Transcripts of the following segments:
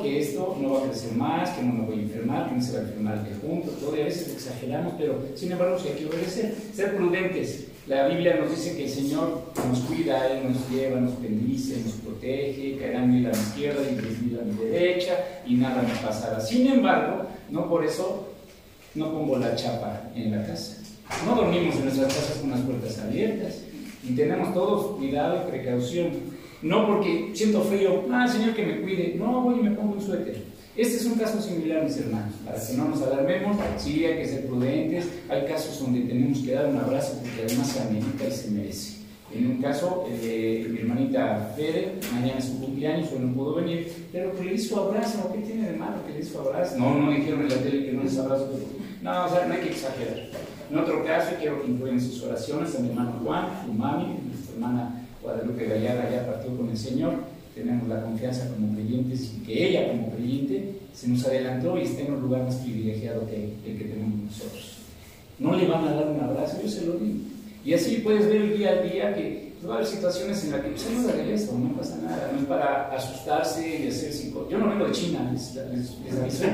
que esto no va a crecer más, que no me voy a enfermar, que no se va a enfermar de junto, todo, y a veces exageramos, pero sin embargo sí hay que obedecer, ser prudentes. La Biblia nos dice que el Señor nos cuida, Él nos lleva, nos bendice, nos protege, caerán mil a mi izquierda y diez mil a mi derecha, y nada me pasará. Sin embargo, no por eso no pongo la chapa en la casa. No dormimos en nuestras casas con las puertas abiertas, y tenemos todos cuidado y precaución. No porque siento frío, ah, Señor, que me cuide. No, voy y me pongo un suéter. Este es un caso similar, mis hermanos, para que no nos alarmemos. Sí, hay que ser prudentes. Hay casos donde tenemos que dar un abrazo porque además se amerita y se merece. En un caso, eh, mi hermanita Fede, mañana es su cumpleaños, no pudo venir, pero que le hizo abrazo. ¿Qué tiene de malo que le hizo abrazo? No, no dijeron en la tele que no les abrazo, no, o sea, no hay que exagerar. En otro caso, quiero que incluyan sus oraciones a mi hermano Juan, su mami, nuestra hermana Guadalupe Gallardo ya partió con el Señor, tenemos la confianza como creyentes y que ella como creyente se nos adelantó y está en un lugar más privilegiado que el que tenemos nosotros. No le van a dar un abrazo, yo se lo digo. Y así puedes ver el día a día que va a haber situaciones en las que pues, no de esto, no pasa nada, no es para asustarse y hacer cinco. Yo no vengo de China, les, les, les aviso.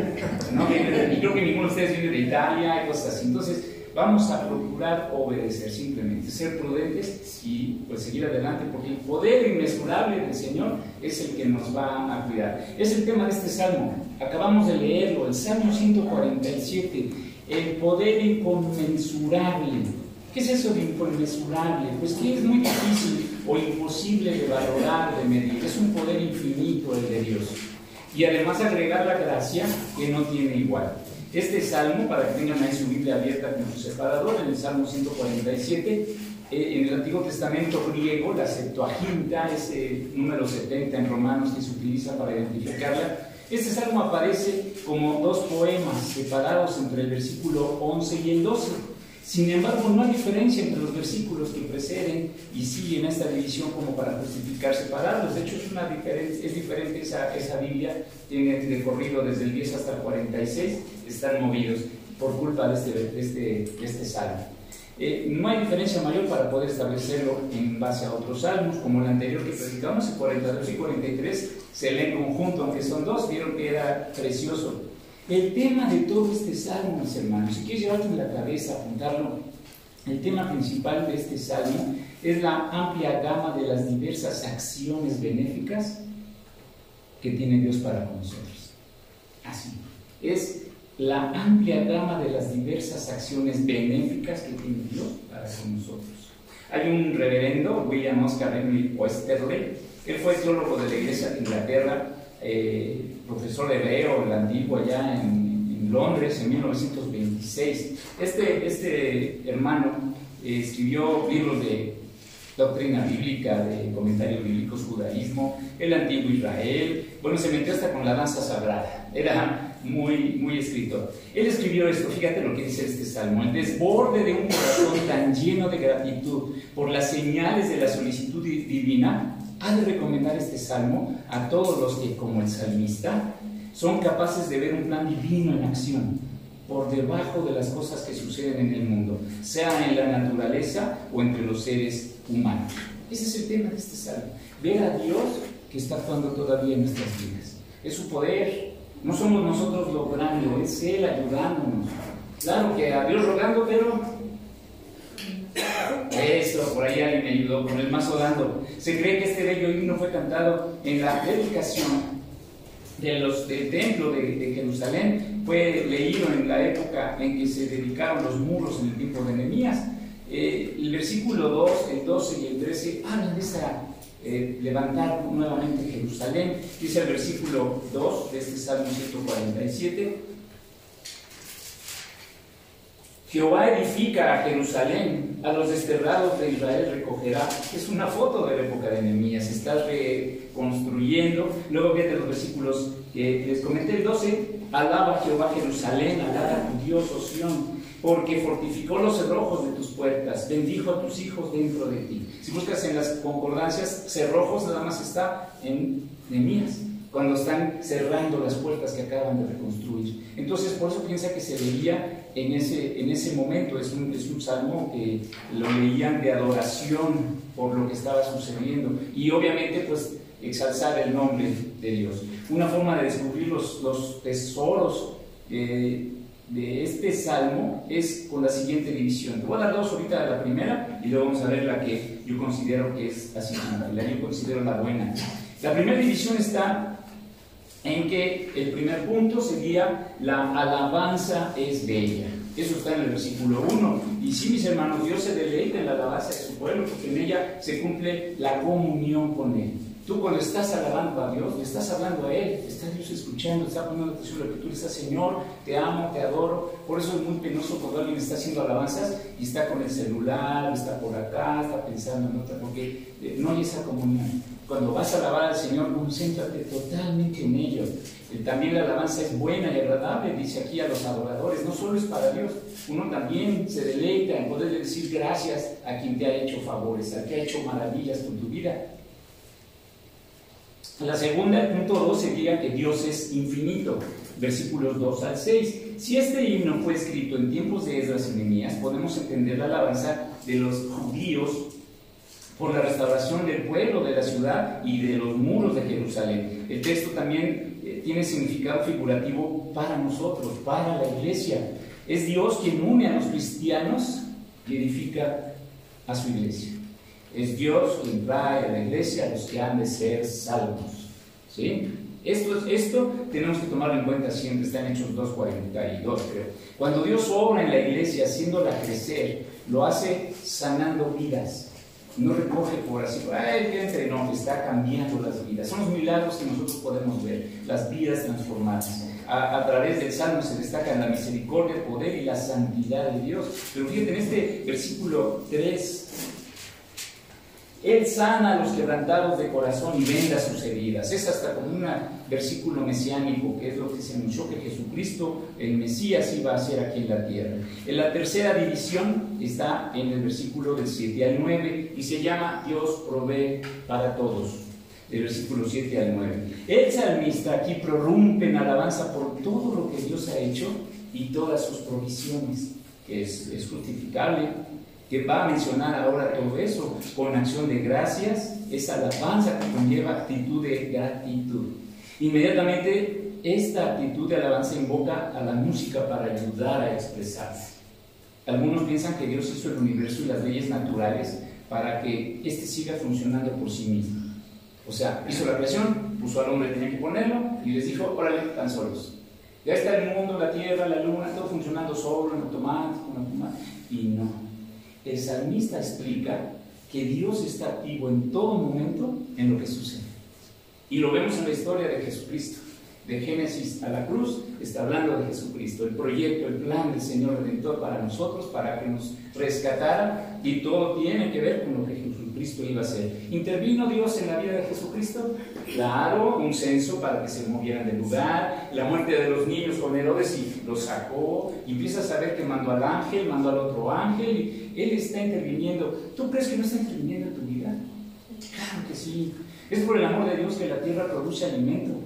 No, y creo que ninguno de ustedes viene de Italia y cosas así. Entonces, vamos a procurar obedecer simplemente, ser prudentes y pues seguir adelante, porque el poder inmesurable del Señor es el que nos va a cuidar. Es el tema de este salmo, acabamos de leerlo, el Salmo 147, el poder inconmensurable. ¿Qué es eso de inconmensurable? Pues que es muy difícil o imposible de valorar, de medir. Es un poder infinito el de Dios. Y además agregar la gracia que no tiene igual. Este salmo, para que tengan ahí su Biblia abierta con su separador, en el Salmo 147, eh, en el Antiguo Testamento griego, la Septuaginta, ese número 70 en Romanos que se utiliza para identificarla, este salmo aparece como dos poemas separados entre el versículo 11 y el 12. Sin embargo, no hay diferencia entre los versículos que preceden y siguen esta división como para justificar separados. De hecho, es, diferente, es diferente esa, esa Biblia, tiene recorrido desde el 10 hasta el 46, están movidos por culpa de este, este, este salmo. Eh, no hay diferencia mayor para poder establecerlo en base a otros salmos, como el anterior que predicamos, el 42 y 43, se lee en conjunto, aunque son dos, vieron que era precioso el tema de todo este salmo, mis hermanos, si quieres llevarte en la cabeza, apuntarlo, el tema principal de este salmo es la amplia gama de las diversas acciones benéficas que tiene Dios para con nosotros. Así, es la amplia gama de las diversas acciones benéficas que tiene Dios para con nosotros. Hay un reverendo, William Oscar Emily Westerley, él fue teólogo de la Iglesia de Inglaterra, eh, profesor hebreo, el antiguo, allá en, Londres en 1926. Este, este hermano eh, escribió libros de doctrina bíblica, de comentarios bíblicos, judaísmo, el antiguo Israel, bueno, se metió hasta con la danza sagrada, era muy, muy escritor. Él escribió esto, fíjate lo que dice este salmo, el desborde de un corazón tan lleno de gratitud por las señales de la solicitud divina ha de recomendar este salmo a todos los que, como el salmista, son capaces de ver un plan divino en acción por debajo de las cosas que suceden en el mundo, sea en la naturaleza o entre los seres humanos. Ese es el tema de este salmo. Ver a Dios que está actuando todavía en nuestras vidas. Es su poder. No somos nosotros logrando, es Él ayudándonos. Claro que a Dios rogando, pero eso, por ahí alguien me ayudó con el mazo dando. Se cree que este bello himno fue cantado en la dedicación de los, del templo de, Jerusalén. Fue leído en la época en que se dedicaron los muros en el tiempo de Nehemías. Eh, el versículo 2, el 12 y el 13 hablan de esa eh, levantar nuevamente Jerusalén. Dice el versículo 2 de este Salmo 147. Jehová edifica a Jerusalén, a los desterrados de Israel recogerá. Es una foto de la época de Nehemías, está reconstruyendo. Luego viene los versículos que les comenté, el 12, alaba Jehová Jerusalén, alaba tu Dios, Osión, porque fortificó los cerrojos de tus puertas, bendijo a tus hijos dentro de ti. Si buscas en las concordancias, cerrojos nada más está en Nehemías cuando están cerrando las puertas que acaban de reconstruir. Entonces, por eso piensa que se veía en ese, en ese momento, es un, es un salmo que lo leían de adoración por lo que estaba sucediendo y obviamente pues exalzar el nombre de Dios. Una forma de descubrir los, los tesoros eh, de este salmo es con la siguiente división. Te voy a dar dos ahorita de la primera y luego vamos a ver la que yo considero que es así, la yo considero la buena. La primera división está en que el primer punto sería la alabanza es bella. Eso está en el versículo 1. Y sí, mis hermanos, Dios se deleita en la alabanza de su pueblo porque en ella se cumple la comunión con Él. Tú cuando estás alabando a Dios, le estás hablando a Él, está Dios escuchando, está poniendo atención a lo que tú le estás, Señor, te amo, te adoro. Por eso es muy penoso cuando alguien está haciendo alabanzas y está con el celular, está por acá, está pensando en otra, porque eh, no hay esa comunión. Cuando vas a alabar al Señor, concéntrate totalmente en ello. Eh, también la alabanza es buena y agradable, dice aquí a los adoradores. No solo es para Dios, uno también se deleita en poder decir gracias a quien te ha hecho favores, a quien ha hecho maravillas con tu vida. La segunda, el punto 2, sería que Dios es infinito, versículos 2 al 6. Si este himno fue escrito en tiempos de Esdras y Nehemías, podemos entender la alabanza de los judíos por la restauración del pueblo de la ciudad y de los muros de Jerusalén. El texto también eh, tiene significado figurativo para nosotros, para la iglesia. Es Dios quien une a los cristianos y edifica a su iglesia. Es Dios quien trae a la iglesia a los que han de ser salvos. ¿Sí? Esto, esto tenemos que tomarlo en cuenta siempre, está en Hechos 2.42, creo. Cuando Dios obra en la iglesia, haciéndola crecer, lo hace sanando vidas. No recoge por así, ay, entre, no, está cambiando las vidas. Son los milagros que nosotros podemos ver, las vidas transformadas. A, través del Salmo se destacan la misericordia, el poder y la santidad de Dios. Pero fíjate, en este versículo 3 él sana a los quebrantados de corazón y venda sus heridas. Es hasta como un versículo mesiánico, que es lo que se anunció que Jesucristo, el Mesías, iba a hacer aquí en la tierra. En la tercera división está en el versículo del 7 al 9 y se llama Dios provee para todos. Del versículo 7 al 9. El salmista aquí prorrumpe en alabanza por todo lo que Dios ha hecho y todas sus provisiones, que es, justificable que va a mencionar ahora todo eso con acción de gracias, esa alabanza que conlleva actitud de gratitud. Inmediatamente esta actitud de alabanza invoca a la música para ayudar a expresarse. Algunos piensan que Dios hizo el universo y las leyes naturales para que éste siga funcionando por sí mismo. O sea, hizo la creación, puso al hombre, tenía que ponerlo y les dijo, órale, tan solos. Ya está el mundo, la tierra, la luna, todo funcionando solo, en automático, en automático. Y no, el salmista explica que Dios está activo en todo momento en lo que sucede. Y lo vemos en la historia de Jesucristo. De Génesis a la cruz está hablando de Jesucristo, el proyecto, el plan del Señor Redentor para nosotros, para que nos rescatara, y todo tiene que ver con lo que Jesucristo iba a hacer. ¿Intervino Dios en la vida de Jesucristo? Claro, un censo para que se movieran del lugar, la muerte de los niños con Herodes y los sacó, y empieza a saber que mandó al ángel, mandó al otro ángel, él está interviniendo. ¿Tú crees que no está interviniendo en tu? Que sí. Es por el amor de Dios que la tierra produce alimento.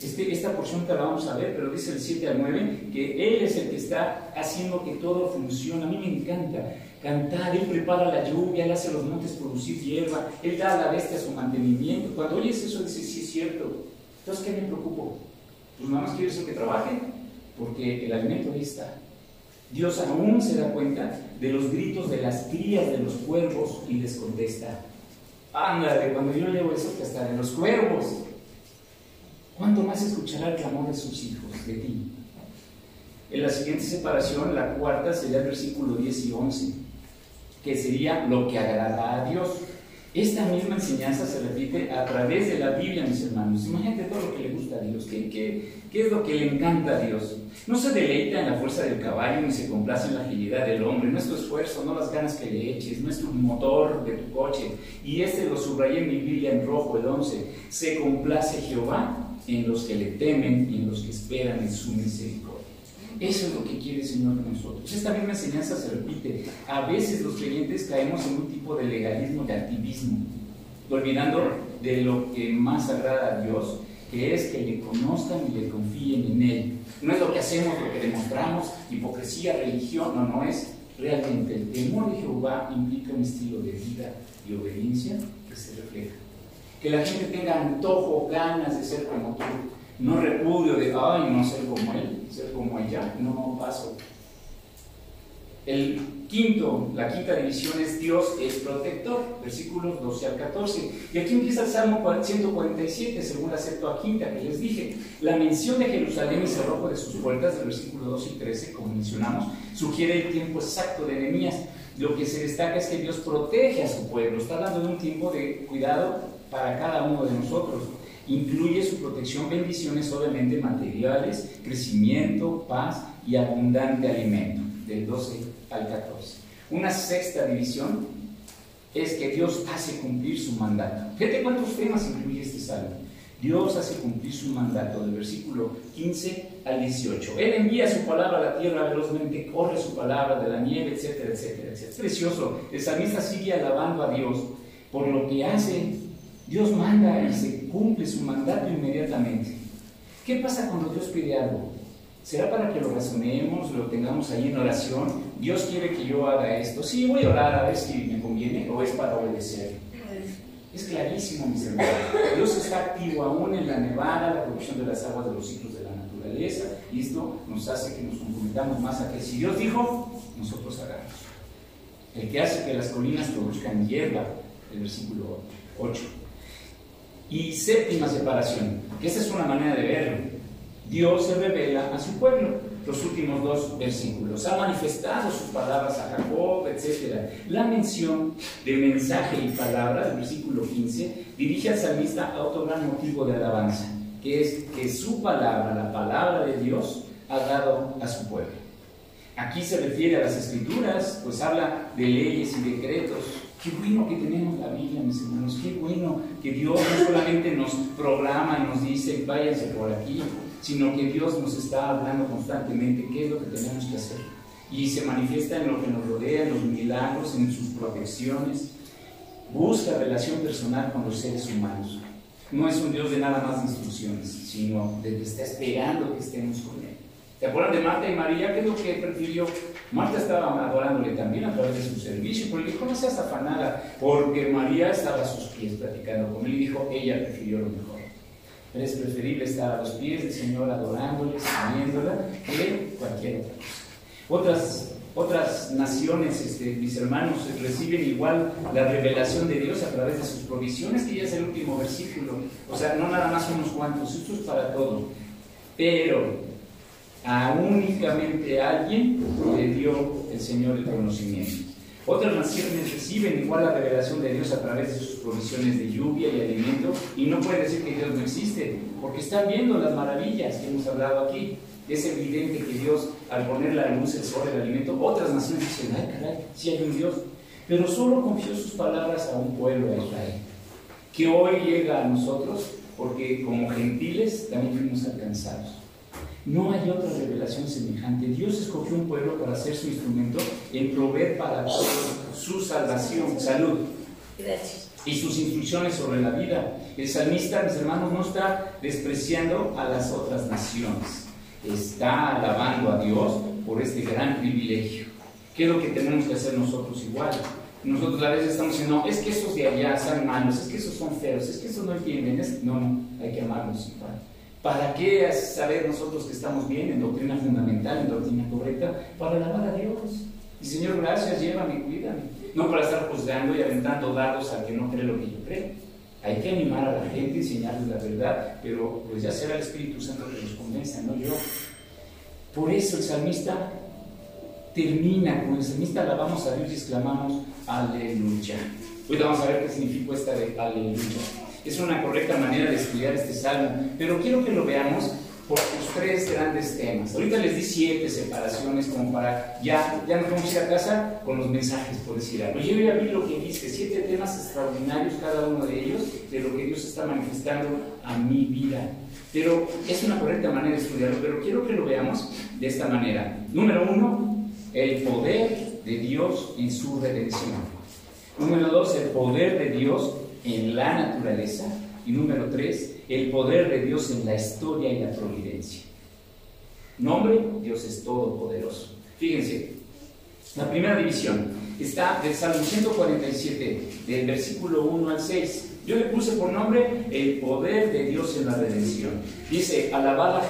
Este, esta porción te la vamos a ver, pero dice el 7 al 9 que Él es el que está haciendo que todo funcione. A mí me encanta cantar, Él prepara la lluvia, Él hace los montes producir hierba, Él da a la bestia su mantenimiento. Cuando oyes eso, dices, sí es cierto. Entonces, ¿qué me preocupo? Pues nada más quiero que trabaje, porque el alimento ahí está. Dios aún se da cuenta de los gritos de las crías de los cuervos y les contesta, ándale, cuando yo leo eso, que hasta de los cuervos, ¿cuánto más escuchará el clamor de sus hijos, de ti? En la siguiente separación, la cuarta, sería el versículo 10 y 11, que sería lo que agrada a Dios. Esta misma enseñanza se repite a través de la Biblia, mis hermanos. Imagínate todo lo que le gusta a Dios. ¿Qué, es lo que le encanta a Dios? No se deleita en la fuerza del caballo ni se complace en la agilidad del hombre. No es tu esfuerzo, no las ganas que le eches, no es tu motor de tu coche. Y este lo subrayé en mi Biblia en rojo, el 11. Se complace Jehová en los que le temen y en los que esperan en su misericordia. Eso es lo que quiere el Señor de nosotros. Esta misma enseñanza se repite. A veces los creyentes caemos en un tipo de legalismo, de activismo, olvidando de lo que más agrada a Dios, que es que le conozcan y le confíen en Él. No es lo que hacemos, lo que demostramos, hipocresía, religión, no, no es realmente. El temor de Jehová implica un estilo de vida y obediencia que se refleja. Que la gente tenga antojo, ganas de ser como tú, no repudio de, ay, no ser como él, ser como ella, no paso. El quinto, la quinta división es Dios es protector, versículos 12 al 14. Y aquí empieza el Salmo 147, según la a quinta que les dije. La mención de Jerusalén y cerrojo de sus puertas, del versículo 12 y 13, como mencionamos, sugiere el tiempo exacto de Nehemías. Lo que se destaca es que Dios protege a su pueblo, está dando un tiempo de cuidado para cada uno de nosotros. Incluye su protección, bendiciones obviamente materiales, crecimiento, paz y abundante alimento, del 12 al 14. Una sexta división es que Dios hace cumplir su mandato. Fíjate cuántos temas incluye este salmo. Dios hace cumplir su mandato, del versículo 15 al 18. Él envía su palabra a la tierra velozmente, corre su palabra de la nieve, etcétera, etcétera, etcétera. Precioso. El salmista sigue alabando a Dios por lo que hace. Dios manda y se cumple su mandato inmediatamente. ¿Qué pasa cuando Dios pide algo? ¿Será para que lo razonemos, lo tengamos ahí en oración? Dios quiere que yo haga esto. Sí, voy a orar a ver si me conviene o es para obedecer. Es clarísimo, mis hermanos. Dios está activo aún en la nevada, la producción de las aguas de los ciclos de la naturaleza, y esto nos hace que nos comprometamos más a que si Dios dijo, nosotros hagamos. El que hace que las colinas produzcan hierba, el versículo 8. Y séptima separación, que esa es una manera de verlo. Dios se revela a su pueblo. Los últimos dos versículos. Ha manifestado sus palabras a Jacob, etc. La mención de mensaje y palabra, del versículo 15, dirige al salmista a otro gran motivo de alabanza, que es que su palabra, la palabra de Dios, ha dado a su pueblo. Aquí se refiere a las escrituras, pues habla de leyes y decretos, Qué bueno que tenemos la Biblia, mis hermanos. Qué bueno que Dios no solamente nos programa nos dice, váyanse por aquí, sino que Dios nos está hablando constantemente qué es lo que tenemos que hacer. Y se manifiesta en lo que nos rodea, en los milagros, en sus protecciones. Busca relación personal con los seres humanos. No es un Dios de nada más instrucciones, sino de que está esperando que estemos con Él. ¿Se acuerdan de Marta y María? ¿Qué es lo que prefirió? Marta estaba adorándole también a través de su servicio, pero le dijo, no seas afanada, porque María estaba a sus pies platicando con él dijo, ella prefirió lo mejor. Pero es preferible estar a los pies del Señor adorándole, sirviéndola, que cualquier otra cosa. Otras, otras naciones, este, mis hermanos, reciben igual la revelación de Dios a través de sus provisiones, que ya es el último versículo. O sea, no nada más unos cuantos, esto es para todo. Pero a únicamente alguien le dio el Señor el conocimiento. Otras naciones reciben igual la revelación de Dios a través de sus provisiones de lluvia y alimento y no puede decir que Dios no existe, porque están viendo las maravillas que hemos hablado aquí. Es evidente que Dios, al poner la luz, el sol, el alimento, otras naciones dicen, ay caray, sí hay un Dios. Pero solo confió sus palabras a un pueblo, a Israel, que hoy llega a nosotros porque como gentiles también fuimos alcanzados. No hay otra revelación semejante. Dios escogió un pueblo para ser su instrumento en proveer para todos su salvación, salud. Gracias. Y sus instrucciones sobre la vida. El salmista, mis hermanos, no está despreciando a las otras naciones. Está alabando a Dios por este gran privilegio. ¿Qué es lo que tenemos que hacer nosotros igual? Nosotros a veces estamos diciendo, no, es que esos de allá son malos, es que esos son feos, es que esos no entienden. No, no, hay que amarlos igual ¿Para qué saber nosotros que estamos bien en doctrina fundamental, en doctrina correcta? Para alabar a Dios. Y Señor, gracias, llévame, cuídame. No para estar juzgando y aventando dados al que no cree lo que yo creo. Hay que animar a la gente, enseñarles la verdad, pero pues ya será el Espíritu Santo que los convenza, no yo. Por eso el salmista termina, con el salmista alabamos a Dios y exclamamos, aleluya. Hoy vamos a ver qué significa esta de aleluya. Es una correcta manera de estudiar este salmo, pero quiero que lo veamos por sus tres grandes temas. Ahorita les di siete separaciones como para ya, ya nos vamos a ir a casa con los mensajes, por decir algo. Yo ya vi lo que dice, siete temas extraordinarios cada uno de ellos, de lo que Dios está manifestando a mi vida. Pero es una correcta manera de estudiarlo, pero quiero que lo veamos de esta manera. Número uno, el poder de Dios en su redención. Número dos, el poder de Dios en la naturaleza. Y número tres, el poder de Dios en la historia y la providencia. Nombre, Dios es todopoderoso. Fíjense, la primera división está del Salmo 147, del versículo 1 al 6. Yo le puse por nombre el poder de Dios en la redención. Dice, alabad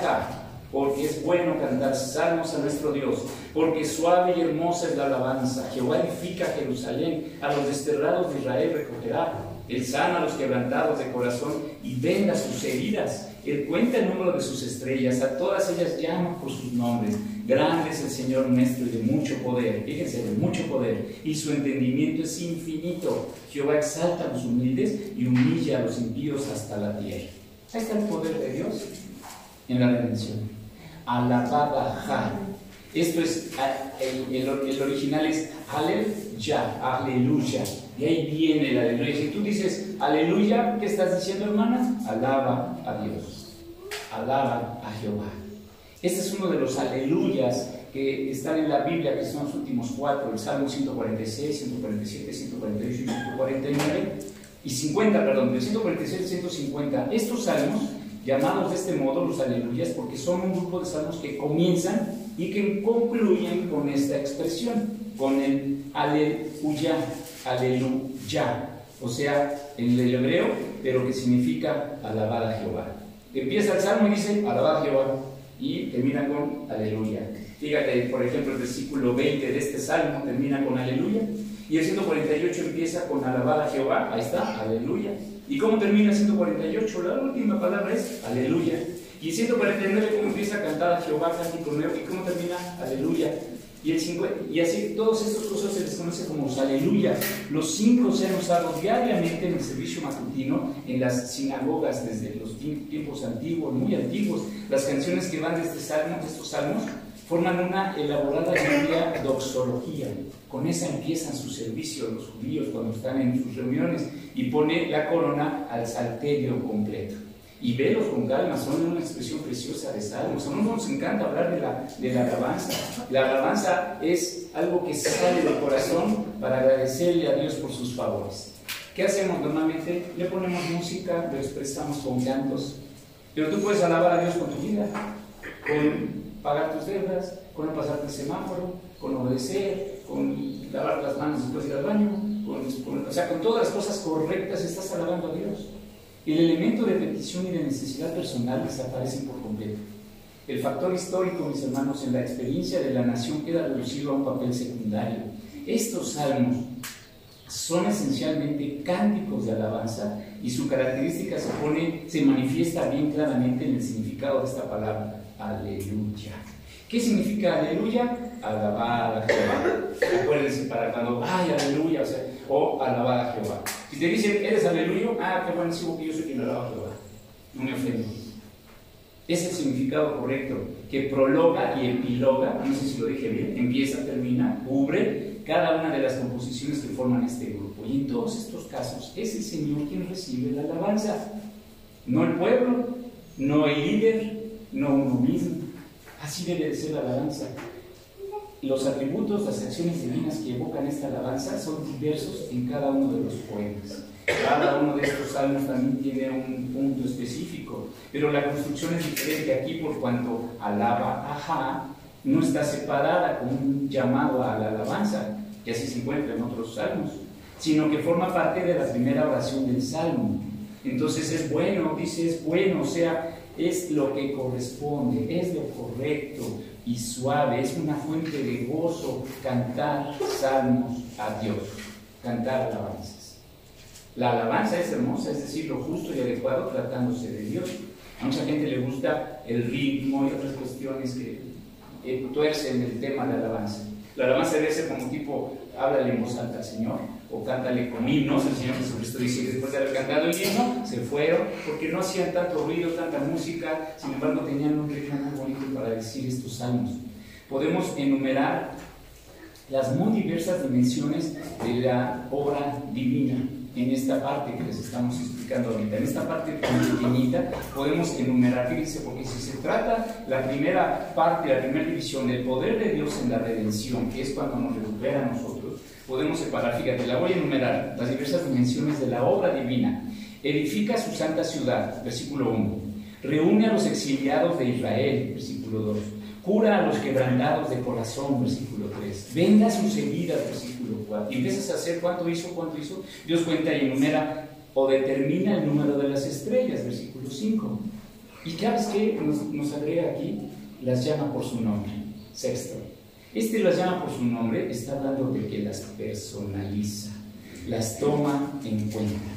porque es bueno cantar salmos a nuestro Dios, porque suave y hermosa es la alabanza. Jehová edifica Jerusalén, a los desterrados de Israel recogerá. Él sana a los quebrantados de corazón y venda sus heridas. Él cuenta el número de sus estrellas, a todas ellas llama por sus nombres. Grande es el Señor nuestro y de mucho poder, fíjense, de mucho poder, y su entendimiento es infinito. Jehová exalta a los humildes y humilla a los impíos hasta la tierra. Ahí está el poder de Dios en la redención alabada Esto es, el, original es aleluya, aleluya. De ahí viene el aleluya. Si tú dices aleluya, ¿qué estás diciendo, hermana? Alaba a Dios. Alaba a Jehová. Este es uno de los aleluyas que están en la Biblia, que son los últimos cuatro, el Salmo 146, 147, 148 y 149, y 50, perdón, del 146 al 150. Estos salmos llamados de este modo los aleluyas porque son un grupo de salmos que comienzan y que concluyen con esta expresión, con el aleluya, aleluya, o sea, en el hebreo, pero que significa alabar a Jehová. Empieza el salmo y dice alabar a Jehová y termina con aleluya. Fíjate, por ejemplo, el versículo 20 de este salmo termina con aleluya y el 148 empieza con alabar a Jehová, ahí está, aleluya. ¿Y cómo termina el 148? La última palabra es aleluya. Y el 149, ¿cómo empieza a cantar Jehová cántico nuevo? ¿Y cómo termina? Aleluya. Y, el 50, y así, todos estos cosas se les conoce como los aleluya. Los cinco se han usado diariamente en el servicio matutino en las sinagogas desde los tiempos antiguos, muy antiguos. Las canciones que van de este salmo, de estos salmos, forman una elaborada doxología. Con esa empiezan su servicio los judíos cuando están en sus reuniones y pone la corona al salterio completo. Y velos con calma, son una expresión preciosa de salmos. A nosotros nos encanta hablar de la, de la alabanza. La alabanza es algo que sale del corazón para agradecerle a Dios por sus favores. ¿Qué hacemos normalmente? Le ponemos música, lo expresamos con cantos. Pero tú puedes alabar a Dios con tu vida, con pagar tus deudas, con no pasarte el semáforo, con obedecer, con lavar las manos después de ir al baño, con, o sea, con todas las cosas correctas estás alabando a Dios. El elemento de petición y de necesidad personal desaparecen por completo. El factor histórico, mis hermanos, en la experiencia de la nación queda reducido a un papel secundario. Estos salmos son esencialmente cánticos de alabanza y su característica se, pone, se manifiesta bien claramente en el significado de esta palabra aleluya. ¿Qué significa aleluya? Alabar a Jehová. Acuérdense para cuando, ay, aleluya, o, sea, o alabar a Jehová. Si te dicen, eres aleluya, ah, qué bueno, que yo soy quien alaba a Jehová. No me ofendo. Es el significado correcto, que prologa y epiloga, no sé si lo dije bien, empieza, termina, cubre cada una de las composiciones que forman este grupo. Y en todos estos casos es el Señor quien recibe la alabanza, no el pueblo, no el líder, no uno mismo. Así debe de ser la alabanza. Los atributos, las acciones divinas que evocan esta alabanza son diversos en cada uno de los poemas. Cada uno de estos salmos también tiene un punto específico, pero la construcción es diferente aquí por cuanto alaba ajá no está separada con un llamado a la alabanza, que así se encuentra en otros salmos, sino que forma parte de la primera oración del salmo. Entonces es bueno, dice es bueno, o sea, es lo que corresponde, es lo correcto y suave, es una fuente de gozo cantar salmos a Dios, cantar alabanzas. La alabanza es hermosa, es decir, lo justo y adecuado tratándose de Dios. A mucha gente le gusta el ritmo y otras cuestiones que tuercen el tema de alabanza. La alabanza debe ser como tipo, háblale en voz alta al Señor, o cántale con himnos. El Señor Jesucristo dice que después de haber cantado el himno, se fueron, porque no hacían tanto ruido, tanta música, sin embargo tenían un ritmo muy bonito para decir estos salmos. Podemos enumerar las muy diversas dimensiones de la obra divina en esta parte que les estamos explicando ahorita. En esta parte pequeñita podemos enumerar, fíjense, porque si se trata la primera parte, la primera división del poder de Dios en la redención, que es cuando nos recupera a nosotros, podemos separar, fíjate, la voy a enumerar, las diversas dimensiones de la obra divina. Edifica su santa ciudad, versículo 1. Reúne a los exiliados de Israel, versículo 2 Cura a los quebrantados de corazón, versículo 3. Venga sus heridas, versículo 4. Y empiezas a hacer cuánto hizo, cuánto hizo. Dios cuenta y enumera o determina el número de las estrellas, versículo 5. Y sabes qué nos, nos agrega aquí, las llama por su nombre. Sexto. Este las llama por su nombre, está hablando de que las personaliza, las toma en cuenta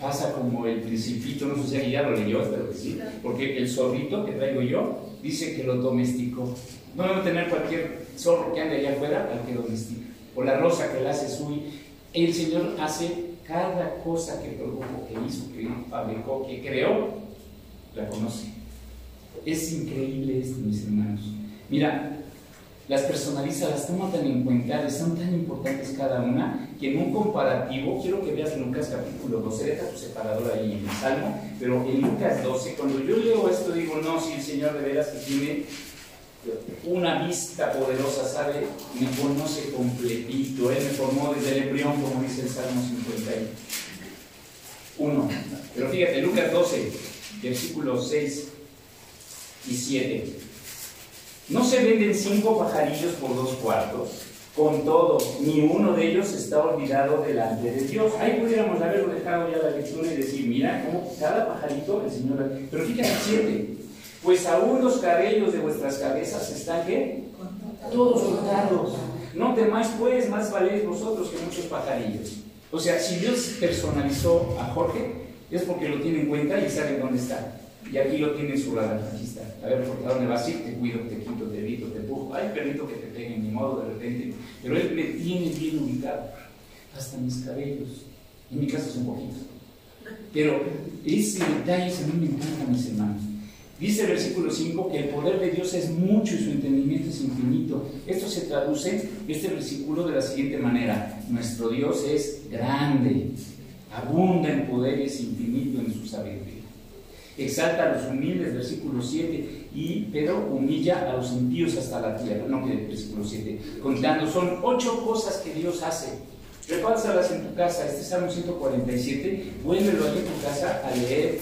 pasa como el principito, no sé si ya lo leyó, espero que sí, porque el zorrito que traigo yo dice que lo domesticó. No debe tener cualquier zorro que ande allá afuera al que domestica, o la rosa que la hace suya. El Señor hace cada cosa que produjo, que hizo, que fabricó, que creó, la conoce. Es increíble esto, mis hermanos. Mira, las personaliza, las toma tan en cuenta, son tan importantes cada una, que en un comparativo, quiero que veas Lucas capítulo 12, deja tu separador ahí en el Salmo, pero en Lucas 12, cuando yo leo esto, digo, no, si el Señor de veras que tiene una vista poderosa, sabe, me conoce completito, Él me formó desde el embrión, como dice el Salmo 51. Pero fíjate, Lucas 12, versículos 6 y 7. No se venden cinco pajarillos por dos cuartos. Con todo, ni uno de ellos está olvidado delante de Dios. Ahí pudiéramos haberlo dejado ya la lectura y decir, mira cómo cada pajarito el Señor... Pero fíjate, siete. Pues aún los cabellos de vuestras cabezas están, ¿qué? Todos contados. No temáis pues, más valéis vosotros que muchos pajarillos. O sea, si Dios personalizó a Jorge, es porque lo tiene en cuenta y sabe dónde está. Y aquí lo tiene en su radar. Aquí. A ver, ¿por dónde vas? Sí, te cuido, te quito, te evito, te empujo. Ay, permito que te peguen, ni modo, de repente. Pero él me tiene bien ubicado. Hasta mis cabellos. En mi caso son poquitos. Pero ese detalle a mí me encanta, mis hermanos. Dice el versículo 5 que el poder de Dios es mucho y su entendimiento es infinito. Esto se traduce, este versículo, de la siguiente manera. Nuestro Dios es grande, abunda en poder y es infinito en su sabiduría exalta a los humildes, versículo 7, y, pero humilla a los impíos hasta la tierra, no que versículo 7, contando, son ocho cosas que Dios hace. Repásalas en tu casa, este Salmo 147, vuélvelo ahí en tu casa a leer,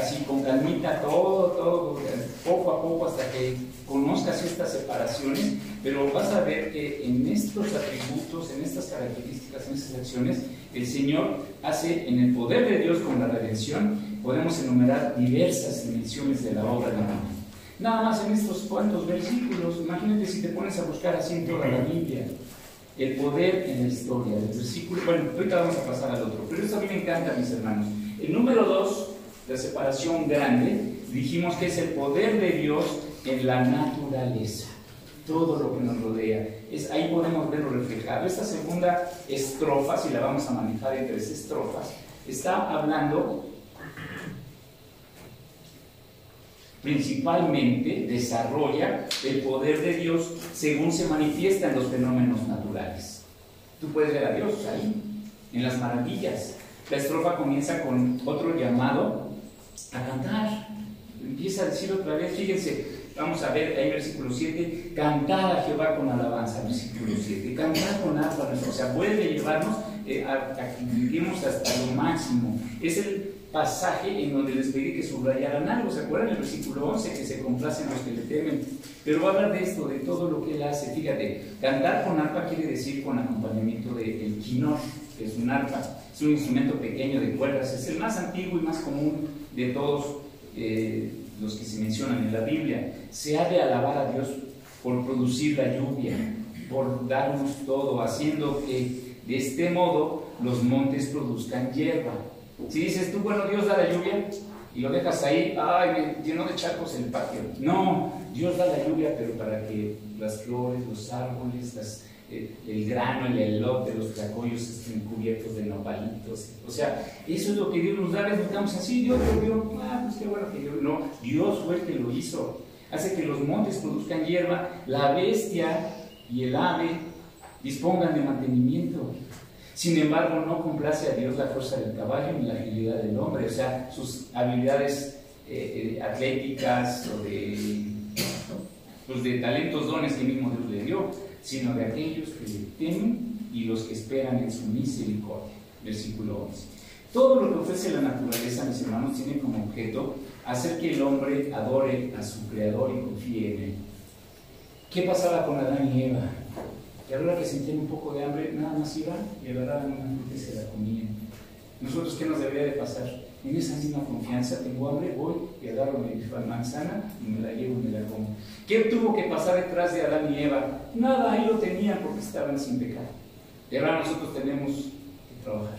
así con calmita, todo, todo, poco a poco hasta que conozcas estas separaciones, pero vas a ver que en estos atributos, en estas características, en estas acciones, el Señor hace en el poder de Dios con la redención podemos enumerar diversas dimensiones de la obra de divina. Nada más en estos cuantos versículos, imagínate si te pones a buscar así en toda la Biblia, el poder en la historia, el versículo, bueno, ahorita vamos a pasar al otro, pero esto a mí me encanta, mis hermanos. El número dos, la separación grande, dijimos que es el poder de Dios en la naturaleza, todo lo que nos rodea. Es, ahí podemos verlo reflejado. Esta segunda estrofa, si la vamos a manejar en tres estrofas, está hablando principalmente desarrolla el poder de Dios según se manifiesta en los fenómenos naturales. Tú puedes ver a Dios ahí, en las maravillas. La estrofa comienza con otro llamado a cantar. Empieza a decir otra vez, fíjense, vamos a ver ahí versículo 7, cantar a Jehová con alabanza, versículo 7, cantar con arpa, o sea, vuelve a llevarnos eh, a, que vivimos hasta lo máximo. Es el pasaje en donde les pedí que subrayaran algo. ¿Se acuerdan el versículo 11? Que se complacen los que le temen. Pero va a hablar de esto, de todo lo que él hace. Fíjate, cantar con arpa quiere decir con acompañamiento del de quinor, que es un arpa. Es un instrumento pequeño de cuerdas. Es el más antiguo y más común de todos eh, los que se mencionan en la Biblia. Se ha de alabar a Dios por producir la lluvia, por darnos todo, haciendo que de este modo los montes produzcan hierba. Si dices tú, bueno, Dios da la lluvia y lo dejas ahí, ay, me llenó de charcos el patio. No, Dios da la lluvia, pero para que las flores, los árboles, las, el grano, el elote, los tlacoyos estén cubiertos de nopalitos. O sea, eso es lo que Dios nos da. Les buscamos así, Dios lo dio, ah, pues qué bueno que Dios. No, Dios fue el que lo hizo. Hace que los montes produzcan hierba, la bestia y el ave dispongan de mantenimiento. Sin embargo, no complace a Dios la fuerza del caballo ni la agilidad del hombre, o sea, sus habilidades eh, eh, atléticas o de, pues de talentos, dones que mismo Dios le dio, sino de aquellos que le temen y los que esperan en su misericordia. Versículo 11. Todo lo que ofrece la naturaleza, mis hermanos, tiene como objeto hacer que el hombre adore a su creador y confíe en él. ¿Qué pasaba con Adán y Eva? Y ahora que sentían un poco de hambre, nada más iban y agarraban una fruta y se la comían. Nosotros, ¿qué nos debería de pasar? En esa misma confianza, tengo hambre, voy y agarro mi manzana y me la llevo y me la como. ¿Qué tuvo que pasar detrás de Adán y Eva? Nada, ahí lo tenían porque estaban sin pecado. Y ahora nosotros tenemos que trabajar,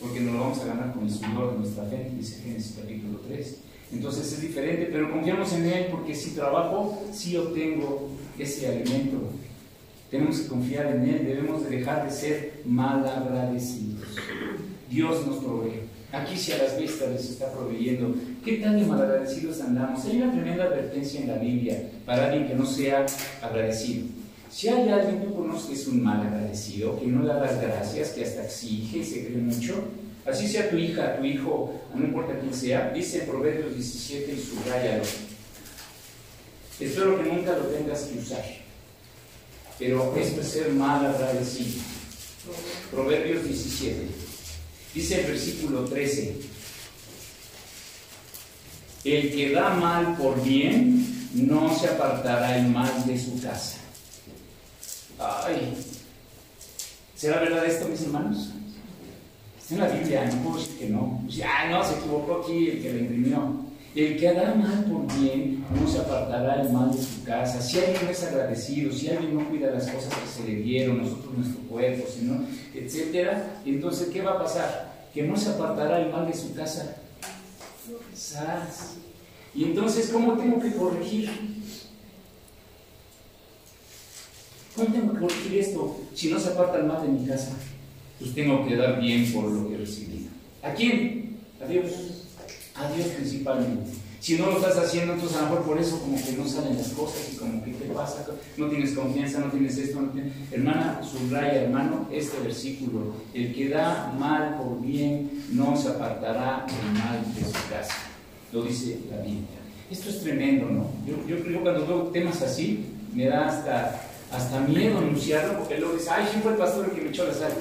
porque nos lo vamos a ganar con el sudor de nuestra frente, dice Génesis capítulo 3. Entonces es diferente, pero confiamos en Él porque si trabajo, sí obtengo ese alimento. Tenemos que confiar en Él, debemos de dejar de ser mal agradecidos. Dios nos provee. Aquí si a las vistas les está proveyendo, ¿qué tan de malagradecidos andamos? Hay una tremenda advertencia en la Biblia para alguien que no sea agradecido. Si hay alguien que tú conoces que es un mal agradecido, que no da las gracias, que hasta exige se cree mucho, así sea tu hija, tu hijo, no importa quién sea, dice Proverbios 17 y subrayalo. Espero que nunca lo tengas que usar pero esto es ser mal agradecido. Proverbios 17. Dice el versículo 13, el que da mal por bien no se apartará el mal de su casa. Ay, ¿será verdad esto, mis hermanos? Está en la Biblia, no puedo decir que no. Ya, no, se equivocó aquí el que lo imprimió. El que hará mal por bien no se apartará el mal de su casa. Si alguien es agradecido, si alguien no cuida las cosas que se le dieron, nosotros nuestro cuerpo, sino, etcétera, entonces ¿qué va a pasar? Que no se apartará el mal de su casa. Y entonces, ¿cómo tengo que corregir? ¿Cómo tengo que corregir esto si no se aparta el mal de mi casa? Pues tengo que dar bien por lo que he recibido. ¿A quién? A Dios a Dios principalmente. Si no lo estás haciendo, entonces a lo mejor por eso como que no salen las cosas y como que te pasa, no tienes confianza, no tienes esto, no tienes... Hermana, subraya, hermano, este versículo. El que da mal por bien no se apartará del mal de su casa. Lo dice la Biblia. Esto es tremendo, ¿no? Yo, yo cuando veo temas así, me da hasta, hasta miedo anunciarlo, porque luego dice, ay, sí fue el pastor el que me echó la sal.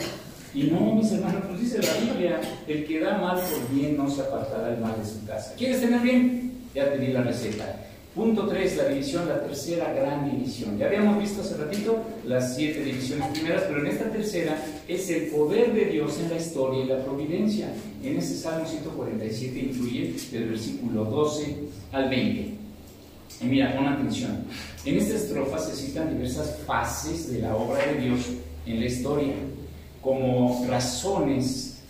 Y no, mis hermanos, pues dice la Biblia, el que da mal por bien no se apartará el mal de su casa. ¿Quieres tener bien? Ya te di la receta. Punto 3, la división, la tercera gran división. Ya habíamos visto hace ratito las siete divisiones primeras, pero en esta tercera es el poder de Dios en la historia y la providencia. En ese Salmo 147 incluye del versículo 12 al 20. Y mira, pon atención. En esta estrofa se citan diversas fases de la obra de Dios en la historia como razones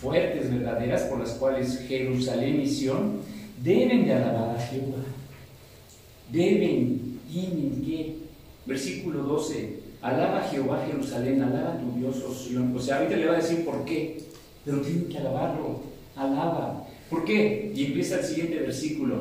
fuertes, verdaderas, por las cuales Jerusalén y Sion deben de alabar a Jehová. Deben, tienen que. Versículo 12, alaba a Jehová Jerusalén, alaba a tu Dios, oh Sion. O sea, ahorita le va a decir por qué, pero tienen que alabarlo, alaba. ¿Por qué? Y empieza el siguiente versículo,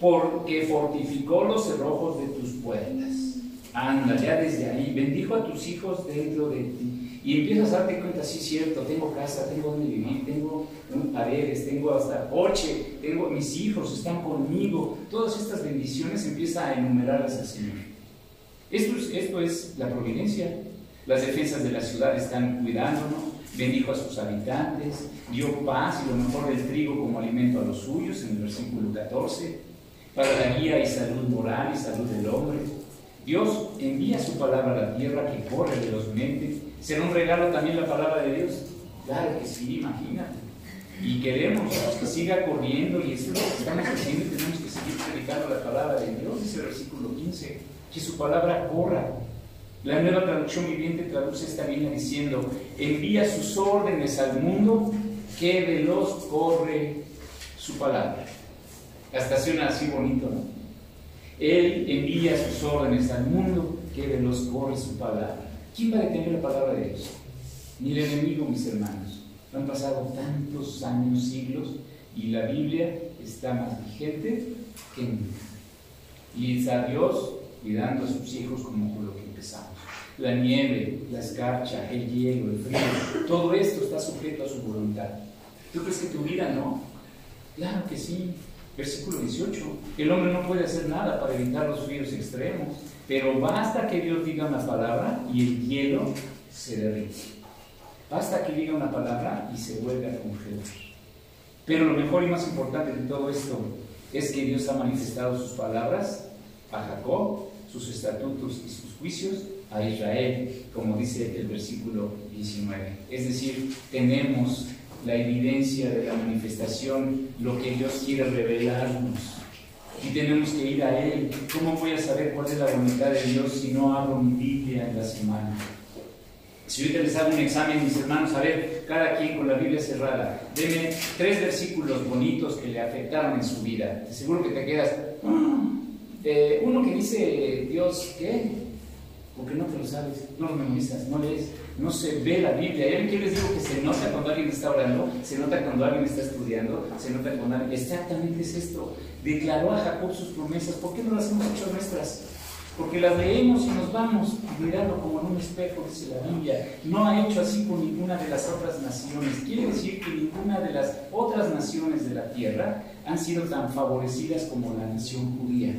porque fortificó los cerrojos de tus puertas. Anda, ya desde ahí, bendijo a tus hijos dentro de ti y empiezas a darte cuenta, sí, cierto, tengo casa, tengo donde vivir, tengo paredes, tengo hasta coche, tengo mis hijos, están conmigo. Todas estas bendiciones empieza a enumerarlas al Señor. Esto es, esto es la providencia. Las defensas de la ciudad están cuidándonos, bendijo a sus habitantes, dio paz y lo mejor del trigo como alimento a los suyos, en el versículo 14, para la guía y salud moral y salud del hombre. Dios envía su palabra a la tierra que corre velozmente ¿Será un regalo también la palabra de Dios? Claro que sí, imagínate. y queremos que siga corriendo y es lo que estamos haciendo y tenemos que seguir predicando la palabra de Dios, dice el versículo 15, que su palabra corra. La nueva traducción viviente traduce esta línea diciendo, envía sus órdenes al mundo, que veloz corre su palabra. Hasta suena así bonito, ¿no? Él envía sus órdenes al mundo, que veloz corre su palabra. ¿Quién va a detener la palabra de Dios? Ni el enemigo, mis hermanos. Han pasado tantos años, siglos, y la Biblia está más vigente que nunca. Y está Dios cuidando a sus hijos como por lo que empezamos. La nieve, la escarcha, el hielo, el frío, todo esto está sujeto a su voluntad. ¿Tú crees que tu vida no? Claro que sí. Versículo 18. El hombre no puede hacer nada para evitar los fríos extremos, pero basta que Dios diga una palabra y el hielo se derrite. Basta que diga una palabra y se vuelve a congelar. Pero lo mejor y más importante de todo esto es que Dios ha manifestado sus palabras a Jacob, sus estatutos y sus juicios a Israel, como dice el versículo 19. Es decir, tenemos la evidencia de la manifestación, lo que Dios quiere revelarnos. Y tenemos que ir a Él. ¿Cómo voy a saber cuál es la voluntad de Dios si no abro mi Biblia en la semana? Si ahorita les hago un examen, mis hermanos, a ver, cada quien con la Biblia cerrada, denme tres versículos bonitos que le afectaron en su vida. Seguro que te quedas. Ah, eh, uno que dice, Dios, ¿qué? Porque no te lo sabes, no lo memorizas, no lees, no se ve la Biblia. ¿Y qué les digo que se nota cuando alguien está orando? Se nota cuando alguien está estudiando, se nota cuando alguien. Exactamente es esto. Declaró a Jacob sus promesas, ¿por qué no las hemos hecho nuestras? porque las leemos y nos vamos mirando como en un espejo, dice la Biblia. No ha hecho así con ninguna de las otras naciones. Quiere decir que ninguna de las otras naciones de la tierra han sido tan favorecidas como la nación judía.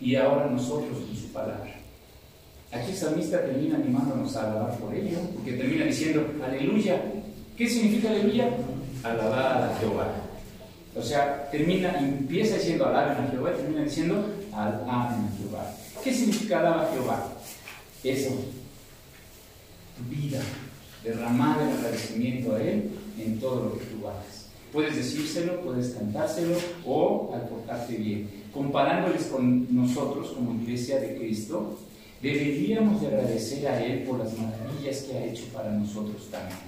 Y ahora nosotros con su palabra. Aquí el salmista termina animándonos a alabar por ello, porque termina diciendo, aleluya. ¿Qué significa aleluya? Alabar a Jehová. O sea, termina, empieza diciendo alaben a Jehová y termina diciendo alaben a Jehová. ¿Qué significa alaba Jehová? Eso, vida, derramar el agradecimiento a Él en todo lo que tú hagas. Puedes decírselo, puedes cantárselo o al portarte bien. Comparándoles con nosotros como iglesia de Cristo, deberíamos de agradecer a Él por las maravillas que ha hecho para nosotros también.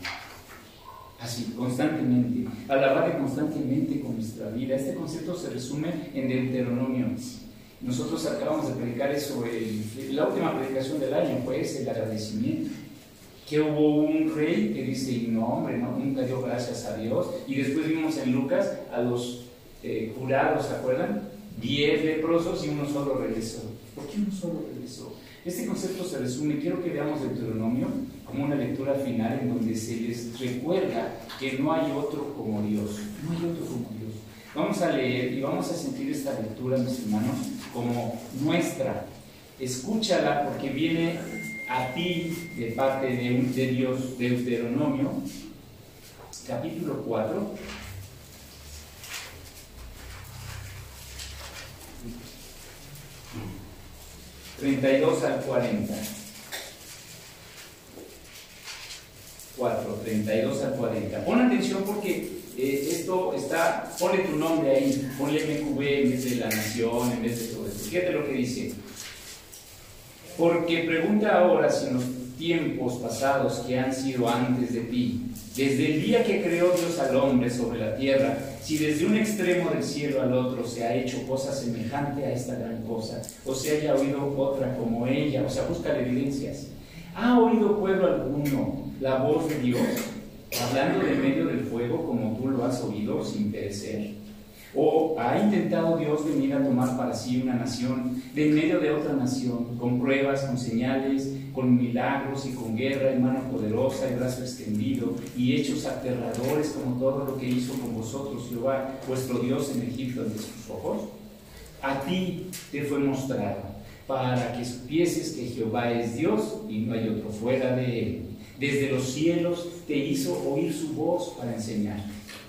Así, constantemente, alabarle constantemente con nuestra vida. Este concepto se resume en Deuteronomio nosotros acabamos de predicar eso, la última predicación del año fue ese, el agradecimiento. Que hubo un rey que dice, no hombre, no, nunca dio gracias a Dios. Y después vimos en Lucas a los eh, jurados, ¿se acuerdan? Diez leprosos y uno solo regresó. ¿Por qué uno solo regresó? Este concepto se resume, quiero que veamos Deuteronomio como una lectura final en donde se les recuerda que no hay otro como Dios. No hay otro como Dios. Vamos a leer y vamos a sentir esta lectura, mis hermanos, como nuestra. Escúchala porque viene a ti de parte de, de Dios, Deuteronomio, capítulo 4. ...32 al 40... 4, 32 al 40. Pon atención porque eh, esto está, ponle tu nombre ahí, ponle MQB en vez de la nación, en vez de todo esto. Fíjate lo que dice. Porque pregunta ahora si en los tiempos pasados que han sido antes de ti, desde el día que creó Dios al hombre sobre la tierra, si desde un extremo del cielo al otro se ha hecho cosa semejante a esta gran cosa, o se haya oído otra como ella, o sea, busca evidencias. ¿Ha oído pueblo alguno la voz de Dios? hablando de medio del fuego como tú lo has oído sin perecer? ¿O ha intentado Dios venir a tomar para sí una nación de medio de otra nación, con pruebas, con señales, con milagros y con guerra en mano poderosa y brazo extendido y hechos aterradores como todo lo que hizo con vosotros Jehová, vuestro Dios en Egipto ante sus ojos? A ti te fue mostrado para que supieses que Jehová es Dios y no hay otro fuera de él desde los cielos te hizo oír su voz para enseñar.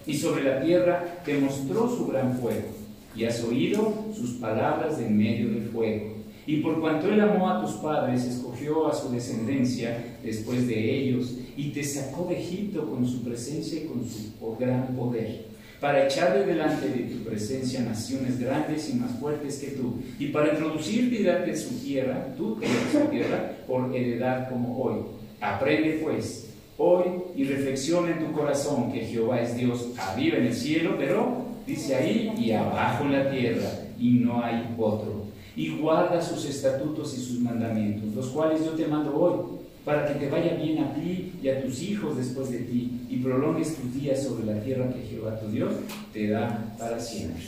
Y sobre la tierra te mostró su gran fuego. Y has oído sus palabras en medio del fuego. Y por cuanto Él amó a tus padres, escogió a su descendencia después de ellos y te sacó de Egipto con su presencia y con su gran poder, para echarle delante de tu presencia naciones grandes y más fuertes que tú, y para introducirte y darte su tierra, tú su tierra, por heredad como hoy. Aprende pues hoy y reflexiona en tu corazón que Jehová es Dios arriba en el cielo, pero dice ahí, y abajo en la tierra, y no hay otro y guarda sus estatutos y sus mandamientos, los cuales yo te mando hoy, para que te vaya bien a ti y a tus hijos después de ti, y prolongues tus días sobre la tierra que Jehová tu Dios te da para siempre.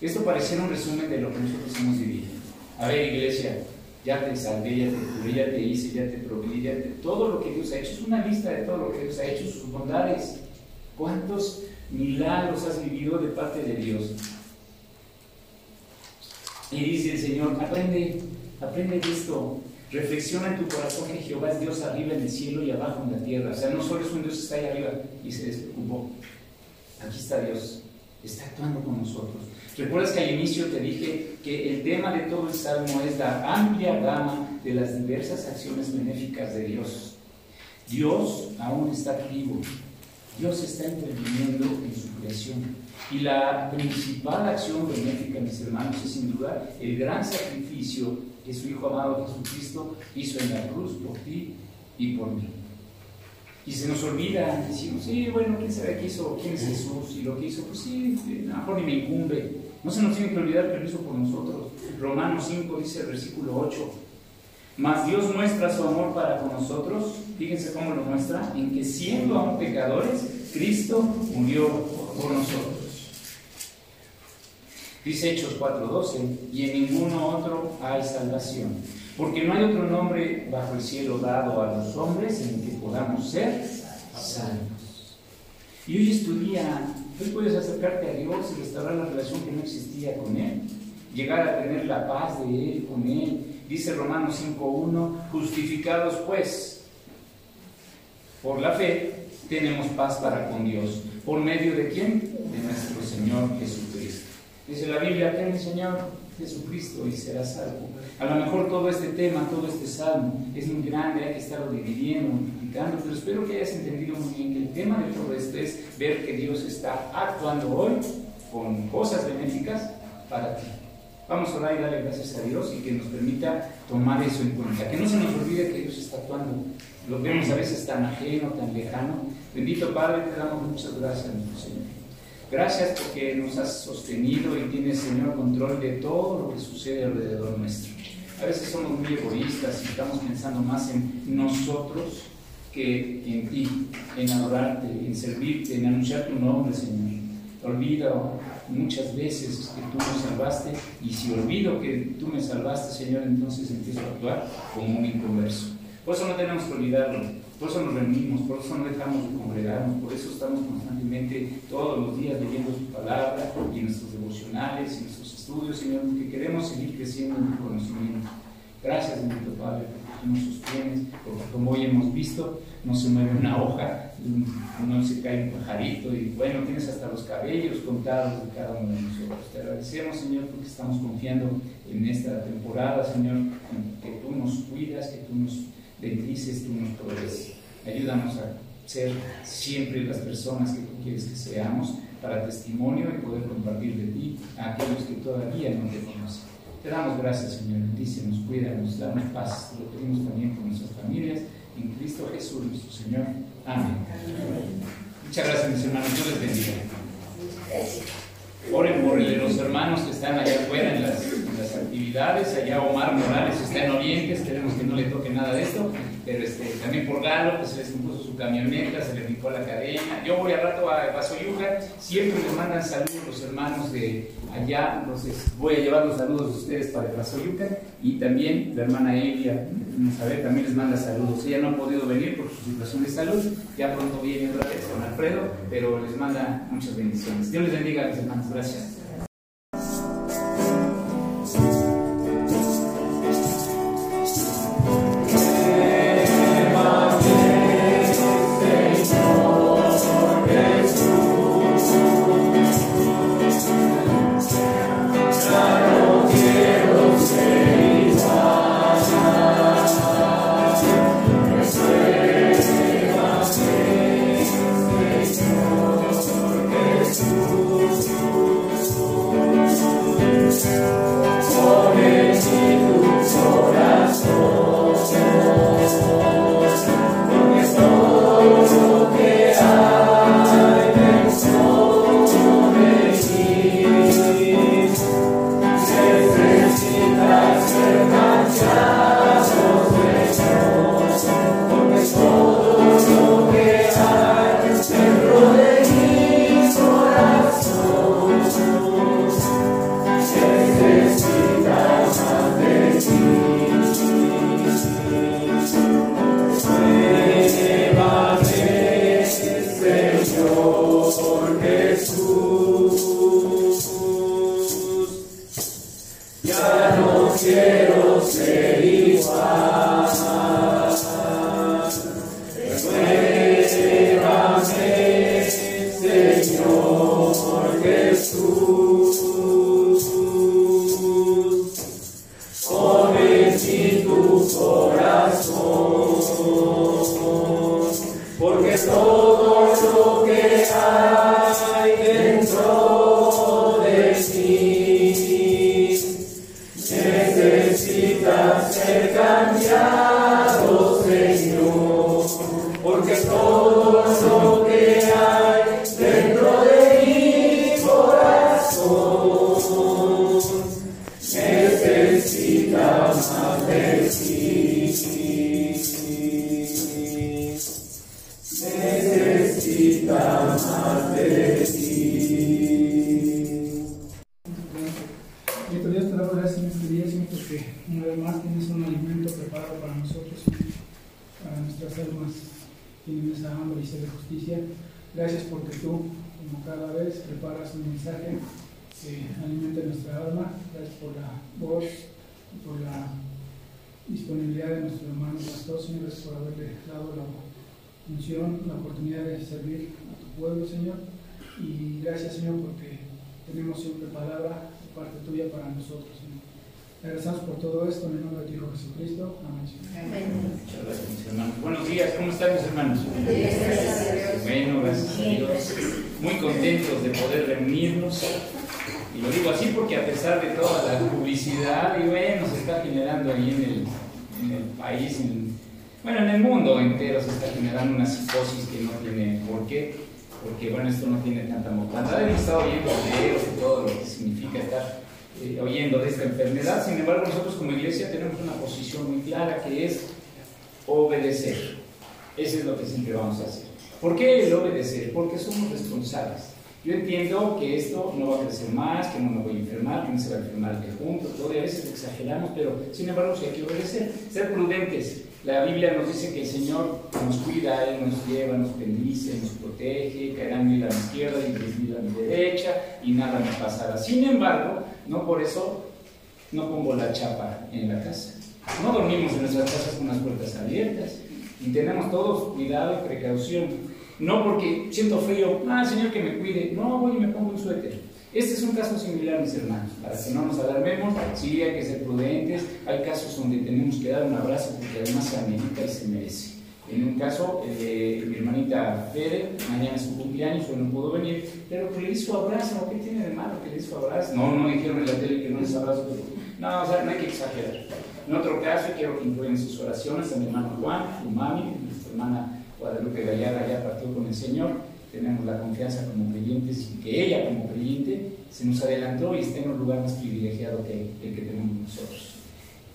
Esto pareciera un resumen de lo que nosotros hemos vivido. A ver, iglesia, ya te salvé, ya te curé, ya te hice, ya te proveí, ya te... todo lo que Dios ha hecho. Es una lista de todo lo que Dios ha hecho, sus bondades. ¿Cuántos milagros has vivido de parte de Dios? Y dice el Señor, aprende, aprende esto. Reflexiona en tu corazón que Jehová es Dios arriba en el cielo y abajo en la tierra. O sea, no solo es un Dios que está ahí arriba y se despreocupó. Aquí está Dios, está actuando con nosotros. ¿Recuerdas que al inicio te dije que el tema de todo el salmo es la amplia gama de las diversas acciones benéficas de Dios? Dios aún está vivo. Dios está interviniendo en su creación. Y la principal acción benéfica, mis hermanos, es sin duda el gran sacrificio que su Hijo amado Jesucristo hizo en la cruz por ti y por mí. Y se nos olvida, decimos, sí, bueno, ¿quién sabe qué hizo? ¿Quién es Jesús? Y lo que hizo, pues sí, a lo mejor ni me incumbe. No se nos tiene que olvidar que lo hizo por nosotros. Romanos 5 dice el versículo 8. Mas Dios muestra su amor para con nosotros, fíjense cómo lo muestra, en que siendo aún pecadores, Cristo murió por nosotros. Dice Hechos 4:12, y en ninguno otro hay salvación, porque no hay otro nombre bajo el cielo dado a los hombres en el que podamos ser salvos. Y hoy es tu día, hoy puedes acercarte a Dios y restaurar la relación que no existía con Él, llegar a tener la paz de Él, con Él. Dice Romanos 5:1, justificados pues por la fe, tenemos paz para con Dios. ¿Por medio de quién? De nuestro Señor Jesucristo. Dice la Biblia, ten el Señor Jesucristo y será salvo. A lo mejor todo este tema, todo este salmo es muy grande, hay que estarlo dividiendo, multiplicando, pero espero que hayas entendido muy bien que el tema de todo esto es ver que Dios está actuando hoy con cosas benéficas para ti. Vamos a orar y darle gracias a Dios y que nos permita tomar eso en cuenta. Que no se nos olvide que Dios está actuando. Lo vemos a veces tan ajeno, tan lejano. Bendito Padre, te damos muchas gracias, nuestro Señor. Gracias porque nos has sostenido y tienes, Señor, control de todo lo que sucede alrededor nuestro. A veces somos muy egoístas y estamos pensando más en nosotros que en ti, en adorarte, en servirte, en anunciar tu nombre, Señor. Olvido muchas veces que tú nos salvaste y si olvido que tú me salvaste, Señor, entonces empiezo a actuar como un inconverso. Por eso no tenemos que olvidarlo, por eso nos reunimos, por eso no dejamos de congregarnos, por eso estamos constantemente todos los días leyendo su palabra y nuestros devocionales y nuestros estudios, Señor, porque queremos seguir creciendo en tu conocimiento. Gracias, bendito Padre, porque tú nos sostienes, porque como hoy hemos visto, no se mueve una hoja, no se cae un pajarito y bueno, tienes hasta los cabellos contados de cada uno de nosotros. Te agradecemos, Señor, porque estamos confiando en esta temporada, Señor, que tú nos cuidas, que tú nos bendices, tú nos provees. Ayúdanos a ser siempre las personas que tú quieres que seamos para testimonio y poder compartir de ti a aquellos que todavía no te conocen. Te damos gracias, Señor. Bendícenos, cuídanos, danos paz. Te lo pedimos también con nuestras familias. En Cristo Jesús, nuestro Señor. Amén. Muchas gracias, mis hermanos. Dios les bendiga. Oren por los hermanos que están allá afuera en las, actividades. Allá Omar Morales está en Oriente. Esperemos que no le toque nada de esto. Pero este, también por Galo, que se les compuso su camioneta, se le picó la cadena. Yo voy al rato a Yuga. Siempre les mandan saludos los hermanos de allá. Entonces voy a llevar los saludos de ustedes para Yuga. Y también la hermana Elia, a también les manda saludos. Ella no ha podido venir por su situación de salud. Ya pronto viene otra vez con Alfredo, pero les manda muchas bendiciones. Dios les bendiga, mis hermanos. Gracias. Cero se. Oportunidad de servir a tu pueblo, Señor. Y gracias, Señor, porque tenemos siempre palabra de parte tuya para nosotros, Señor. Agradecemos por todo esto en el nombre de tu Hijo Jesucristo. Amén. Muchas gracias, mis hermanos. Buenos días, ¿cómo están mis hermanos? Bueno, gracias a Dios. Muy contentos de poder reunirnos. Y lo digo así porque a pesar de toda la publicidad, y bueno, se está generando ahí en el, en el país, en bueno, en el mundo entero se está generando una psicosis que no tiene por qué, porque bueno, esto no tiene tanta mortalidad. Hemos estado oyendo videos y todo lo que significa estar eh, oyendo de esta enfermedad, sin embargo nosotros como iglesia tenemos una posición muy clara que es obedecer. Eso es lo que siempre vamos a hacer. ¿Por qué el obedecer? Porque somos responsables. Yo entiendo que esto no va a crecer más, que no me voy a enfermar, que no se va a enfermar de junto, todo y a veces exageramos, pero sin embargo sí hay que obedecer, ser prudentes. La Biblia nos dice que el Señor nos cuida, Él nos lleva, nos bendice, nos protege, caerá mil a mi izquierda y diez a mi derecha y nada me pasará. Sin embargo, no por eso no pongo la chapa en la casa. No dormimos en nuestras casas con las puertas abiertas y tenemos todos cuidado y precaución. No porque siento frío, ah, Señor que me cuide, no voy y me pongo un suéter. Este es un caso similar, mis hermanos, para que no nos alarmemos, sí hay que ser prudentes, hay casos donde tenemos que dar un abrazo porque además se amerita y se merece. En un caso, eh, mi hermanita Fede, mañana es su cumpleaños, hoy no pudo venir, pero que le di su abrazo, ¿qué tiene de malo que le di su abrazo? No, no dijeron en la tele que no es abrazo, pero no, o sea, no hay que exagerar. En otro caso, quiero que incluyan sus oraciones a mi hermano Juan, su mami, nuestra hermana Guadalupe Gallardo ya partió con el Señor tenemos la confianza como creyentes y que ella como creyente se nos adelantó y está en un lugar más privilegiado que el que tenemos nosotros.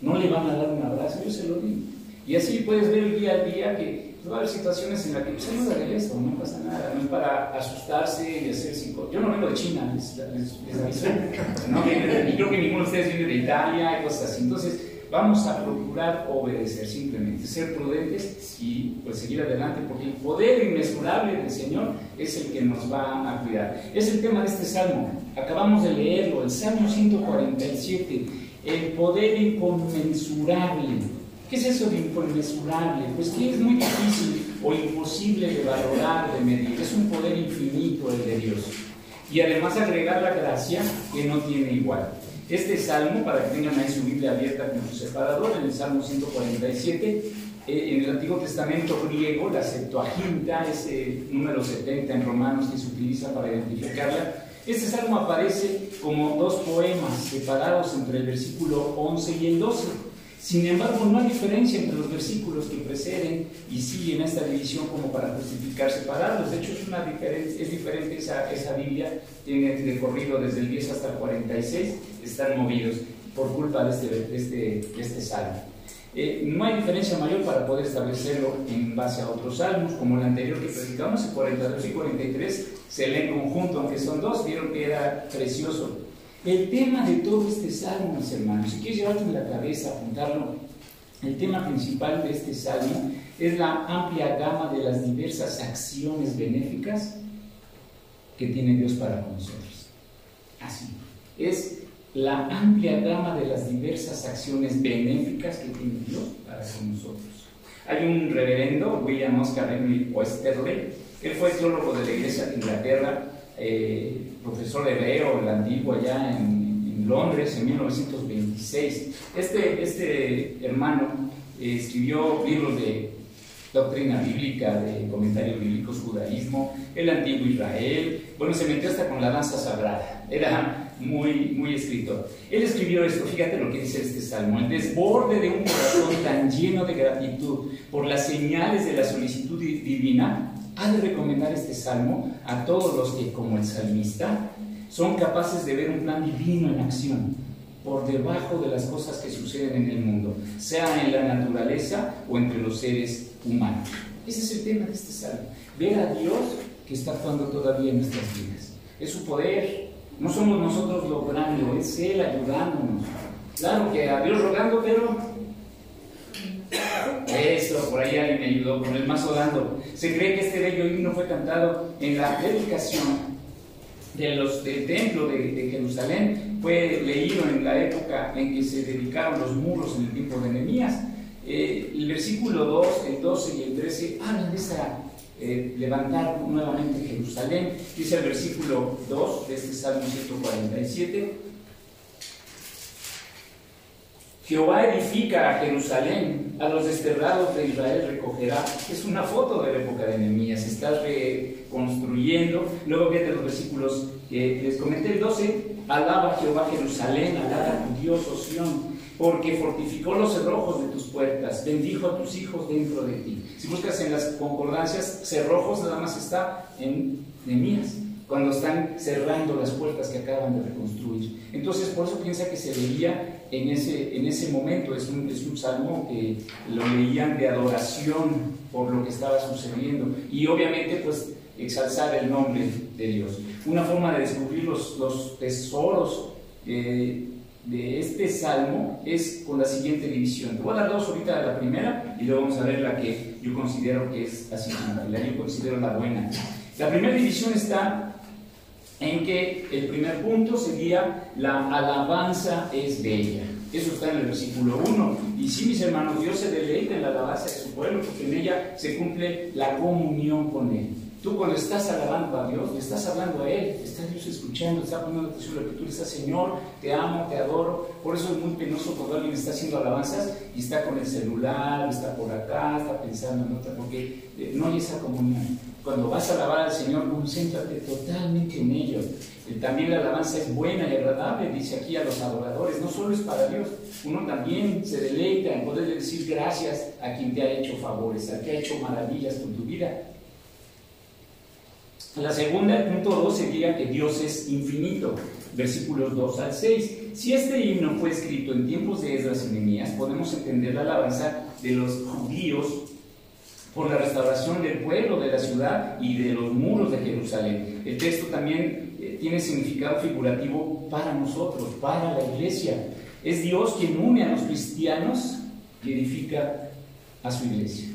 No le van a dar un abrazo, yo se lo digo. Y así puedes ver el día a día que pues, va a haber situaciones en las que se no de esto, no pasa nada, no es para asustarse y hacer cinco. Yo no vengo de China, les, les, aviso. No, y creo que ninguno de ustedes viene de Italia y cosas así. Entonces, vamos a procurar obedecer simplemente, ser prudentes y pues seguir adelante, porque el poder inmesurable del Señor es el que nos va a cuidar. Es el tema de este salmo, acabamos de leerlo, el Salmo 147, el poder inconmensurable. ¿Qué es eso de inconmensurable? Pues que es muy difícil o imposible de valorar, de medir. Es un poder infinito el de Dios. Y además agregar la gracia que no tiene igual. Este salmo, para que tengan ahí su Biblia abierta con su separador, en el Salmo 147, eh, en el Antiguo Testamento griego, la Septuaginta, ese número 70 en Romanos que se utiliza para identificarla, este salmo aparece como dos poemas separados entre el versículo 11 y el 12. Sin embargo, no hay diferencia entre los versículos que preceden y siguen esta división como para justificar separarlos. De hecho, es, una diferente, es diferente esa, esa Biblia, tiene recorrido desde el 10 hasta el 46, están movidos por culpa de este, este, este salmo. Eh, no hay diferencia mayor para poder establecerlo en base a otros salmos, como el anterior que predicamos, el 42 y 43, se leen en conjunto, aunque son dos, vieron que era precioso el tema de todo este salmo, mis hermanos, si quieres llevarte en la cabeza, apuntarlo, el tema principal de este salmo es la amplia gama de las diversas acciones benéficas que tiene Dios para nosotros. Así, es la amplia gama de las diversas acciones benéficas que tiene Dios para con nosotros. Hay un reverendo, William Oscar Henry Westerle, él fue teólogo de la Iglesia de Inglaterra, eh, profesor hebreo, el antiguo, allá en, Londres en 1926. Este, este hermano eh, escribió libros de doctrina bíblica, de comentarios bíblicos, judaísmo, el antiguo Israel, bueno, se metió hasta con la danza sagrada. Era muy, muy escritor. Él escribió esto, fíjate lo que dice este salmo, el desborde de un corazón tan lleno de gratitud por las señales de la solicitud divina, ha de recomendar este salmo a todos los que, como el salmista, son capaces de ver un plan divino en acción por debajo de las cosas que suceden en el mundo, sea en la naturaleza o entre los seres humanos. Ese es el tema de este salmo. Ver a Dios que está actuando todavía en nuestras vidas. Es su poder. No somos nosotros logrando, es Él ayudándonos. Claro que a Dios rogando, pero eso, por ahí alguien me ayudó con el mazo dando. Se cree que este bello himno fue cantado en la dedicación de los, del templo de, Jerusalén. Fue leído en la época en que se dedicaron los muros en el tiempo de Nehemías. Eh, el versículo 2, el 12 y el 13 hablan de esa eh, levantar nuevamente Jerusalén. Dice el versículo 2 de este Salmo 147. Jehová edifica a Jerusalén, a los desterrados de Israel recogerá. Es una foto de la época de Nehemías, está reconstruyendo. Luego fíjate los versículos que les comenté, el 12, alaba Jehová Jerusalén, alaba tu Dios, Sion, porque fortificó los cerrojos de tus puertas, bendijo a tus hijos dentro de ti. Si buscas en las concordancias, cerrojos nada más está en Nehemías cuando están cerrando las puertas que acaban de reconstruir. Entonces, por eso piensa que se leía en ese, en ese momento, es un, es un salmo que lo leían de adoración por lo que estaba sucediendo y obviamente pues exalzar el nombre de Dios. Una forma de descubrir los, los tesoros eh, de este salmo es con la siguiente división. Te voy a dar dos ahorita la primera y luego vamos a ver la que yo considero que es así, la yo considero la buena. La primera división está en que el primer punto sería la alabanza es bella. Eso está en el versículo 1. Y sí, mis hermanos, Dios se deleita en la alabanza de su pueblo porque en ella se cumple la comunión con Él. Tú cuando estás alabando a Dios, le estás hablando a Él, está Dios escuchando, está poniendo atención a lo que tú le estás, Señor, te amo, te adoro. Por eso es muy penoso cuando alguien está haciendo alabanzas y está con el celular, está por acá, está pensando en otra, porque eh, no hay esa comunión. Cuando vas a alabar al Señor, concéntrate totalmente en ello. Eh, también la alabanza es buena y agradable, dice aquí a los adoradores, no solo es para Dios, uno también se deleita en poder decir gracias a quien te ha hecho favores, a quien ha hecho maravillas con tu vida. La segunda, el punto 2, sería que Dios es infinito, versículos 2 al 6. Si este himno fue escrito en tiempos de Esdras y Nehemías, podemos entender la alabanza de los judíos por la restauración del pueblo, de la ciudad y de los muros de Jerusalén. El texto también eh, tiene significado figurativo para nosotros, para la iglesia. Es Dios quien une a los cristianos y edifica a su iglesia.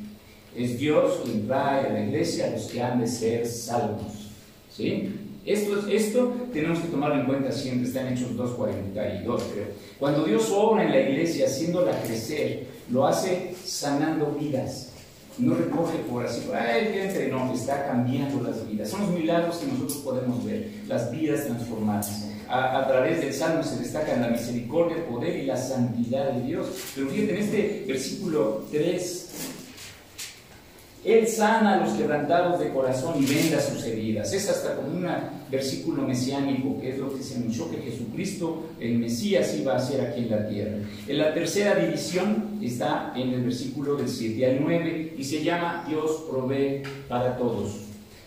Es Dios quien trae a la iglesia a los que han de ser salvos. ¿Sí? Esto, esto tenemos que tomarlo en cuenta siempre, está en Hechos 2.42, creo. Cuando Dios obra en la iglesia haciéndola crecer, lo hace sanando vidas, no recoge por así, ay, entre, no, está cambiando las vidas. Son los milagros que nosotros podemos ver, las vidas transformadas. A, a, través del Salmo se destacan la misericordia, el poder y la santidad de Dios. Pero fíjate, en este versículo 3 él sana a los quebrantados de corazón y venda sus heridas. Es hasta como un versículo mesiánico, que es lo que se anunció que Jesucristo, el Mesías, iba a hacer aquí en la tierra. En la tercera división está en el versículo del 7 al 9 y se llama Dios provee para todos.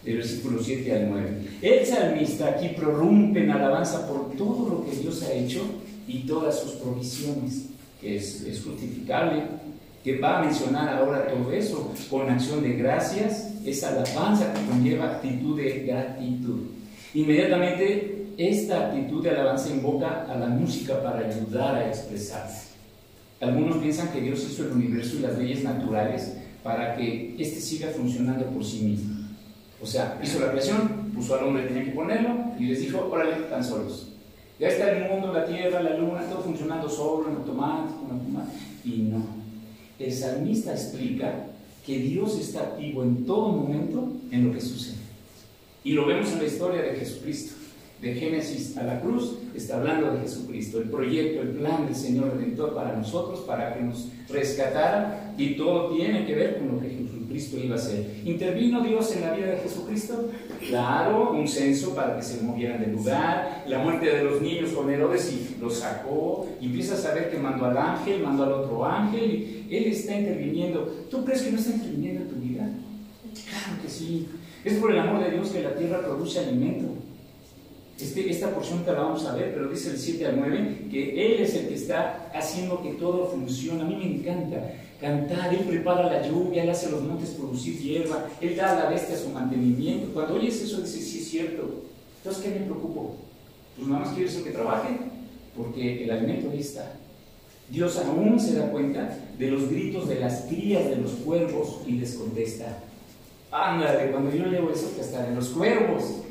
Del versículo 7 al 9. El salmista aquí prorrumpe en alabanza por todo lo que Dios ha hecho y todas sus provisiones, que es, es justificable que va a mencionar ahora todo eso con acción de gracias, esa alabanza que conlleva actitud de gratitud. Inmediatamente esta actitud de alabanza invoca a la música para ayudar a expresarse. Algunos piensan que Dios hizo el universo y las leyes naturales para que éste siga funcionando por sí mismo. O sea, hizo la creación, puso al hombre, tenía que ponerlo y les dijo, órale, tan solos. Ya está el mundo, la tierra, la luna, todo funcionando solo, en automático, en automático. Y no el salmista explica que Dios está activo en todo momento en lo que sucede. Y lo vemos en la historia de Jesucristo. de Génesis a la cruz, está hablando de Jesucristo, el proyecto, el plan del Señor Redentor para nosotros, para que nos rescatara, y todo tiene que ver con lo que Jesucristo iba a hacer. ¿Intervino Dios en la vida de Jesucristo? Claro, un censo para que se movieran del lugar, la muerte de los niños con Herodes y los sacó, y empieza a saber que mandó al ángel, mandó al otro ángel, y Él está interviniendo. ¿Tú crees que no está interviniendo en tu vida? Claro que sí. Es por el amor de Dios que la tierra produce alimento. Este, esta porción te la vamos a ver, pero dice el 7 al 9 que Él es el que está haciendo que todo funcione. A mí me encanta cantar, Él prepara la lluvia, Él hace los montes producir hierba, Él da a la bestia su mantenimiento. Cuando oyes eso, dices, sí es cierto. Entonces, ¿qué me preocupo? Pues nada más quiero decir que trabaje, porque el alimento ahí está. Dios aún se da cuenta de los gritos de las crías de los cuervos y les contesta. Ándale, cuando yo leo eso, que hasta de los cuervos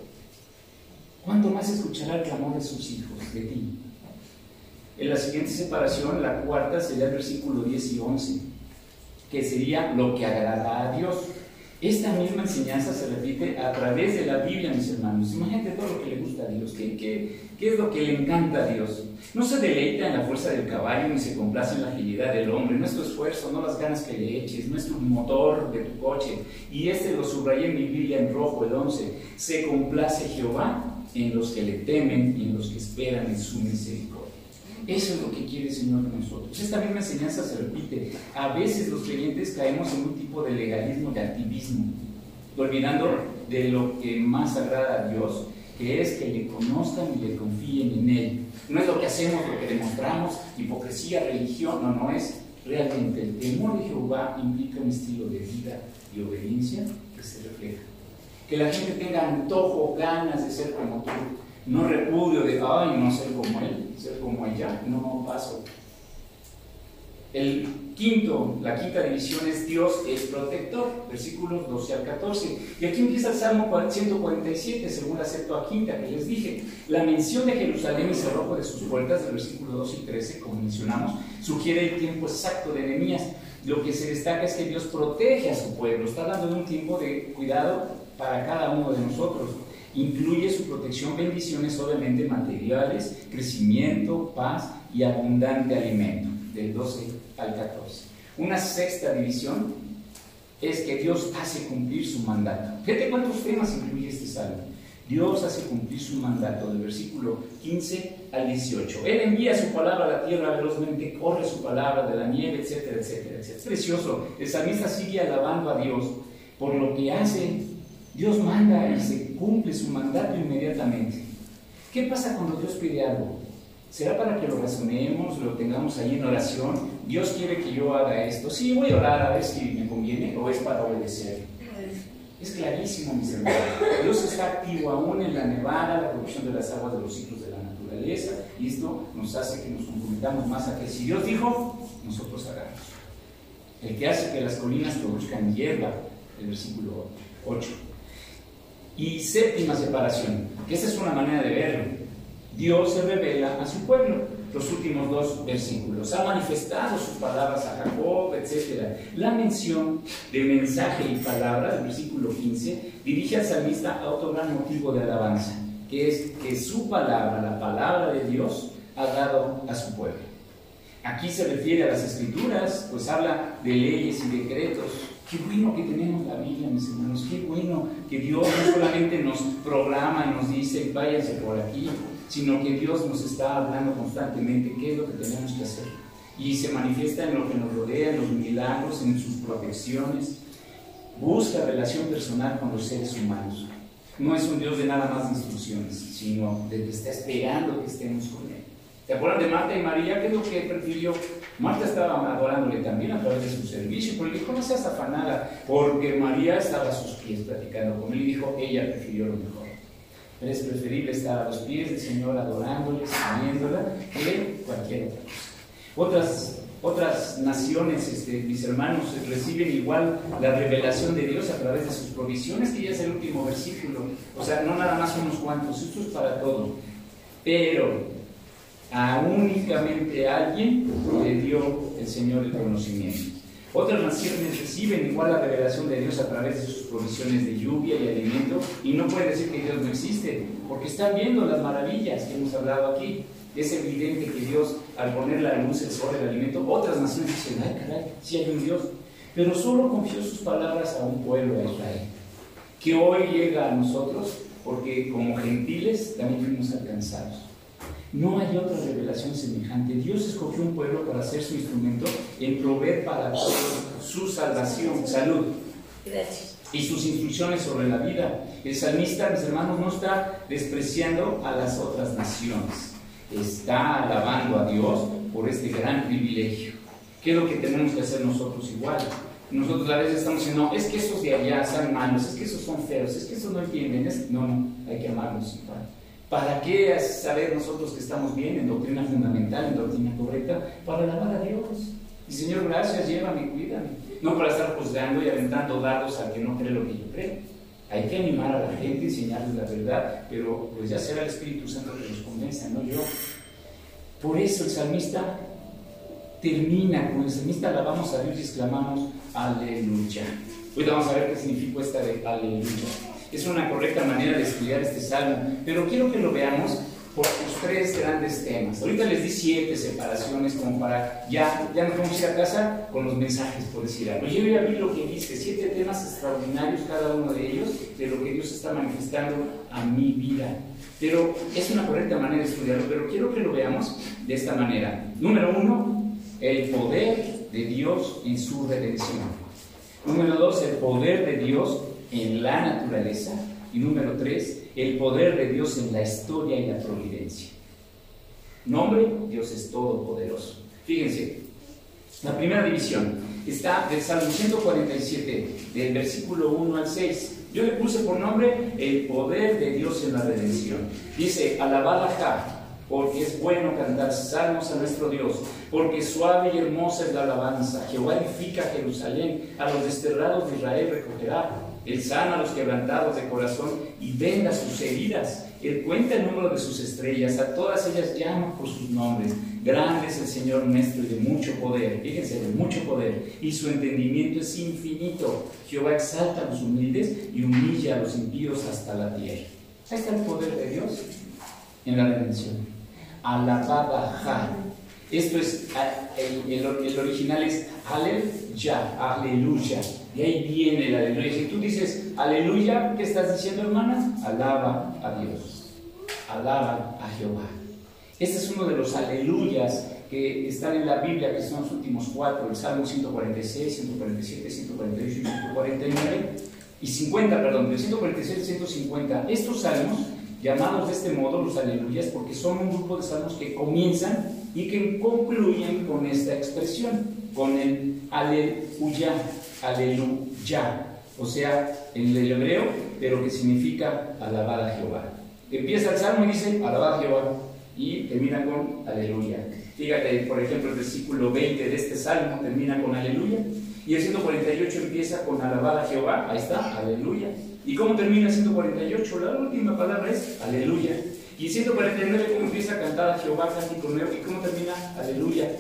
¿Cuánto más escuchará el clamor de sus hijos, de ti? En la siguiente separación, la cuarta, sería el versículo 10 y 11, que sería lo que agrada a Dios. Esta misma enseñanza se repite a través de la Biblia, mis hermanos. Imagínate todo lo que le gusta a Dios. ¿Qué, qué, qué es lo que le encanta a Dios? No se deleita en la fuerza del caballo ni se complace en la agilidad del hombre. No es tu esfuerzo, no las ganas que le eches, no es tu motor de tu coche. Y este lo subrayé en mi Biblia en rojo, el 11. Se complace Jehová en los que le temen y en los que esperan en su misericordia. Eso es lo que quiere el Señor de nosotros. Esta misma enseñanza se repite. A veces los creyentes caemos en un tipo de legalismo, de activismo, olvidando de lo que más agrada a Dios, que es que le conozcan y le confíen en Él. No es lo que hacemos, lo que demostramos, hipocresía, religión, no, no es realmente el temor de Jehová implica un estilo de vida y obediencia que se refleja que la gente tenga antojo, ganas de ser como tú, no repudio de, ay, no ser como él, ser como ella, no paso. El quinto, la quinta división es Dios es protector, versículos 12 al 14. Y aquí empieza el Salmo 147, según la quinta que les dije. La mención de Jerusalén y cerrojo de sus puertas, del versículo 12 y 13, como mencionamos, sugiere el tiempo exacto de Nehemías. Lo que se destaca es que Dios protege a su pueblo, está dando un tiempo de cuidado para cada uno de nosotros. Incluye su protección, bendiciones obviamente materiales, crecimiento, paz y abundante alimento, del 12 al 14. Una sexta división es que Dios hace cumplir su mandato. Fíjate cuántos temas incluye este salmo. Dios hace cumplir su mandato, del versículo 15 al 18. Él envía su palabra a la tierra velozmente, corre su palabra de la nieve, etcétera, etcétera, etcétera. Es precioso. El salmista sigue alabando a Dios por lo que hace Dios manda y se cumple su mandato inmediatamente. ¿Qué pasa cuando Dios pide algo? ¿Será para que lo razonemos, lo tengamos ahí en oración? Dios quiere que yo haga esto. Sí, voy a orar a ver si me conviene o es para obedecer. Es clarísimo, mis hermanos. Dios está activo aún en la nevada, la producción de las aguas de los ciclos de la naturaleza, y esto nos hace que nos comprometamos más a que si Dios dijo, nosotros hagamos. El que hace que las colinas produzcan hierba, el versículo 8. Y séptima separación, que esa es una manera de verlo. Dios se revela a su pueblo. Los últimos dos versículos. Ha manifestado sus palabras a Jacob, etc. La mención de mensaje y palabra del versículo 15 dirige al salmista a otro gran motivo de alabanza, que es que su palabra, la palabra de Dios, ha dado a su pueblo. Aquí se refiere a las escrituras, pues habla de leyes y decretos, Qué bueno que tenemos la Biblia, mis hermanos. Qué bueno que Dios no solamente nos programa y nos dice, váyanse por aquí, sino que Dios nos está hablando constantemente qué es lo que tenemos que hacer. Y se manifiesta en lo que nos rodea, en los milagros, en sus protecciones. Busca relación personal con los seres humanos. No es un Dios de nada más instrucciones, sino de que está esperando que estemos con Él. ¿Se acuerdan de Marta y María? ¿Qué es lo que prefirió? Marta estaba adorándole también a través de su servicio, pero le dijo, no seas afanada, porque María estaba a sus pies platicando con él y dijo, ella prefirió lo mejor. Pero es preferible estar a los pies del Señor adorándole, sirviéndola, que cualquier otra cosa. Otras, otras naciones, este, mis hermanos, reciben igual la revelación de Dios a través de sus provisiones, que ya es el último versículo. O sea, no nada más unos cuantos, esto es para todo. Pero a únicamente alguien le dio el Señor el conocimiento. Otras naciones reciben igual la revelación de Dios a través de sus provisiones de lluvia y alimento y no pueden decir que Dios no existe, porque están viendo las maravillas que hemos hablado aquí. Es evidente que Dios, al poner la luz, el sol, el alimento, otras naciones dicen, ay caray, si hay un Dios. Pero solo confió sus palabras a un pueblo, a Israel, que hoy llega a nosotros porque como gentiles también fuimos alcanzados. No hay otra revelación semejante. Dios escogió un pueblo para ser su instrumento en proveer para todos su salvación, salud. Y sus instrucciones sobre la vida. El salmista, mis hermanos, no está despreciando a las otras naciones. Está alabando a Dios por este gran privilegio. ¿Qué es lo que tenemos que hacer nosotros igual? Nosotros a veces estamos diciendo, no, es que esos de allá son malos, es que esos son feos, es que esos no entienden. No, no, hay que amarlos igual. ¿Para qué saber nosotros que estamos bien en doctrina fundamental, en doctrina correcta? Para alabar a Dios. Y Señor, gracias, llévame, cuídame. No para estar juzgando y aventando dados al que no cree lo que yo creo. Hay que animar a la gente, enseñarles la verdad, pero pues ya será el Espíritu Santo que nos convenza, no yo. Por eso el salmista termina, con el salmista alabamos a Dios y exclamamos, aleluya. Hoy vamos a ver qué significa esta de aleluya es una correcta manera de estudiar este salmo, pero quiero que lo veamos por sus tres grandes temas. Ahorita les di siete separaciones como para ya, ya nos vamos a ir a casa con los mensajes, por decir algo. Yo ya vi lo que dice, siete temas extraordinarios cada uno de ellos, de lo que Dios está manifestando a mi vida. Pero es una correcta manera de estudiarlo, pero quiero que lo veamos de esta manera. Número uno, el poder de Dios en su redención. Número dos, el poder de Dios en la naturaleza. Y número tres, el poder de Dios en la historia y la providencia. Nombre, Dios es todopoderoso. Fíjense, la primera división está del Salmo 147, del versículo 1 al 6. Yo le puse por nombre el poder de Dios en la redención. Dice, alabad a porque es bueno cantar salmos a nuestro Dios, porque suave y hermosa es la alabanza. Jehová edifica Jerusalén, a los desterrados de Israel recogerá. Él sana a los quebrantados de corazón y venda sus heridas. Él cuenta el número de sus estrellas, a todas ellas llama por sus nombres. Grande es el Señor nuestro y de mucho poder, fíjense, de mucho poder, y su entendimiento es infinito. Jehová exalta a los humildes y humilla a los impíos hasta la tierra. Ahí está el poder de Dios en la redención. Alabada Esto es, el, original es aleluya, aleluya. Y ahí viene el aleluya. Si tú dices aleluya, ¿qué estás diciendo, hermana? Alaba a Dios. Alaba a Jehová. Este es uno de los aleluyas que están en la Biblia, que son los últimos cuatro, el Salmo 146, 147, 148 y 149, y 50, perdón, del 146 y 150. Estos salmos, llamados de este modo los aleluyas, porque son un grupo de salmos que comienzan y que concluyen con esta expresión, con el aleluya aleluya, o sea, en el hebreo, pero que significa alabar a Jehová. Empieza el salmo y dice alabar a Jehová y termina con aleluya. Fíjate, por ejemplo, el versículo 20 de este salmo termina con aleluya y el 148 empieza con alabar a Jehová, ahí está, aleluya. ¿Y cómo termina el 148? La última palabra es aleluya. Y el 149, ¿cómo empieza a cantar a Jehová, cántico nuevo? ¿Y cómo termina? Aleluya.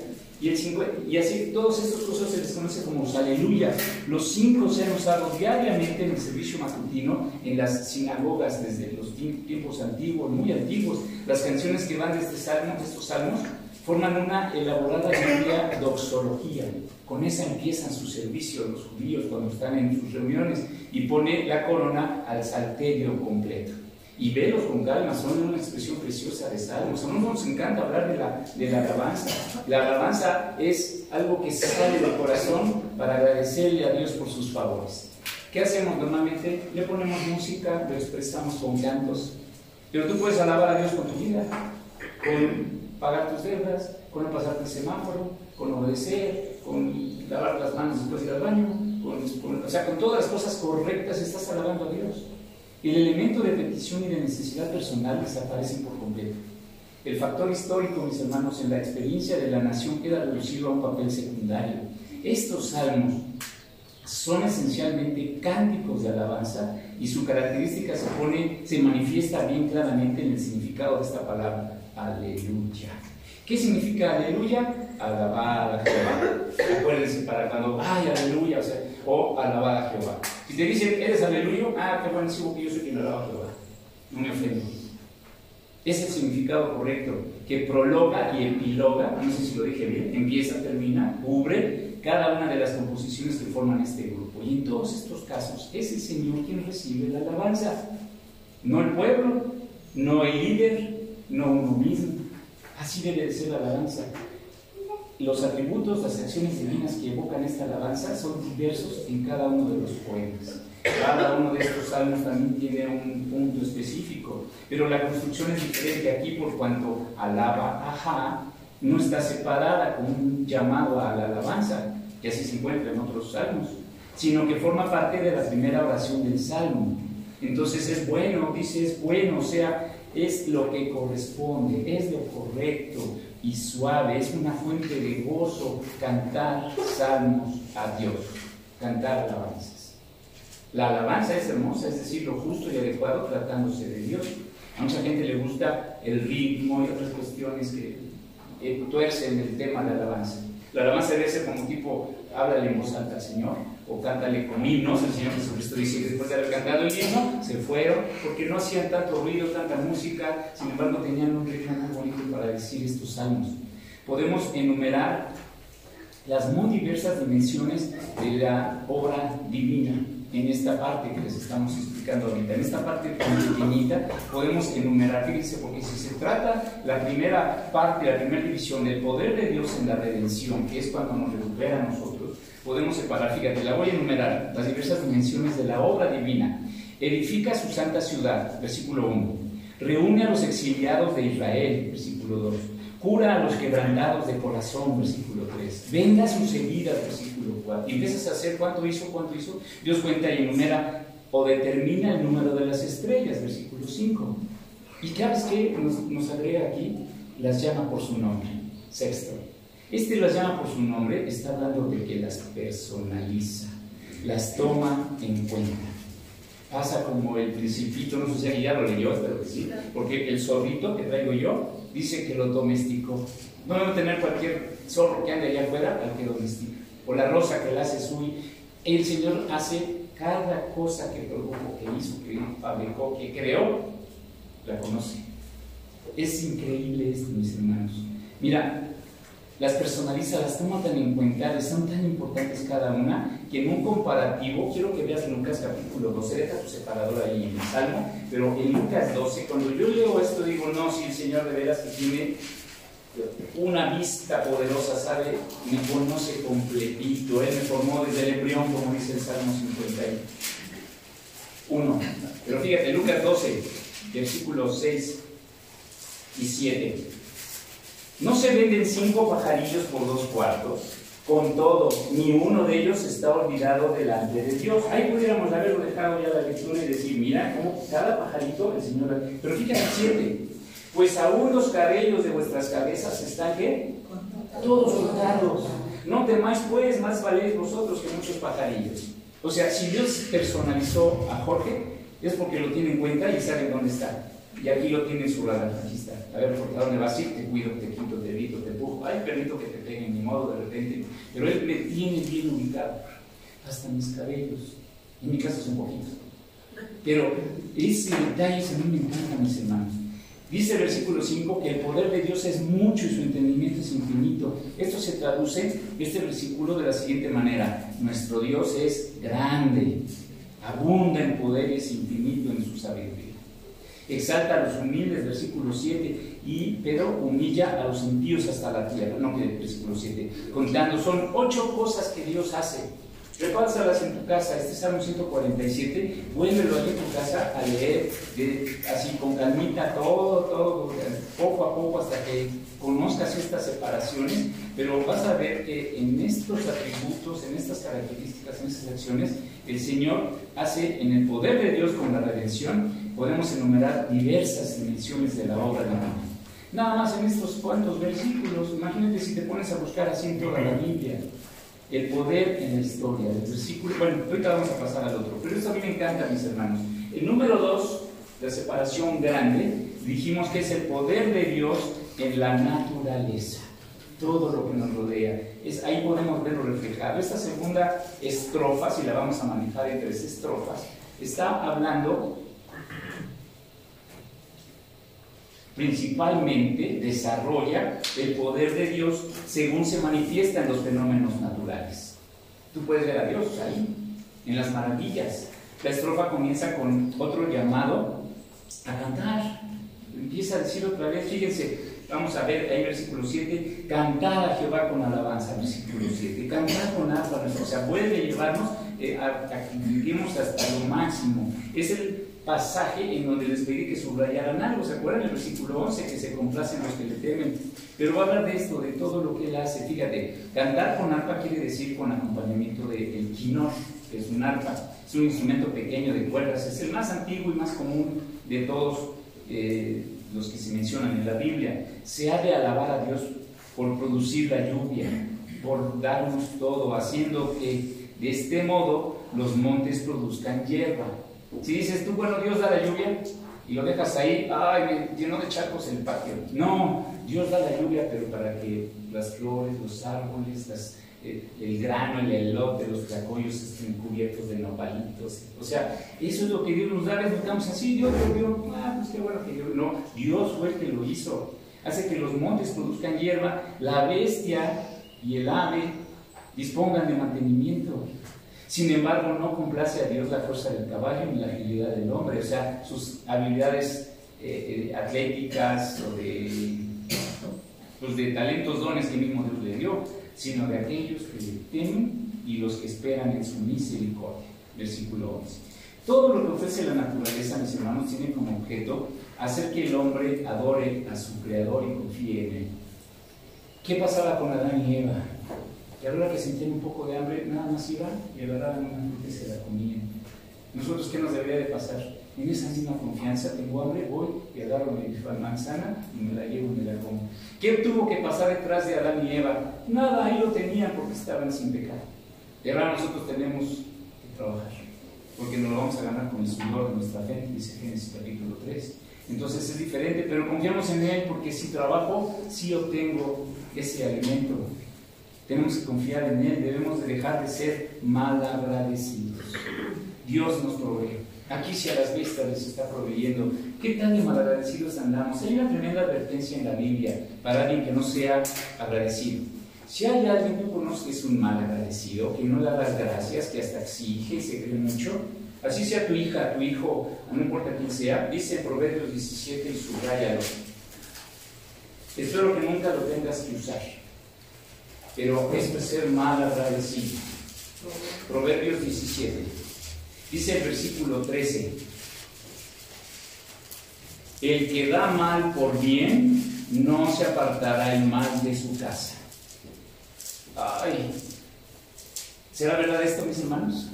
Y, así todas estas cosas se les conoce como los aleluya. Los cinco se han usado diariamente en el servicio matutino en las sinagogas desde los tiempos antiguos, muy antiguos. Las canciones que van de, este salmo, de estos salmos forman una elaborada Biblia doxología. Con esa empiezan su servicio los judíos cuando están en sus reuniones y pone la corona al salterio completo y velos con calma, son una expresión preciosa de salmos. A nosotros nos encanta hablar de la, de la alabanza. La alabanza es algo que sale del corazón para agradecerle a Dios por sus favores. ¿Qué hacemos normalmente? Le ponemos música, lo expresamos con cantos, pero tú puedes alabar a Dios con tu vida, con pagar tus deudas, con no pasarte el semáforo, con obedecer, con lavar las manos después de ir al baño, o sea, con todas las cosas correctas estás alabando a Dios el elemento de petición y de necesidad personal desaparecen por completo. El factor histórico, mis hermanos, en la experiencia de la nación queda reducido a un papel secundario. Estos salmos son esencialmente cánticos de alabanza y su característica se, pone, se manifiesta bien claramente en el significado de esta palabra, aleluya. ¿Qué significa aleluya? alabad a Jehová. Acuérdense para cuando, ay, aleluya, o, sea, o alabad a Jehová. Si te dicen, eres aleluya, ah, qué bueno, sigo que yo soy quien alaba a Jehová. No me ofendo. Es el significado correcto, que prologa y epiloga, no sé si lo dije bien, empieza, termina, cubre cada una de las composiciones que forman este grupo. Y en todos estos casos es el Señor quien recibe la alabanza, no el pueblo, no el líder, no uno mismo. Así debe de ser la alabanza. Los atributos, las acciones divinas que evocan esta alabanza son diversos en cada uno de los poemas. Cada uno de estos salmos también tiene un punto específico, pero la construcción es diferente aquí por cuanto alaba ajá no está separada con un llamado a la alabanza, que así se encuentra en otros salmos, sino que forma parte de la primera oración del salmo. Entonces es bueno, dice es bueno, o sea, es lo que corresponde, es lo correcto y suave, es una fuente de gozo cantar salmos a Dios, cantar alabanzas. La alabanza es hermosa, es decir, lo justo y adecuado tratándose de Dios. A mucha gente le gusta el ritmo y otras cuestiones que eh, tuercen el tema de alabanza. La alabanza debe ser como tipo, háblale en voz alta al Señor, o cántale con himnos. El Señor Jesucristo dice que después de haber cantado el himno, se fueron, porque no hacían tanto ruido, tanta música, sin embargo tenían un muy bonito para decir estos salmos. Podemos enumerar las muy diversas dimensiones de la obra divina en esta parte que les estamos explicando ahorita. En esta parte pequeñita podemos enumerar, fíjense, porque si se trata la primera parte, la primera división del poder de Dios en la redención, que es cuando nos recupera a nosotros, podemos separar, fíjate, la voy a enumerar, las diversas dimensiones de la obra divina. Edifica su santa ciudad, versículo 1. Reúne a los exiliados de Israel, versículo 2 cura a los quebrantados de corazón, versículo 3, venga sus heridas, versículo 4, y empiezas a hacer cuánto hizo, cuánto hizo, Dios cuenta y enumera o determina el número de las estrellas, versículo 5. ¿Y sabes qué nos, nos agrega aquí? Las llama por su nombre, sexto. Este las llama por su nombre, está hablando de que las personaliza, las toma en cuenta pasa como el principito, no sé si ya lo leyó, pero sí, porque el zorrito que traigo yo dice que lo domesticó. No debe tener cualquier zorro que ande allá afuera al que domestica. O la rosa que la hace suya. El Señor hace cada cosa que produjo, que hizo, que fabricó, que creó, la conoce. Es increíble esto, mis hermanos. Mira, las personaliza, las toma tan en cuenta, son tan importantes cada una, que en un comparativo, quiero que veas Lucas capítulo 12, deja tu separador ahí en el Salmo, pero en Lucas 12, cuando yo leo esto, digo, no, si el Señor de veras que tiene una vista poderosa, sabe, me conoce completito, Él me formó desde el embrión, como dice el Salmo 51. Pero fíjate, Lucas 12, versículos 6 y 7. No se venden cinco pajarillos por dos cuartos. Con todo, ni uno de ellos está olvidado delante de Dios. Ahí pudiéramos haberlo dejado ya la lectura y decir, mira cómo cada pajarito el Señor... Pero fíjate, siete. Pues aún los cabellos de vuestras cabezas están, ¿qué? Todos contados. No temáis pues, más valéis vosotros que muchos pajarillos. O sea, si Dios personalizó a Jorge, es porque lo tiene en cuenta y sabe dónde está. Y aquí lo tiene su radar. Aquí está. A ver, ¿por dónde vas a ir? Te cuido, te quito, te evito, te empujo. Ay, permito que te peguen, ni modo, de repente. Pero él me tiene bien ubicado. Hasta mis cabellos. En mi caso son poquitos. Pero ese detalle a mí me encanta, mis hermanos. Dice el versículo 5 que el poder de Dios es mucho y su entendimiento es infinito. Esto se traduce, este versículo, de la siguiente manera. Nuestro Dios es grande, abunda en poder y es infinito en su sabiduría exalta a los humildes, versículo 7, y Pedro humilla a los impíos hasta la tierra, no que versículo 7, contando, son ocho cosas que Dios hace. Repásalas en tu casa, este Salmo 147, vuélvelo aquí en tu casa a leer así con calmita todo, todo, poco a poco hasta que conozcas estas separaciones, pero vas a ver que en estos atributos, en estas características, en estas acciones, el Señor hace en el poder de Dios con la redención podemos enumerar diversas dimensiones de la obra de divina. Nada más en estos cuantos versículos, imagínate si te pones a buscar así en toda la Biblia, el poder en la historia, el versículo, bueno, ahorita vamos a pasar al otro, pero esto a mí me encanta, mis hermanos. El número dos, la separación grande, dijimos que es el poder de Dios en la naturaleza. todo lo que nos rodea. Es, ahí podemos verlo reflejado. Esta segunda estrofa, si la vamos a manejar en tres estrofas, está hablando principalmente, desarrolla el poder de Dios según se manifiesta en los fenómenos naturales. Tú puedes ver a Dios ahí, en las maravillas. La estrofa comienza con otro llamado a cantar. Empieza a decir otra vez, fíjense, vamos a ver ahí versículo 7, cantar a Jehová con alabanza, versículo 7, cantar con arpa, o sea, a llevarnos eh, a, que vivimos hasta lo máximo. Es el pasaje en donde les pedí que subrayaran algo, ¿se acuerdan? El versículo 11, que se complacen los que le temen. Pero va a hablar de esto, de todo lo que él hace. Fíjate, cantar con arpa quiere decir con acompañamiento del de, quinor, que es un arpa, es un instrumento pequeño de cuerdas, es el más antiguo y más común de todos eh, los que se mencionan en la Biblia. Se ha de alabar a Dios por producir la lluvia, por darnos todo, haciendo que de este modo los montes produzcan hierba. Si dices tú, bueno, Dios da la lluvia y lo dejas ahí, ay, lleno de charcos el patio. No, Dios da la lluvia, pero para que las flores, los árboles, las, eh, el grano, el elote, los tlacoyos estén cubiertos de nopalitos. O sea, eso es lo que Dios nos da. Les buscamos así, Dios lo dio, ah, pues qué bueno que Dios. No, Dios fue el que lo hizo. Hace que los montes produzcan hierba, la bestia y el ave dispongan de mantenimiento. Sin embargo, no complace a Dios la fuerza del caballo ni la agilidad del hombre, o sea, sus habilidades eh, eh, atléticas o de, pues de talentos, dones que mismo Dios le dio, sino de aquellos que le temen y los que esperan en su misericordia. Versículo 11. Todo lo que ofrece la naturaleza, mis hermanos, tiene como objeto hacer que el hombre adore a su Creador y confíe en Él. ¿Qué pasaba con Adán y Eva? Y ahora que sentían un poco de hambre, nada más iban y agarraban una fruta y se la comían. Nosotros, ¿qué nos debería de pasar? En esa misma confianza, tengo hambre, voy y agarro mi manzana y me la llevo y me la como. ¿Qué tuvo que pasar detrás de Adán y Eva? Nada, ahí lo tenían porque estaban sin pecado. Y ahora nosotros tenemos que trabajar, porque nos lo vamos a ganar con el Señor de nuestra fe, dice Génesis capítulo 3. Entonces es diferente, pero confiamos en Él porque si trabajo, sí obtengo ese alimento tenemos que confiar en Él, debemos de dejar de ser mal agradecidos. Dios nos provee. Aquí si a las vistas les está proveyendo, ¿qué tan de malagradecidos andamos? Hay una tremenda advertencia en la Biblia para alguien que no sea agradecido. Si hay alguien que conoces que es un mal agradecido, que no da las gracias, que hasta exige se cree mucho, así sea tu hija, tu hijo, no importa quién sea, dice Proverbios 17 y subrayalo. Espero que nunca lo tengas que usar pero esto es ser mal agradecido. Proverbios 17. Dice el versículo 13. El que da mal por bien, no se apartará el mal de su casa. Ay, ¿será verdad esto, mis hermanos?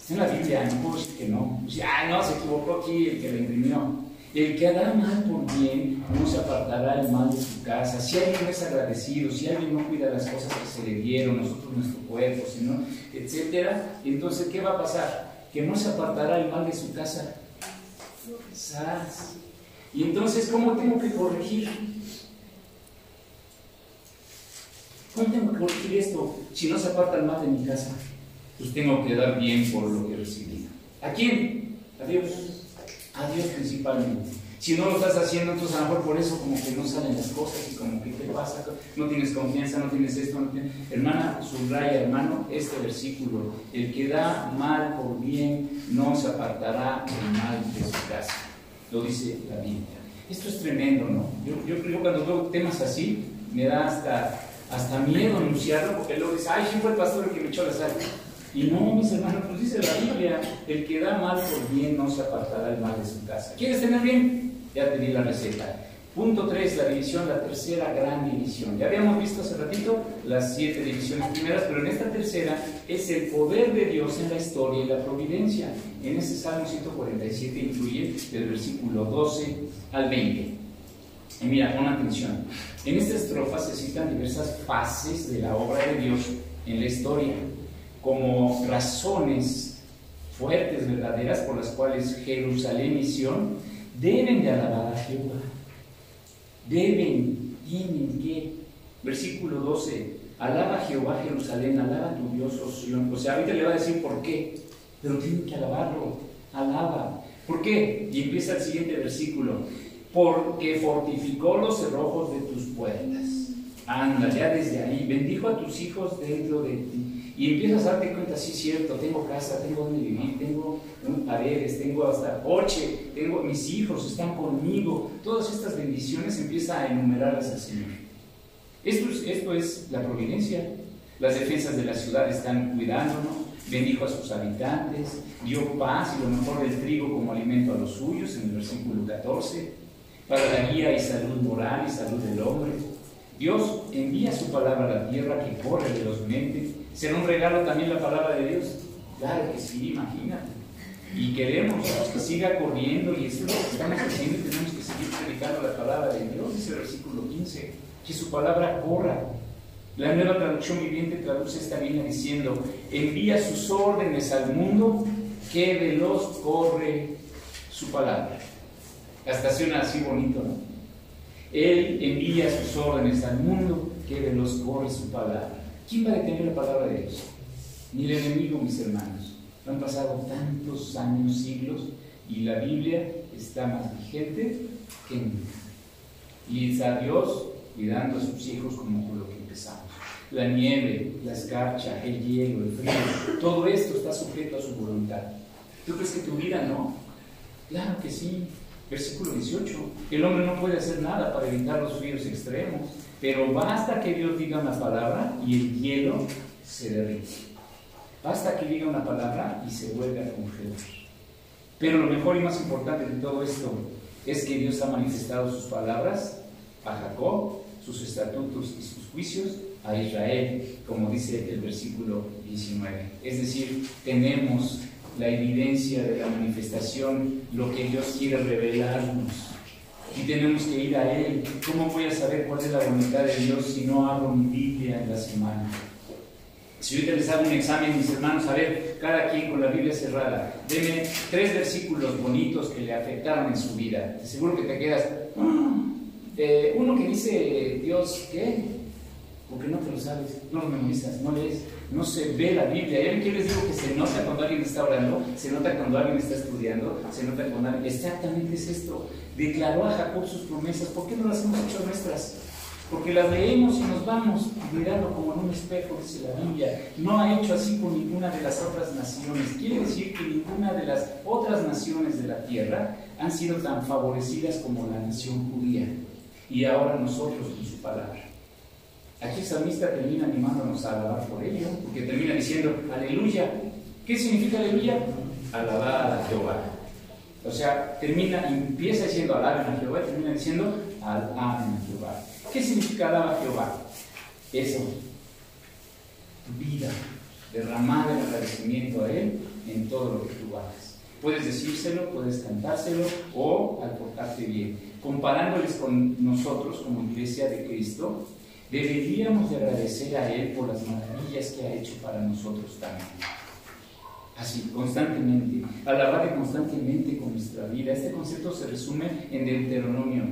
Está en la Biblia, no puedo decir que no. Ah, no, se equivocó aquí el que lo imprimió. El que hará mal por bien no se apartará el mal de su casa. Si alguien es agradecido, si alguien no cuida las cosas que se le dieron, nosotros nuestro cuerpo, sino, etcétera, entonces ¿qué va a pasar? Que no se apartará el mal de su casa. Y entonces, ¿cómo tengo que corregir? ¿Cómo tengo que corregir esto? Si no se aparta el mal de mi casa, pues tengo que dar bien por lo que he recibido. ¿A quién? A Dios a Dios principalmente. Si no lo estás haciendo, entonces a lo mejor por eso como que no salen las cosas y como que te pasa, no tienes confianza, no tienes esto, no tienes... Hermana, subraya, hermano, este versículo. El que da mal por bien no se apartará del mal de su casa. Lo dice la Biblia. Esto es tremendo, ¿no? Yo, yo, cuando veo temas así, me da hasta, hasta miedo anunciarlo porque luego dice, ay, ¿quién fue el pastor el que me echó la sal? Y no, mis hermanos, pues dice la Biblia, el que da mal por bien no se apartará el mal de su casa. ¿Quieres tener bien? Ya te la receta. Punto 3, la división, la tercera gran división. Ya habíamos visto hace ratito las siete divisiones primeras, pero en esta tercera es el poder de Dios en la historia y la providencia. En ese Salmo 147 incluye del versículo 12 al 20. Y mira, pon atención. En esta estrofa se citan diversas fases de la obra de Dios en la historia como razones fuertes, verdaderas, por las cuales Jerusalén y Sion deben de alabar a Jehová. Deben, tienen que Versículo 12. Alaba a Jehová Jerusalén, alaba a tu Dios, oh O sea, ahorita le va a decir por qué, pero tiene que alabarlo. Alaba. ¿Por qué? Y empieza el siguiente versículo. Porque fortificó los cerrojos de tus puertas. Anda, ya desde ahí. Bendijo a tus hijos dentro de ti y empiezas a darte cuenta, sí, cierto, tengo casa, tengo donde vivir, tengo paredes, tengo hasta coche, tengo mis hijos, están conmigo. Todas estas bendiciones empieza a enumerarlas al Señor. Esto es, esto es la providencia. Las defensas de la ciudad están cuidándonos, bendijo a sus habitantes, dio paz y lo mejor del trigo como alimento a los suyos, en el versículo 14, para la guía y salud moral y salud del hombre. Dios envía su palabra a la tierra que corre velozmente ¿Será un regalo también la palabra de Dios? Claro que sí, imagínate. Y queremos que siga corriendo y eso es lo que estamos haciendo y tenemos que seguir predicando la palabra de Dios, dice el versículo 15, que su palabra corra. La nueva traducción viviente traduce esta línea diciendo, envía sus órdenes al mundo, que veloz corre su palabra. Hasta suena así bonito, ¿no? Él envía sus órdenes al mundo, que veloz corre su palabra. ¿Quién va a detener la palabra de Dios? Ni el enemigo, mis hermanos. Han pasado tantos años, siglos, y la Biblia está más vigente que nunca. Y está Dios cuidando a sus hijos como por lo que empezamos. La nieve, la escarcha, el hielo, el frío, todo esto está sujeto a su voluntad. ¿Tú crees que tu vida no? Claro que sí. Versículo 18. El hombre no puede hacer nada para evitar los fríos extremos. Pero basta que Dios diga una palabra y el hielo se derrite. Basta que diga una palabra y se vuelve a congelar. Pero lo mejor y más importante de todo esto es que Dios ha manifestado sus palabras a Jacob, sus estatutos y sus juicios a Israel, como dice el versículo 19. Es decir, tenemos la evidencia de la manifestación, lo que Dios quiere revelarnos y tenemos que ir a Él. ¿Cómo voy a saber cuál es la voluntad de Dios si no abro mi Biblia en la semana? Si ahorita les hago un examen, mis hermanos, a ver, cada quien con la Biblia cerrada, denme tres versículos bonitos que le afectaron en su vida. seguro que te quedas. Ah, uno que dice, Dios, ¿qué? Porque no te lo sabes, no lo memorizas, no lees, no se ve la Biblia. ¿Y qué les digo que se nota cuando alguien está orando? Se nota cuando alguien está estudiando, se nota cuando alguien... Exactamente es esto declaró a Jacob sus promesas, ¿por qué no las hemos hecho nuestras? Porque las leemos y nos vamos mirando como en un espejo, dice la Biblia. No ha hecho así con ninguna de las otras naciones. Quiere decir que ninguna de las otras naciones de la tierra han sido tan favorecidas como la nación judía. Y ahora nosotros con su palabra. Aquí el salmista termina animándonos a alabar por ello, porque termina diciendo, aleluya. ¿Qué significa aleluya? Alabar a Jehová. O sea, termina, empieza diciendo alaben a Jehová termina diciendo alaben a Jehová. ¿Qué significa alabar a Jehová? Eso, tu vida, derramar el agradecimiento a Él en todo lo que tú hagas. Puedes decírselo, puedes cantárselo o al portarte bien. Comparándoles con nosotros como iglesia de Cristo, deberíamos de agradecer a Él por las maravillas que ha hecho para nosotros también. Así, constantemente. Alabarle constantemente con nuestra vida. Este concepto se resume en Deuteronomio.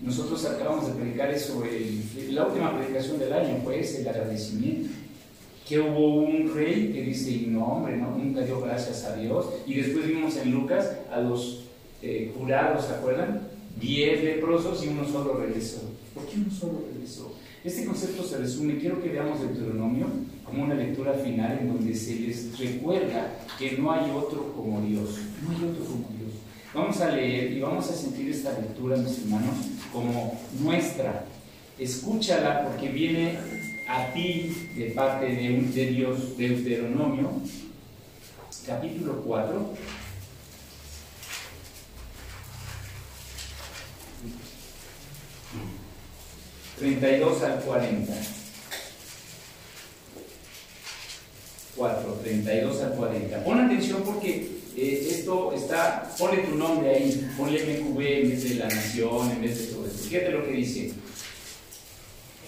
Nosotros acabamos de predicar eso, la última predicación del año fue ese, el agradecimiento. Que hubo un rey que dice, no hombre, no, nunca dio gracias a Dios. Y después vimos en Lucas a los eh, jurados, ¿se acuerdan? Diez leprosos y uno solo regresó. ¿Por qué uno solo regresó? Este concepto se resume, quiero que veamos Deuteronomio como una lectura final en donde se les recuerda que no hay otro como Dios, no hay otro como Dios. Vamos a leer y vamos a sentir esta lectura, mis hermanos, como nuestra. Escúchala porque viene a ti de parte de, de Dios, Deuteronomio, capítulo 4 32 al 40. 4, 32 al 40. Pon atención porque eh, esto está, ponle tu nombre ahí, ponle MQB en vez de la nación, en vez de todo esto. Fíjate lo que dice.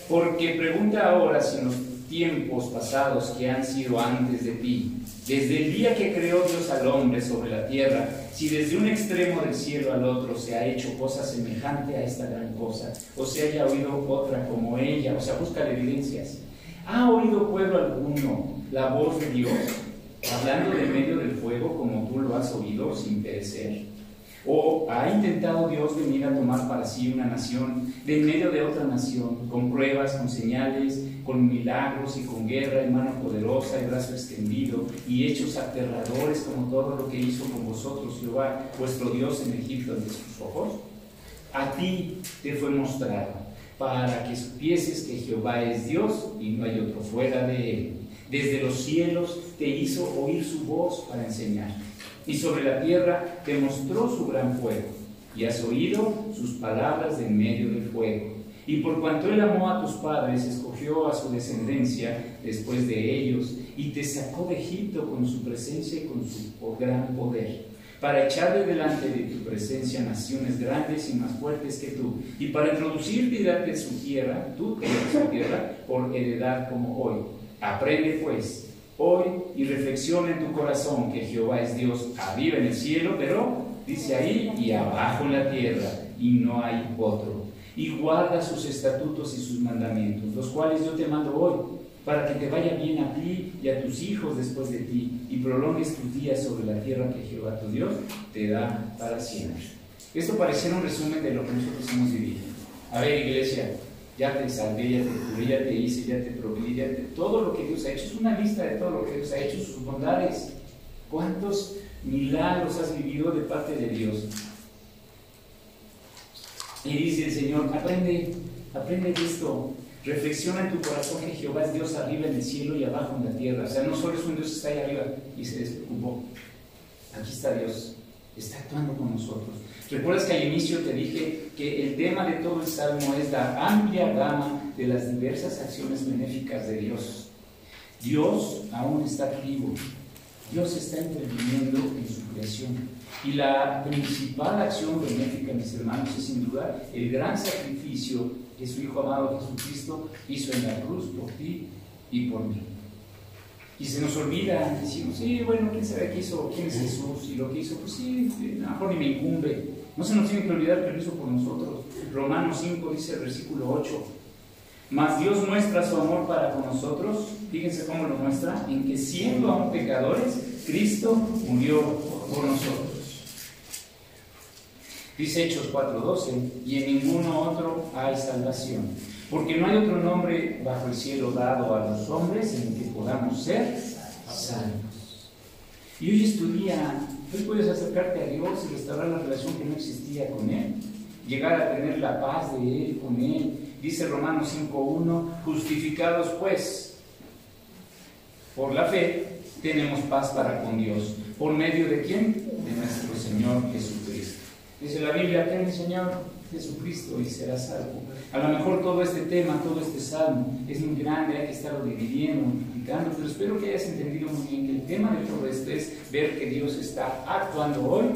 Porque pregunta ahora si nos tiempos pasados que han sido antes de ti. Desde el día que creó Dios al hombre sobre la tierra, si desde un extremo del cielo al otro se ha hecho cosa semejante a esta gran cosa, o se haya oído otra como ella, o sea, busca evidencias. ¿Ha oído pueblo alguno la voz de Dios, hablando de medio del fuego como tú lo has oído sin perecer? ¿O ha intentado Dios venir a tomar para sí una nación de en medio de otra nación, con pruebas, con señales, con milagros y con guerra en mano poderosa y brazo extendido y hechos aterradores como todo lo que hizo con vosotros Jehová, vuestro Dios en Egipto ante sus ojos? A ti te fue mostrado para que supieses que Jehová es Dios y no hay otro fuera de él. Desde los cielos te hizo oír su voz para enseñar y sobre la tierra te mostró su gran fuego, y has oído sus palabras en medio del fuego. Y por cuanto él amó a tus padres, escogió a su descendencia después de ellos, y te sacó de Egipto con su presencia y con su gran poder, para echar de delante de tu presencia naciones grandes y más fuertes que tú, y para introducirte y darte su tierra, tú su tierra, por heredad como hoy. Aprende pues hoy y reflexiona en tu corazón que Jehová es Dios arriba en el cielo, pero dice ahí y abajo en la tierra, y no hay otro. Y guarda sus estatutos y sus mandamientos, los cuales yo te mando hoy, para que te vaya bien a ti y a tus hijos después de ti, y prolongues tus días sobre la tierra que Jehová tu Dios te da para siempre. Esto pareciera un resumen de lo que nosotros hemos vivido. A ver, iglesia, ya te salvé, ya te curé, ya te hice, ya te proveí, ya te... todo lo que Dios ha hecho. Es una lista de todo lo que Dios ha hecho, sus bondades. ¿Cuántos milagros has vivido de parte de Dios? Y dice el Señor, aprende, aprende esto. Reflexiona en tu corazón que Jehová es Dios arriba en el cielo y abajo en la tierra. O sea, no solo es un Dios que está ahí arriba y se despreocupó. Aquí está Dios, está actuando con nosotros. Recuerdas que al inicio te dije que el tema de todo el salmo es la amplia gama de las diversas acciones benéficas de Dios. Dios aún está vivo. Dios está interviniendo en su creación. Y la principal acción benéfica, mis hermanos, es sin duda el gran sacrificio que su Hijo amado Jesucristo hizo en la cruz por ti y por mí. Y se nos olvida, decimos, sí, bueno, ¿quién sabe qué hizo? ¿Quién es Jesús? Y lo que hizo, pues sí, a lo mejor ni me incumbe. No se nos tiene que olvidar que lo hizo por nosotros. Romanos 5 dice el versículo 8. Mas Dios muestra su amor para con nosotros. Fíjense cómo lo muestra. En que siendo aún pecadores, Cristo murió por nosotros. Dice Hechos 4:12. Y en ninguno otro hay salvación. Porque no hay otro nombre bajo el cielo dado a los hombres en el que podamos ser salvos. Y hoy es tu día Hoy puedes acercarte a Dios y restaurar la relación que no existía con Él, llegar a tener la paz de Él con Él. Dice Romanos 5.1, justificados pues por la fe, tenemos paz para con Dios. ¿Por medio de quién? De nuestro Señor Jesucristo. Dice la Biblia, ten Señor Jesucristo y serás salvo. A lo mejor todo este tema, todo este salmo es muy grande, hay que estarlo dividiendo, multiplicando, pero espero que hayas entendido muy bien que el tema de todo esto es ver que Dios está actuando hoy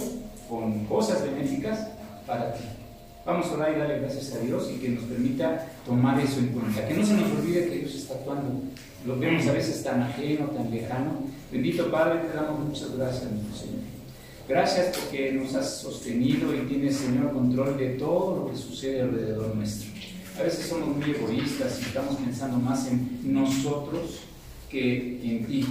con cosas benéficas para ti. Vamos a orar y darle gracias a Dios y que nos permita tomar eso en cuenta. Que no se nos olvide que Dios está actuando. Lo vemos a veces tan ajeno, tan lejano. Bendito Padre, te damos muchas gracias, Señor. Gracias porque nos has sostenido y tienes, Señor, control de todo lo que sucede alrededor nuestro. A veces somos muy egoístas y estamos pensando más en nosotros que en ti,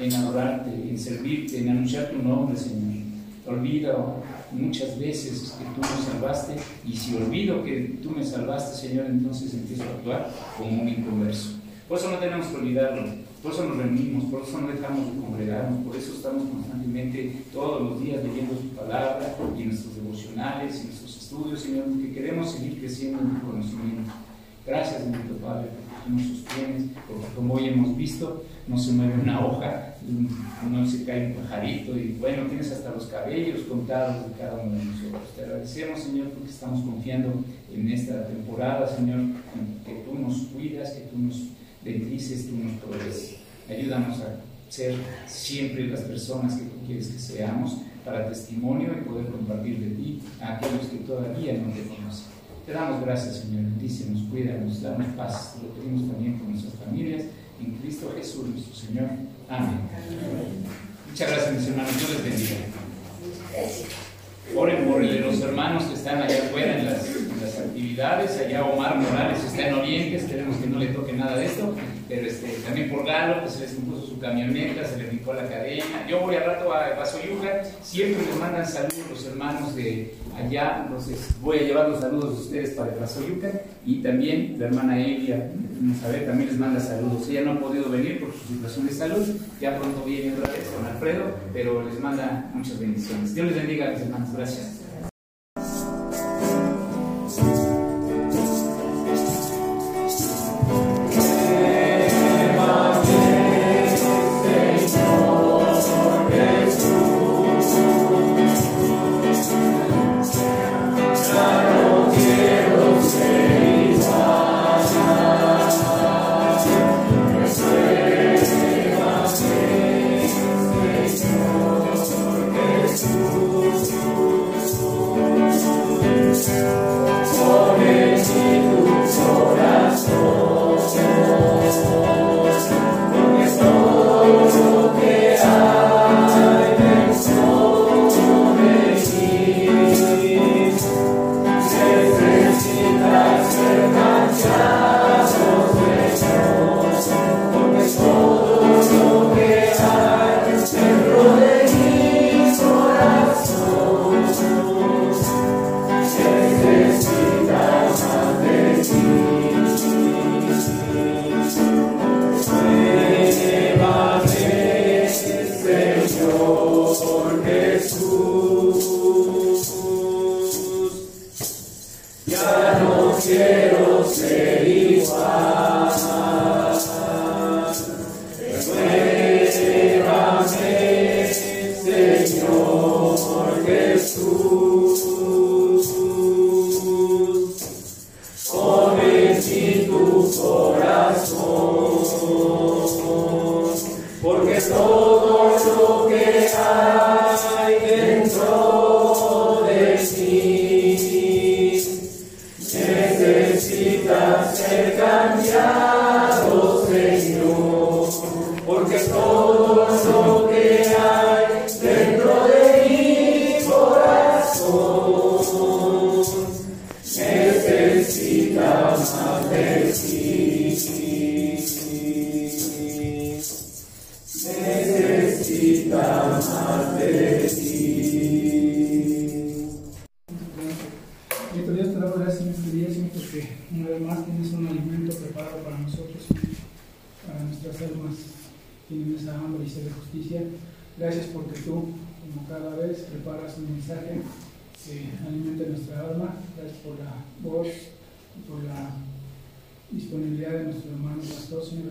en adorarte, en servirte, en anunciar tu nombre, Señor. Olvido muchas veces que tú nos salvaste y si olvido que tú me salvaste, Señor, entonces empiezo a actuar como un inconverso. Por eso no tenemos que olvidarlo, por eso nos reunimos, por eso no dejamos de congregarnos, por eso estamos constantemente todos los días leyendo tu palabra y nuestros devocionales y nuestros estudios, Señor, porque queremos seguir creciendo en tu conocimiento. Gracias, bendito Padre, porque tú nos sostienes, porque como hoy hemos visto, no se mueve una hoja, no se cae un pajarito y bueno, tienes hasta los cabellos contados de cada uno de nosotros. Te agradecemos, Señor, porque estamos confiando en esta temporada, Señor, que tú nos cuidas, que tú nos bendices, tú nos provees. Ayúdanos a ser siempre las personas que tú quieres que seamos para testimonio y poder compartir de ti a aquellos que todavía no te conocen. Te damos gracias, Señor. Bendícenos, cuídanos, damos paz. Lo pedimos también con nuestras familias en Cristo Jesús nuestro Señor. Amén. Muchas gracias, mis hermanos. Dios les bendiga. Oren por los hermanos que están allá afuera en las, actividades. Allá Omar Morales está en Oriente. Esperemos que no le toque nada de esto. Pero este, también por Galo, que se les impuso su camioneta, se le picó la cadena. Yo voy al rato a Pasoyuca. Siempre les mandan saludos los hermanos de allá. Entonces voy a llevar los saludos de ustedes para Pasoyuca. Y también la hermana Elia, ver, también les manda saludos. Ella no ha podido venir por su situación de salud. Ya pronto viene otra vez con Alfredo, pero les manda muchas bendiciones. Dios les bendiga, mis hermanos. Gracias.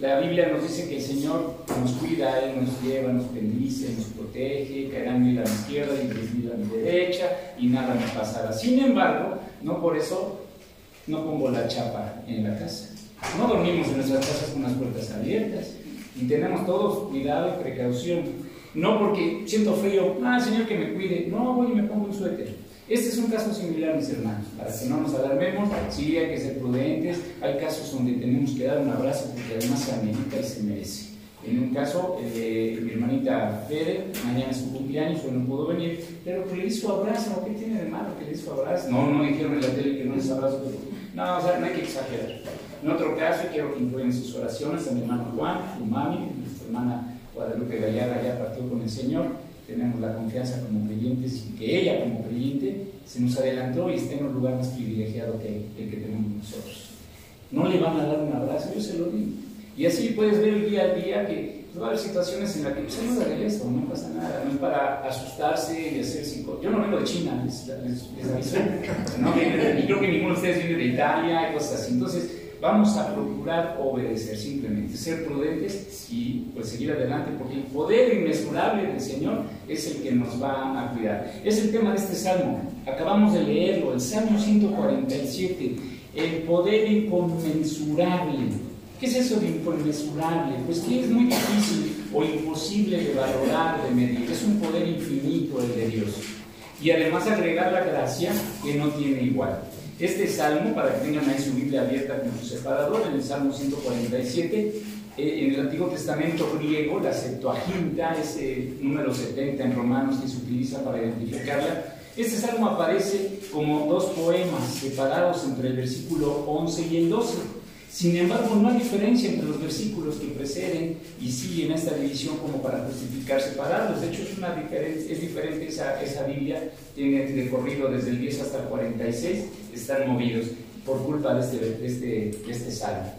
La Biblia nos dice que el Señor nos cuida, Él nos lleva, nos bendice, nos protege, caerán mil a mi izquierda y diez mil a mi derecha, y nada me pasará. Sin embargo, no por eso no pongo la chapa en la casa. No dormimos en nuestras casas con las puertas abiertas, y tenemos todos cuidado y precaución. No porque siento frío, ah, Señor, que me cuide. No, voy y me pongo un suéter. Este es un caso similar, mis hermanos, para que no nos alarmemos. Sí, hay que ser prudentes. Hay casos donde tenemos que dar un abrazo porque además se amerita y se merece. En un caso, eh, mi hermanita Fede, mañana es su cumpleaños, hoy no pudo venir, pero que le hizo abrazo, ¿qué tiene de malo que le hizo abrazo? No, no dijeron en la tele que no es abrazo, pero No, o sea, no hay que exagerar. En otro caso, quiero que incluyan sus oraciones a mi hermano Juan, su mami, nuestra hermana Guadalupe Gallardo ya partió con el Señor. Tenemos la confianza como creyentes y que ella como creyente se nos adelantó y está en un lugar más privilegiado que el que tenemos nosotros. No le van a dar un abrazo, yo se lo digo. Y así puedes ver el día a día que va a haber situaciones en las que pues, no de esto, no pasa nada, no es para asustarse y hacer cinco. Yo no vengo de China, les, les, aviso. ¿no? Y creo que ninguno de ustedes viene de Italia y cosas así. Entonces, vamos a procurar obedecer simplemente, ser prudentes y pues seguir adelante, porque el poder inmesurable del Señor es el que nos va a cuidar. Es el tema de este salmo. Acabamos de leerlo, el Salmo 147, el poder inconmensurable. ¿Qué es eso de inconmensurable? Pues que es muy difícil o imposible de valorar, de medir. Es un poder infinito el de Dios. Y además agregar la gracia que no tiene igual. Este salmo, para que tengan ahí su Biblia abierta con su separador, en el Salmo 147, eh, en el Antiguo Testamento griego, la Septuaginta, ese número 70 en Romanos que se utiliza para identificarla, este salmo aparece como dos poemas separados entre el versículo 11 y el 12. Sin embargo, no hay diferencia entre los versículos que preceden y siguen esta división como para justificar separados. De hecho, es, diferente esa, Biblia, tiene recorrido desde el 10 hasta el 46, están movidos por culpa de este, este, este salmo.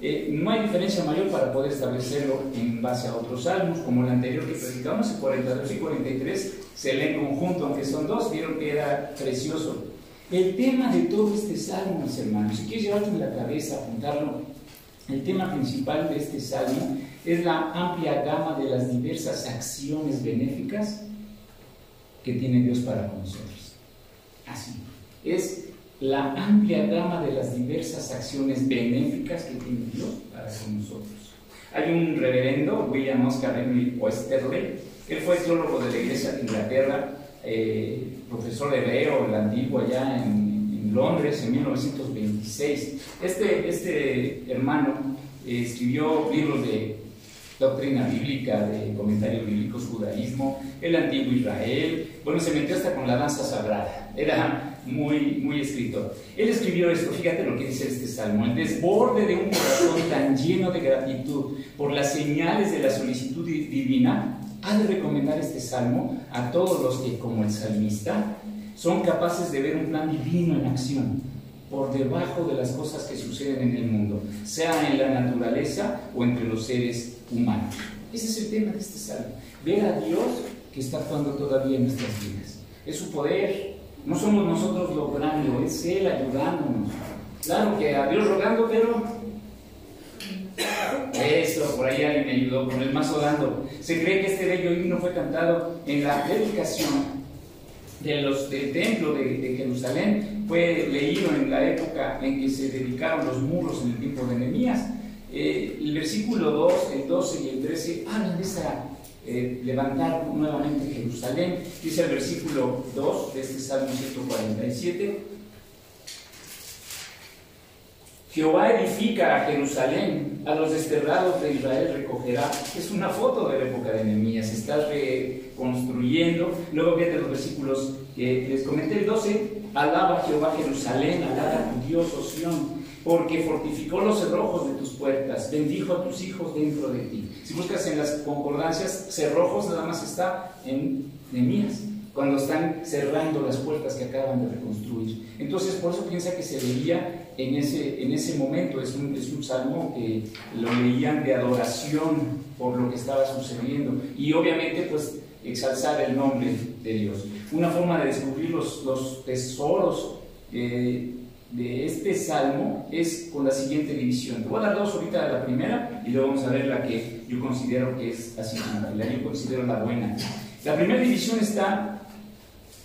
Eh, no hay diferencia mayor para poder establecerlo en base a otros salmos, como el anterior que predicamos, el 42 y 43, se lee en conjunto, aunque son dos, vieron que era precioso el tema de todo este salmo, mis hermanos, si quieres llevarte en la cabeza, apuntarlo, el tema principal de este salmo es la amplia gama de las diversas acciones benéficas que tiene Dios para con nosotros. Así, es la amplia gama de las diversas acciones benéficas que tiene Dios para con nosotros. Hay un reverendo, William Oscar Emil Oesterle, él fue teólogo de la Iglesia de Inglaterra, eh, profesor hebreo, el antiguo, allá en, Londres en 1926. Este, este hermano eh, escribió libros de doctrina bíblica, de comentarios bíblicos, judaísmo, el antiguo Israel, bueno, se metió hasta con la danza sagrada, era muy, muy escritor. Él escribió esto, fíjate lo que dice este salmo, el desborde de un corazón tan lleno de gratitud por las señales de la solicitud divina ha de recomendar este salmo a todos los que, como el salmista, son capaces de ver un plan divino en acción por debajo de las cosas que suceden en el mundo, sea en la naturaleza o entre los seres humanos. Ese es el tema de este salmo. Ver a Dios que está actuando todavía en nuestras vidas. Es su poder. No somos nosotros logrando, es Él ayudándonos. Claro que a Dios rogando, pero esto, por ahí alguien me ayudó con el mazo dando. Se cree que este bello himno fue cantado en la dedicación de los, del templo de, Jerusalén. Fue leído en la época en que se dedicaron los muros en el tiempo de Nehemías. Eh, el versículo 2, el 12 y el 13 hablan de esa eh, levantar nuevamente Jerusalén. Dice el versículo 2 de este Salmo 147 Jehová edifica a Jerusalén, a los desterrados de Israel recogerá. Es una foto de la época de Nehemías, está reconstruyendo. Luego viene los versículos que les comenté, el 12, alaba Jehová Jerusalén, alaba tu Dios, Osión, porque fortificó los cerrojos de tus puertas, bendijo a tus hijos dentro de ti. Si buscas en las concordancias, cerrojos nada más está en Nehemías cuando están cerrando las puertas que acaban de reconstruir. Entonces, por eso piensa que se leía en ese, en ese momento, es un, es un salmo que lo leían de adoración por lo que estaba sucediendo y obviamente pues exalzar el nombre de Dios. Una forma de descubrir los, los tesoros eh, de este salmo es con la siguiente división. Te voy a dar dos ahorita la primera y luego vamos a ver la que yo considero que es así, la yo considero la buena. La primera división está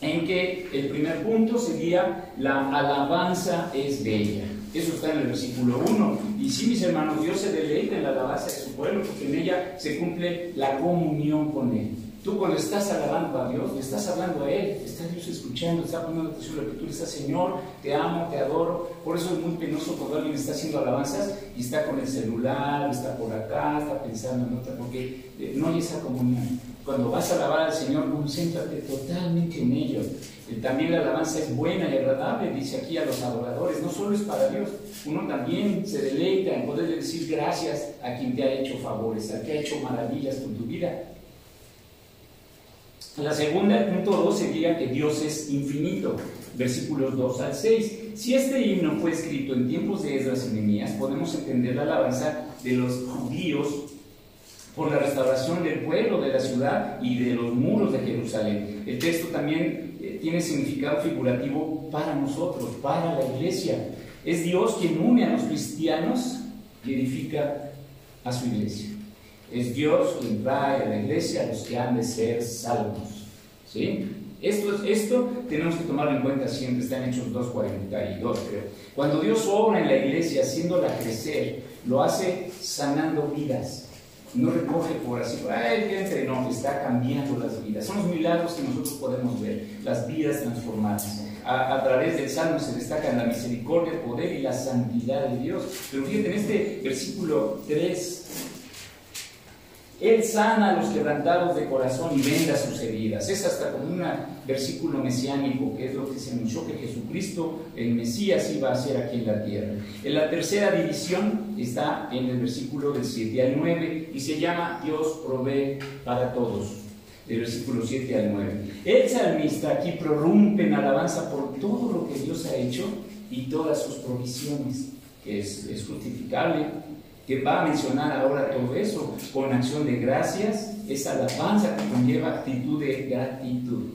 en que el primer punto sería la alabanza es bella. Eso está en el versículo 1. Y sí, mis hermanos, Dios se deleita en la alabanza de su pueblo, porque en ella se cumple la comunión con Él. Tú cuando estás alabando a Dios, le estás hablando a Él, está Dios escuchando, está poniendo atención a lo que tú le estás, Señor, te amo, te adoro. Por eso es muy penoso cuando alguien está haciendo alabanzas y está con el celular, está por acá, está pensando en otra, porque eh, no hay esa comunión. Cuando vas a alabar al Señor, concéntrate totalmente en ello. Eh, también la alabanza es buena y agradable, dice aquí a los adoradores. No solo es para Dios, uno también se deleita en poder decir gracias a quien te ha hecho favores, a quien ha hecho maravillas con tu vida. La segunda, el punto 2, sería que Dios es infinito, versículos 2 al 6. Si este himno fue escrito en tiempos de Esdras y Nehemías, podemos entender la alabanza de los judíos por la restauración del pueblo de la ciudad y de los muros de Jerusalén. El texto también eh, tiene significado figurativo para nosotros, para la iglesia. Es Dios quien une a los cristianos y edifica a su iglesia. Es Dios quien trae a la iglesia a los que han de ser salvos. ¿Sí? Esto, esto tenemos que tomarlo en cuenta siempre, está en Hechos 2.42, creo. Cuando Dios obra en la iglesia, haciéndola crecer, lo hace sanando vidas. No recoge por así, ay, entre, no, está cambiando las vidas. Son los milagros que nosotros podemos ver, las vidas transformadas. A, a, través del Salmo se destacan la misericordia, el poder y la santidad de Dios. Pero fíjate, en este versículo 3 él sana a los quebrantados de corazón y venda sus heridas. Es hasta como un versículo mesiánico, que es lo que se anunció que Jesucristo, el Mesías, iba a hacer aquí en la tierra. En la tercera división está en el versículo del 7 al 9 y se llama Dios provee para todos. Del versículo 7 al 9. El salmista aquí prorrumpe en alabanza por todo lo que Dios ha hecho y todas sus provisiones, que es, es justificable que va a mencionar ahora todo eso con acción de gracias, esa alabanza que conlleva actitud de gratitud.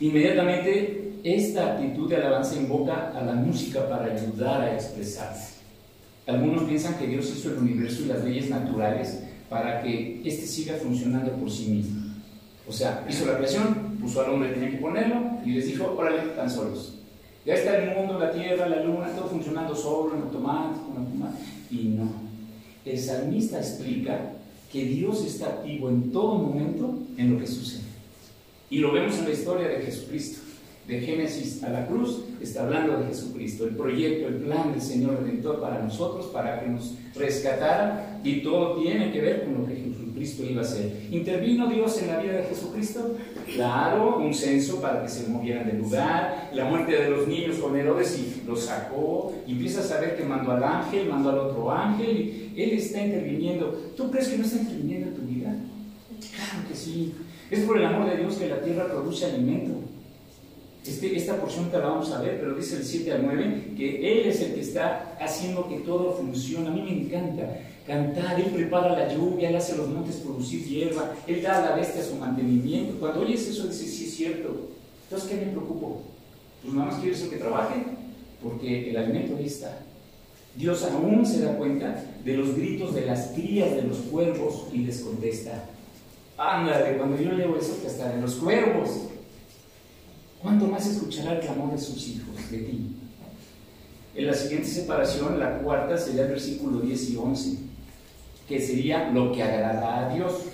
Inmediatamente esta actitud de alabanza invoca a la música para ayudar a expresarse. Algunos piensan que Dios hizo el universo y las leyes naturales para que éste siga funcionando por sí mismo. O sea, hizo la creación, puso al hombre, tenía que ponerlo y les dijo, órale, están solos. Ya está el mundo, la tierra, la luna, todo funcionando solo, en automático, en automático. Y no, el salmista explica que Dios está activo en todo momento en lo que sucede. Y lo vemos en la historia de Jesucristo. De Génesis a la cruz está hablando de Jesucristo, el proyecto, el plan del Señor Redentor para nosotros, para que nos rescatara, y todo tiene que ver con lo que Jesucristo iba a hacer. ¿Intervino Dios en la vida de Jesucristo? Claro, un censo para que se movieran del lugar, la muerte de los niños con Herodes y los sacó, y empieza a saber que mandó al ángel, mandó al otro ángel, él está interviniendo. ¿Tú crees que no está interviniendo en tu vida? Claro que sí. Es por el amor de Dios que la tierra produce alimento. Este, esta porción te la vamos a ver, pero dice el 7 al 9 que Él es el que está haciendo que todo funcione. A mí me encanta cantar, Él prepara la lluvia, Él hace los montes producir hierba, Él da a la bestia su mantenimiento. Cuando oyes eso dices, sí es cierto. Entonces, ¿qué me preocupo? Pues nada más quiero eso que trabaje, porque el alimento ahí está. Dios aún se da cuenta de los gritos de las crías de los cuervos y les contesta, ándale, cuando yo leo eso, que hasta de los cuervos, ¿cuánto más escuchará el clamor de sus hijos, de ti? En la siguiente separación, la cuarta, sería el versículo 10 y 11, que sería lo que agrada a Dios.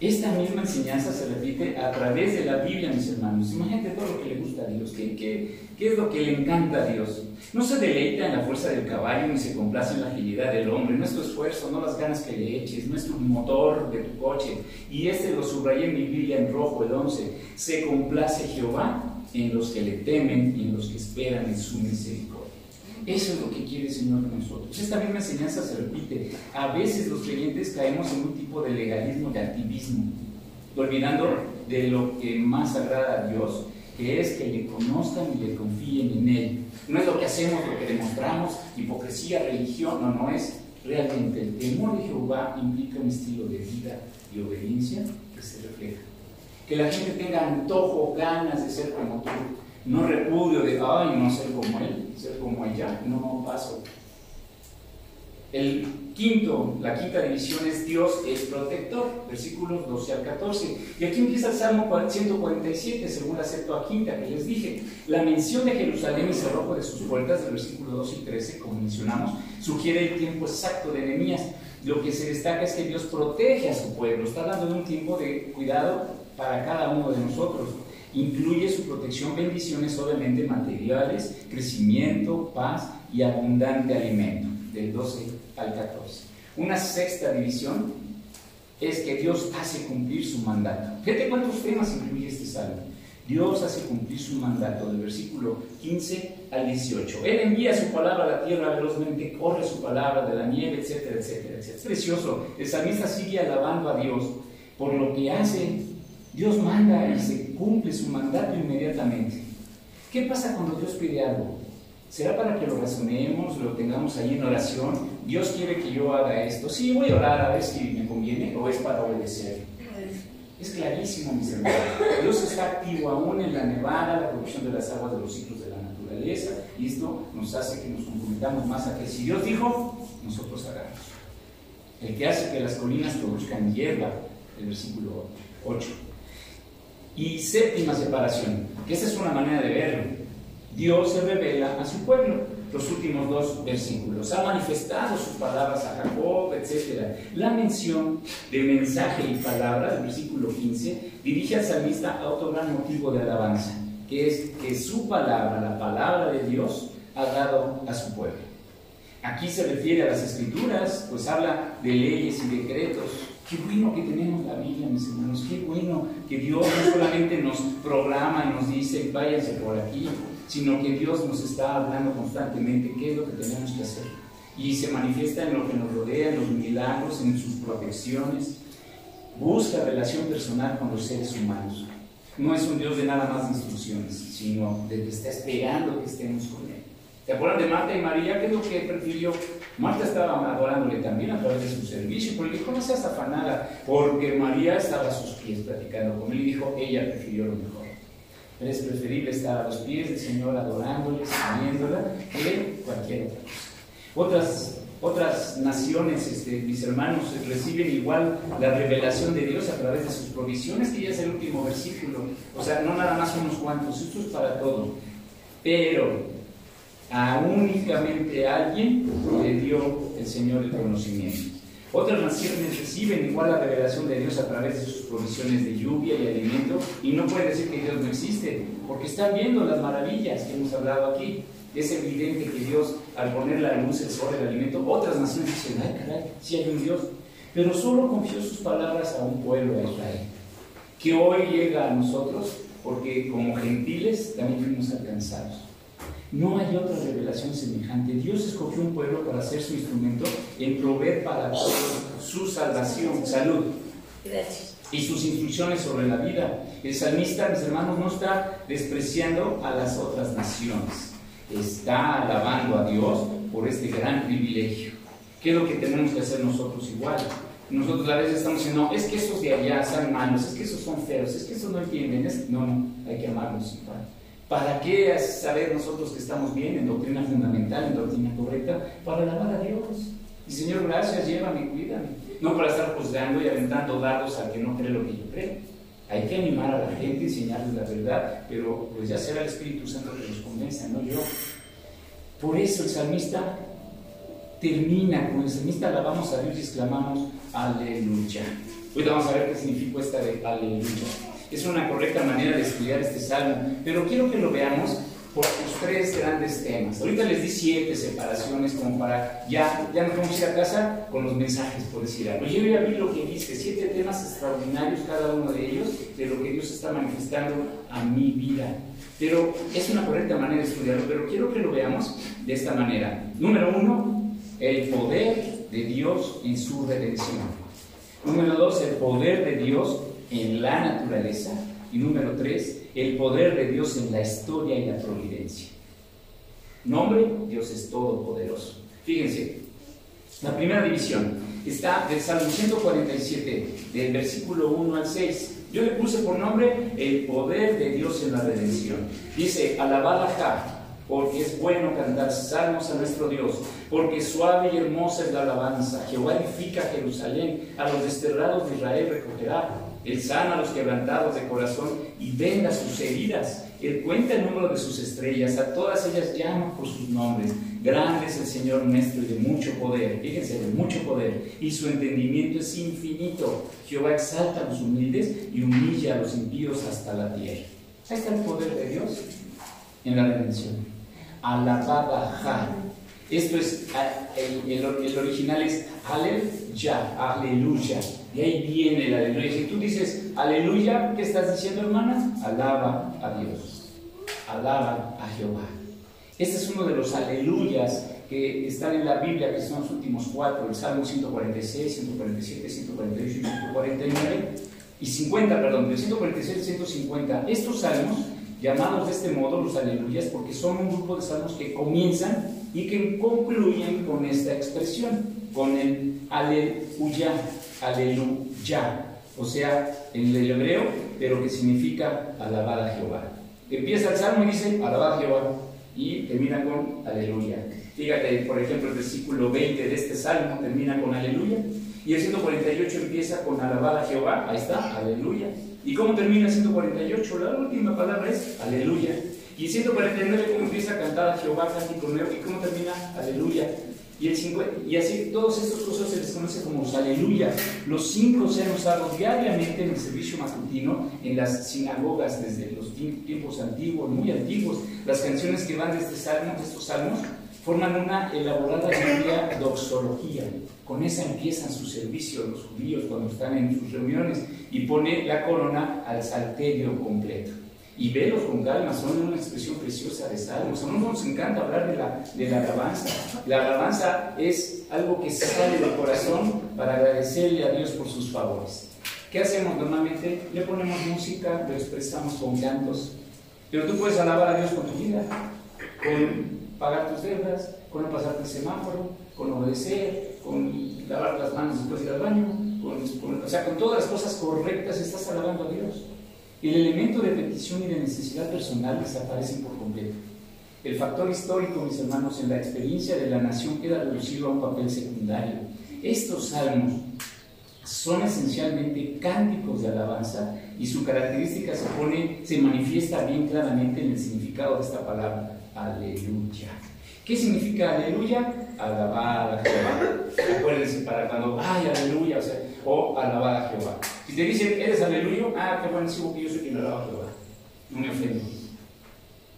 Esta misma enseñanza se repite a través de la Biblia, mis hermanos. Imagínate todo lo que le gusta a Dios. ¿Qué, es lo que le encanta a Dios? No se deleita en la fuerza del caballo ni se complace en la agilidad del hombre. No es tu esfuerzo, no las ganas que le eches, no es tu motor de tu coche. Y este lo subrayé en mi Biblia en rojo, el 11. Se complace Jehová en los que le temen y en los que esperan en su misericordia. Eso es lo que quiere el Señor de nosotros. Esta misma enseñanza se repite. A veces los creyentes caemos en un tipo de legalismo, de activismo, olvidando de lo que más agrada a Dios, que es que le conozcan y le confíen en Él. No es lo que hacemos, lo que demostramos, hipocresía, religión, no, no es realmente. El temor de Jehová implica un estilo de vida y obediencia que se refleja. Que la gente tenga antojo, ganas de ser como tú, no repudio de, ay, no ser como él, ser como ella, no paso. El quinto, la quinta división es Dios es protector, versículos 12 al 14. Y aquí empieza el Salmo 147, según la quinta que les dije. La mención de Jerusalén y cerrojo de sus puertas, del versículo 12 y 13, como mencionamos, sugiere el tiempo exacto de Nehemías. Lo que se destaca es que Dios protege a su pueblo, está dando un tiempo de cuidado para cada uno de nosotros. Incluye su protección, bendiciones obviamente materiales, crecimiento, paz y abundante alimento, del 12 al 14. Una sexta división es que Dios hace cumplir su mandato. Fíjate cuántos temas incluye este salmo. Dios hace cumplir su mandato, del versículo 15 al 18. Él envía su palabra a la tierra velozmente, corre su palabra de la nieve, etcétera, etcétera, etcétera. Es precioso. El salmista sigue alabando a Dios por lo que hace. Dios manda y se cumple su mandato inmediatamente. ¿Qué pasa cuando Dios pide algo? ¿Será para que lo razonemos, lo tengamos ahí en oración? Dios quiere que yo haga esto. Sí, voy a orar a ver si me conviene o es para obedecer. Es clarísimo, mis hermanos. Dios está activo aún en la nevada, la producción de las aguas de los ciclos de la naturaleza, y esto nos hace que nos comprometamos más a que si Dios dijo, nosotros hagamos. El que hace que las colinas produzcan hierba, el versículo 8. Y séptima separación, que esa es una manera de verlo. Dios se revela a su pueblo los últimos dos versículos. Ha manifestado sus palabras a Jacob, etc. La mención de mensaje y palabras, el versículo 15, dirige al salmista a otro gran motivo de alabanza, que es que su palabra, la palabra de Dios, ha dado a su pueblo. Aquí se refiere a las escrituras, pues habla de leyes y decretos. Qué bueno que tenemos la Biblia, mis hermanos. Qué bueno que Dios no solamente nos programa y nos dice, váyanse por aquí, sino que Dios nos está hablando constantemente qué es lo que tenemos que hacer. Y se manifiesta en lo que nos rodea, en los milagros, en sus protecciones. Busca relación personal con los seres humanos. No es un Dios de nada más de instrucciones, sino de que está esperando que estemos con Él. ¿Te acuerdan de Marta y María? ¿Qué es lo que prefirió? Marta estaba adorándole también a través de su servicio, pero le dijo, no seas afanada, porque María estaba a sus pies platicando con él y dijo, ella prefirió lo mejor. Es preferible estar a los pies del Señor adorándole, sirviéndola, que cualquier otra cosa. Otras, otras naciones, este, mis hermanos, reciben igual la revelación de Dios a través de sus provisiones, que ya es el último versículo. O sea, no nada más unos cuantos, esto es para todo. Pero a únicamente alguien le dio el Señor el conocimiento. Otras naciones reciben igual la revelación de Dios a través de sus provisiones de lluvia y alimento y no puede decir que Dios no existe, porque están viendo las maravillas que hemos hablado aquí. Es evidente que Dios, al poner la luz, el sol, el alimento, otras naciones dicen, ay caray, sí hay un Dios. Pero solo confió sus palabras a un pueblo, a Israel, que hoy llega a nosotros porque como gentiles también fuimos alcanzados. No hay otra revelación semejante. Dios escogió un pueblo para ser su instrumento en proveer para todos su salvación, salud. Gracias. Y sus instrucciones sobre la vida. El salmista, mis hermanos, no está despreciando a las otras naciones. Está alabando a Dios por este gran privilegio. ¿Qué es lo que tenemos que hacer nosotros igual? Nosotros a veces estamos diciendo, no, es que esos de allá son malos, es que esos son feos, es que esos no entienden. No, no, hay que amarlos igual. ¿Para qué saber nosotros que estamos bien en doctrina fundamental, en doctrina correcta? Para alabar a Dios. Y Señor, gracias, llévame, cuídame. No para estar juzgando y aventando dados al que no cree lo que yo creo. Hay que animar a la gente, enseñarles la verdad, pero pues ya será el Espíritu Santo que los convenza, no yo. Por eso el salmista termina, con el salmista alabamos a Dios y exclamamos, aleluya. Hoy vamos a ver qué significa esta de aleluya. Es una correcta manera de estudiar este salmo, pero quiero que lo veamos por sus tres grandes temas. Ahorita les di siete separaciones como para ya, ya nos vamos a ir a casa con los mensajes, por decir algo. Yo ya vi lo que dice, siete temas extraordinarios cada uno de ellos, de lo que Dios está manifestando a mi vida. Pero es una correcta manera de estudiarlo, pero quiero que lo veamos de esta manera. Número uno, el poder de Dios en su redención. Número dos, el poder de Dios en la naturaleza. Y número tres, el poder de Dios en la historia y la providencia. Nombre, Dios es todopoderoso. Fíjense, la primera división está del Salmo 147, del versículo 1 al 6. Yo le puse por nombre el poder de Dios en la redención. Dice, alabad a porque es bueno cantar salmos a nuestro Dios, porque suave y hermosa es la alabanza. Jehová edifica Jerusalén, a los desterrados de Israel recogerá. Él sana a los quebrantados de corazón y venda sus heridas. Él cuenta el número de sus estrellas, a todas ellas llama por sus nombres. Grande es el Señor nuestro y de mucho poder, fíjense, de mucho poder, y su entendimiento es infinito. Jehová exalta a los humildes y humilla a los impíos hasta la tierra. Ahí está el poder de Dios en la redención. Alabada Esto es, el, el, original es aleluya, aleluya. De ahí viene el aleluya. Si tú dices aleluya, ¿qué estás diciendo, hermana? Alaba a Dios. Alaba a Jehová. Este es uno de los aleluyas que están en la Biblia, que son los últimos cuatro, el Salmo 146, 147, 148 y 149, y 50, perdón, del 146 al 150. Estos salmos, llamados de este modo los aleluyas, porque son un grupo de salmos que comienzan y que concluyen con esta expresión, con el aleluya, aleluya, o sea, en el hebreo, pero que significa alabar a Jehová. Empieza el salmo y dice, alabar a Jehová, y termina con aleluya. Fíjate, por ejemplo, el versículo 20 de este salmo termina con aleluya, y el 148 empieza con alabar a Jehová, ahí está, aleluya. ¿Y cómo termina el 148? La última palabra es aleluya. Y el 149, ¿cómo empieza a cantar a Jehová, cántico nuevo? ¿Y cómo termina? Aleluya. Y, el y así, todos estos cosas se les conoce como los. Los cinco se han usado diariamente en el servicio matutino, en las sinagogas desde los tiempos antiguos, muy antiguos. Las canciones que van de, este salmo, de estos salmos forman una elaborada Biblia doxología. Con esa empiezan su servicio los judíos cuando están en sus reuniones y pone la corona al salterio completo y velos con calma, son una expresión preciosa de salmos. A nosotros nos encanta hablar de la, de la alabanza. La alabanza es algo que sale del corazón para agradecerle a Dios por sus favores. ¿Qué hacemos normalmente? Le ponemos música, lo expresamos con cantos, pero tú puedes alabar a Dios con tu vida, con pagar tus deudas, con no pasarte el semáforo, con obedecer, con lavar las manos después de ir al baño, con, o sea, con todas las cosas correctas estás alabando a Dios el elemento de petición y de necesidad personal desaparecen por completo. El factor histórico, mis hermanos, en la experiencia de la nación queda reducido a un papel secundario. Estos salmos son esencialmente cánticos de alabanza y su característica se, pone, se manifiesta bien claramente en el significado de esta palabra, aleluya. ¿Qué significa aleluya? Alabar a. Acuérdense para cuando, ay, aleluya, o, sea, o alabar a Jehová. Si te dicen, eres aleluya, ah, qué buenísimo que yo soy quien alaba a Jehová. No me ofendo.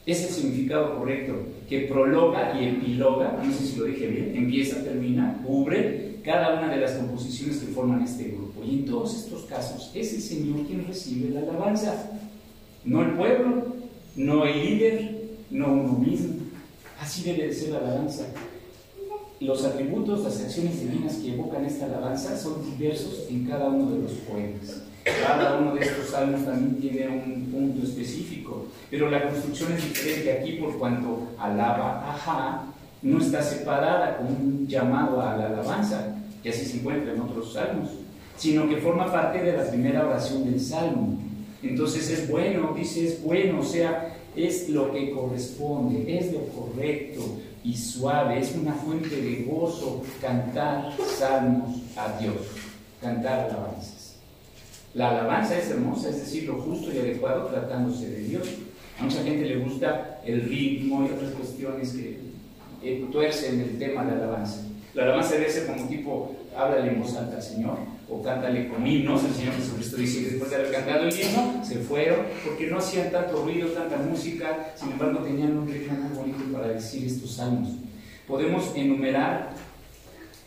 Es el significado correcto, que prologa y epiloga, no sé si lo dije bien, empieza, termina, cubre cada una de las composiciones que forman este grupo. Y en todos estos casos es el Señor quien recibe la alabanza, no el pueblo, no el líder, no uno mismo. Así debe de ser la alabanza. Los atributos, las acciones divinas que evocan esta alabanza son diversos en cada uno de los poemas. Cada uno de estos salmos también tiene un punto específico, pero la construcción es diferente aquí por cuanto alaba ajá no está separada con un llamado a la alabanza, que así se encuentra en otros salmos, sino que forma parte de la primera oración del salmo. Entonces es bueno, dice es bueno, o sea, es lo que corresponde, es lo correcto, y suave, es una fuente de gozo cantar salmos a Dios, cantar alabanzas. La alabanza es hermosa, es decir, lo justo y adecuado tratándose de Dios. A mucha gente le gusta el ritmo y otras cuestiones que tuercen el tema de la alabanza. La alabanza debe ser como tipo, háblale en voz alta al Señor, o cántale con himnos. El Señor Jesucristo dice que después de haber cantado el himno, se fueron, porque no hacían tanto ruido, tanta música, sin embargo tenían un ritmo muy bonito para decir estos salmos. Podemos enumerar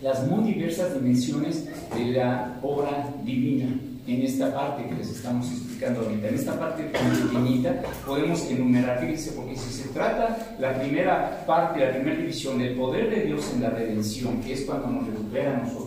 las muy diversas dimensiones de la obra divina en esta parte que les estamos explicando ahorita. En esta parte pequeñita podemos enumerar, fíjense, porque si se trata la primera parte, la primera división del poder de Dios en la redención, que es cuando nos recupera a nosotros,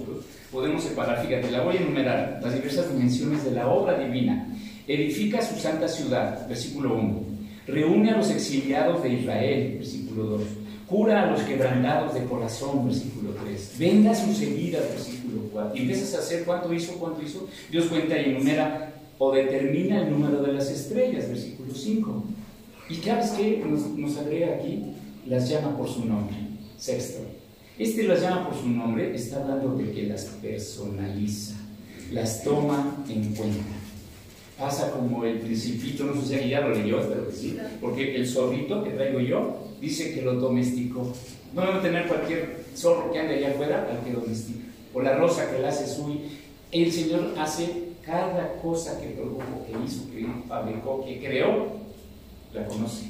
podemos separar, fíjate, la voy a enumerar, las diversas dimensiones de la obra divina. Edifica su santa ciudad, versículo 1. Reúne a los exiliados de Israel, versículo 2. Cura a los quebrantados de corazón, versículo 3. Venga sus heridas, versículo 4. Y empiezas a hacer cuánto hizo, cuánto hizo. Dios cuenta y enumera o determina el número de las estrellas, versículo 5. Y sabes qué nos, nos agrega aquí, las llama por su nombre. Sexto. Este las llama por su nombre, está hablando de que las personaliza, las toma en cuenta. Pasa como el principito, no sé si ya lo leyó, pero sí, porque el zorrito que traigo yo dice que lo domesticó. No debe tener cualquier zorro que ande allá afuera al que domestica, o la rosa que la hace suya. El Señor hace cada cosa que produjo, que hizo, que fabricó, que creó, la conoce.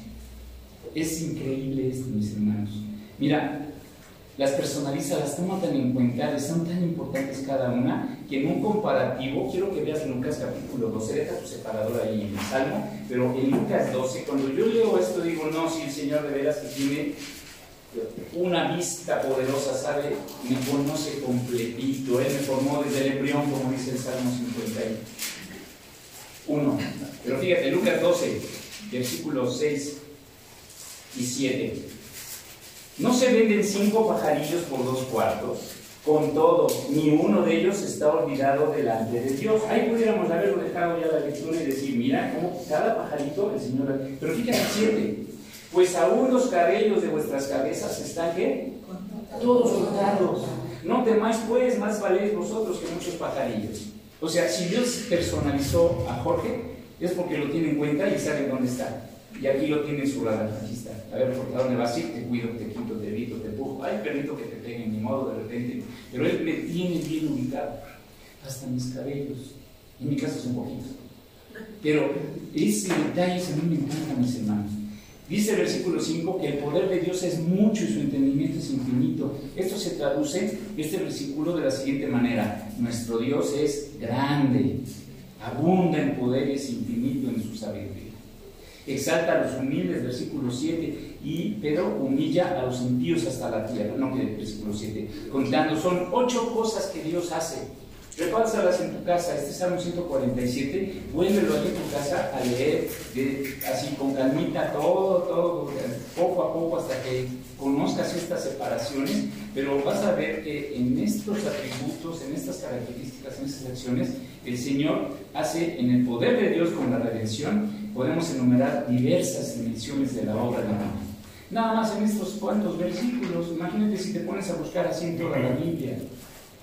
Es increíble esto, mis hermanos. Mira, las personaliza, las toma tan en cuenta, son tan importantes cada una, que en un comparativo, quiero que veas Lucas capítulo 12, deja tu separador ahí en el Salmo, pero en Lucas 12, cuando yo leo esto digo, no, si el Señor de veras que tiene una vista poderosa, sabe, me conoce completito, Él me formó desde el embrión, como dice el Salmo 51. Pero fíjate, Lucas 12, versículos 6 y 7. No se venden cinco pajarillos por dos cuartos. Con todo, ni uno de ellos está olvidado delante de Dios. Ahí pudiéramos haberlo dejado ya la lectura y decir, mira cómo cada pajarito el Señor... Pero fíjate, siete. Pues aún los cabellos de vuestras cabezas están, ¿qué? Todos contados. No temáis pues, más valéis vosotros que muchos pajarillos. O sea, si Dios personalizó a Jorge, es porque lo tiene en cuenta y sabe dónde está. Y aquí lo tiene en su radar. Aquí está. A ver, ¿por dónde vas? Sí, te cuido, te Ay, permito que te peguen, ni modo, de repente. Pero él me tiene bien ubicado. Hasta mis cabellos. En mi caso son poquitos. Pero ese detalle a mí me encanta, mis hermanos. Dice el versículo 5 que el poder de Dios es mucho y su entendimiento es infinito. Esto se traduce, este versículo, de la siguiente manera. Nuestro Dios es grande, abunda en poder y es infinito en su sabiduría exalta a los humildes, versículo 7, y, pero humilla a los impíos hasta la tierra, no que versículo 7, contando, son ocho cosas que Dios hace. Repásalas en tu casa, este Salmo 147, vuélvelo ahí en tu casa a leer, así con calmita, todo, todo, poco a poco hasta que conozcas estas separaciones, pero vas a ver que en estos atributos, en estas características, en estas acciones, el Señor hace en el poder de Dios con la redención, podemos enumerar diversas dimensiones de la obra de Dios. Nada más en estos cuantos versículos, imagínate si te pones a buscar así en toda la Biblia,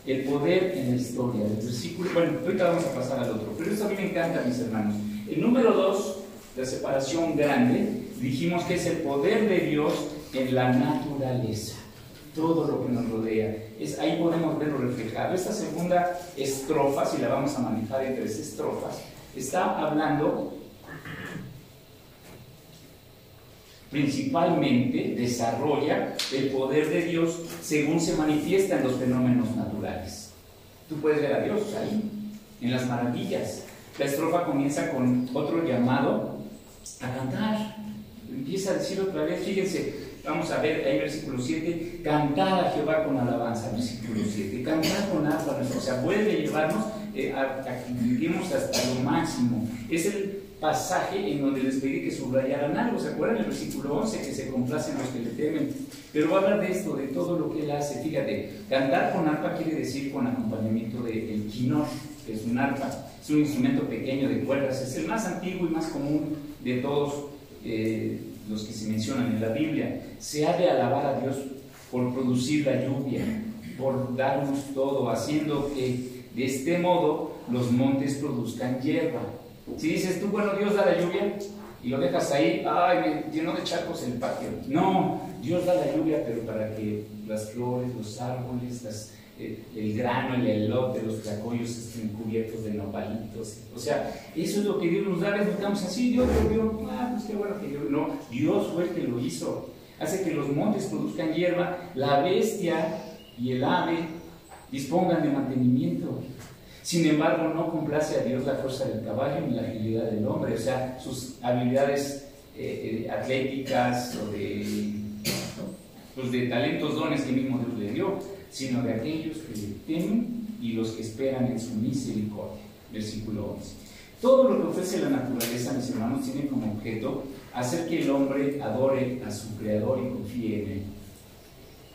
el poder en la historia, el versículo, bueno, ahorita vamos a pasar al otro, pero esto a mí me encanta, mis hermanos. El número dos, la separación grande, dijimos que es el poder de Dios en la naturaleza todo lo que nos rodea. Es, ahí podemos verlo reflejado. Esta segunda estrofa, si la vamos a manejar en tres estrofas, está hablando principalmente desarrolla el poder de Dios según se manifiesta en los fenómenos naturales. Tú puedes ver a Dios ahí, en las maravillas. La estrofa comienza con otro llamado a cantar. Empieza a decir otra vez, fíjense, Vamos a ver ahí versículo 7, cantar a Jehová con alabanza, versículo 7, cantar con arpa, o sea, vuelve a llevarnos eh, a, que vivimos hasta lo máximo. Es el pasaje en donde les pedí que subrayaran algo, ¿se acuerdan? El versículo 11, que se complacen los que le temen. Pero va a hablar de esto, de todo lo que él hace. Fíjate, cantar con arpa quiere decir con acompañamiento del de quinor, que es un arpa, es un instrumento pequeño de cuerdas, es el más antiguo y más común de todos. Eh, los que se mencionan en la Biblia. Se ha de alabar a Dios por producir la lluvia, por darnos todo, haciendo que de este modo los montes produzcan hierba. Si dices tú, bueno, Dios da la lluvia y lo dejas ahí, ay, me llenó de charcos el patio. No, Dios da la lluvia, pero para que las flores, los árboles, las, el, grano, el elote, los tlacoyos estén cubiertos de nopalitos. O sea, eso es lo que Dios nos da. Les buscamos así, Dios lo dio, ah, pues qué bueno que Dios. No, Dios fue el que lo hizo. Hace que los montes produzcan hierba, la bestia y el ave dispongan de mantenimiento. Sin embargo, no complace a Dios la fuerza del caballo ni la agilidad del hombre, o sea, sus habilidades eh, eh, atléticas o de, pues de talentos, dones que mismo Dios le dio sino de aquellos que le temen y los que esperan en su misericordia. Versículo 11. Todo lo que ofrece la naturaleza, mis hermanos, tiene como objeto hacer que el hombre adore a su Creador y confíe en Él.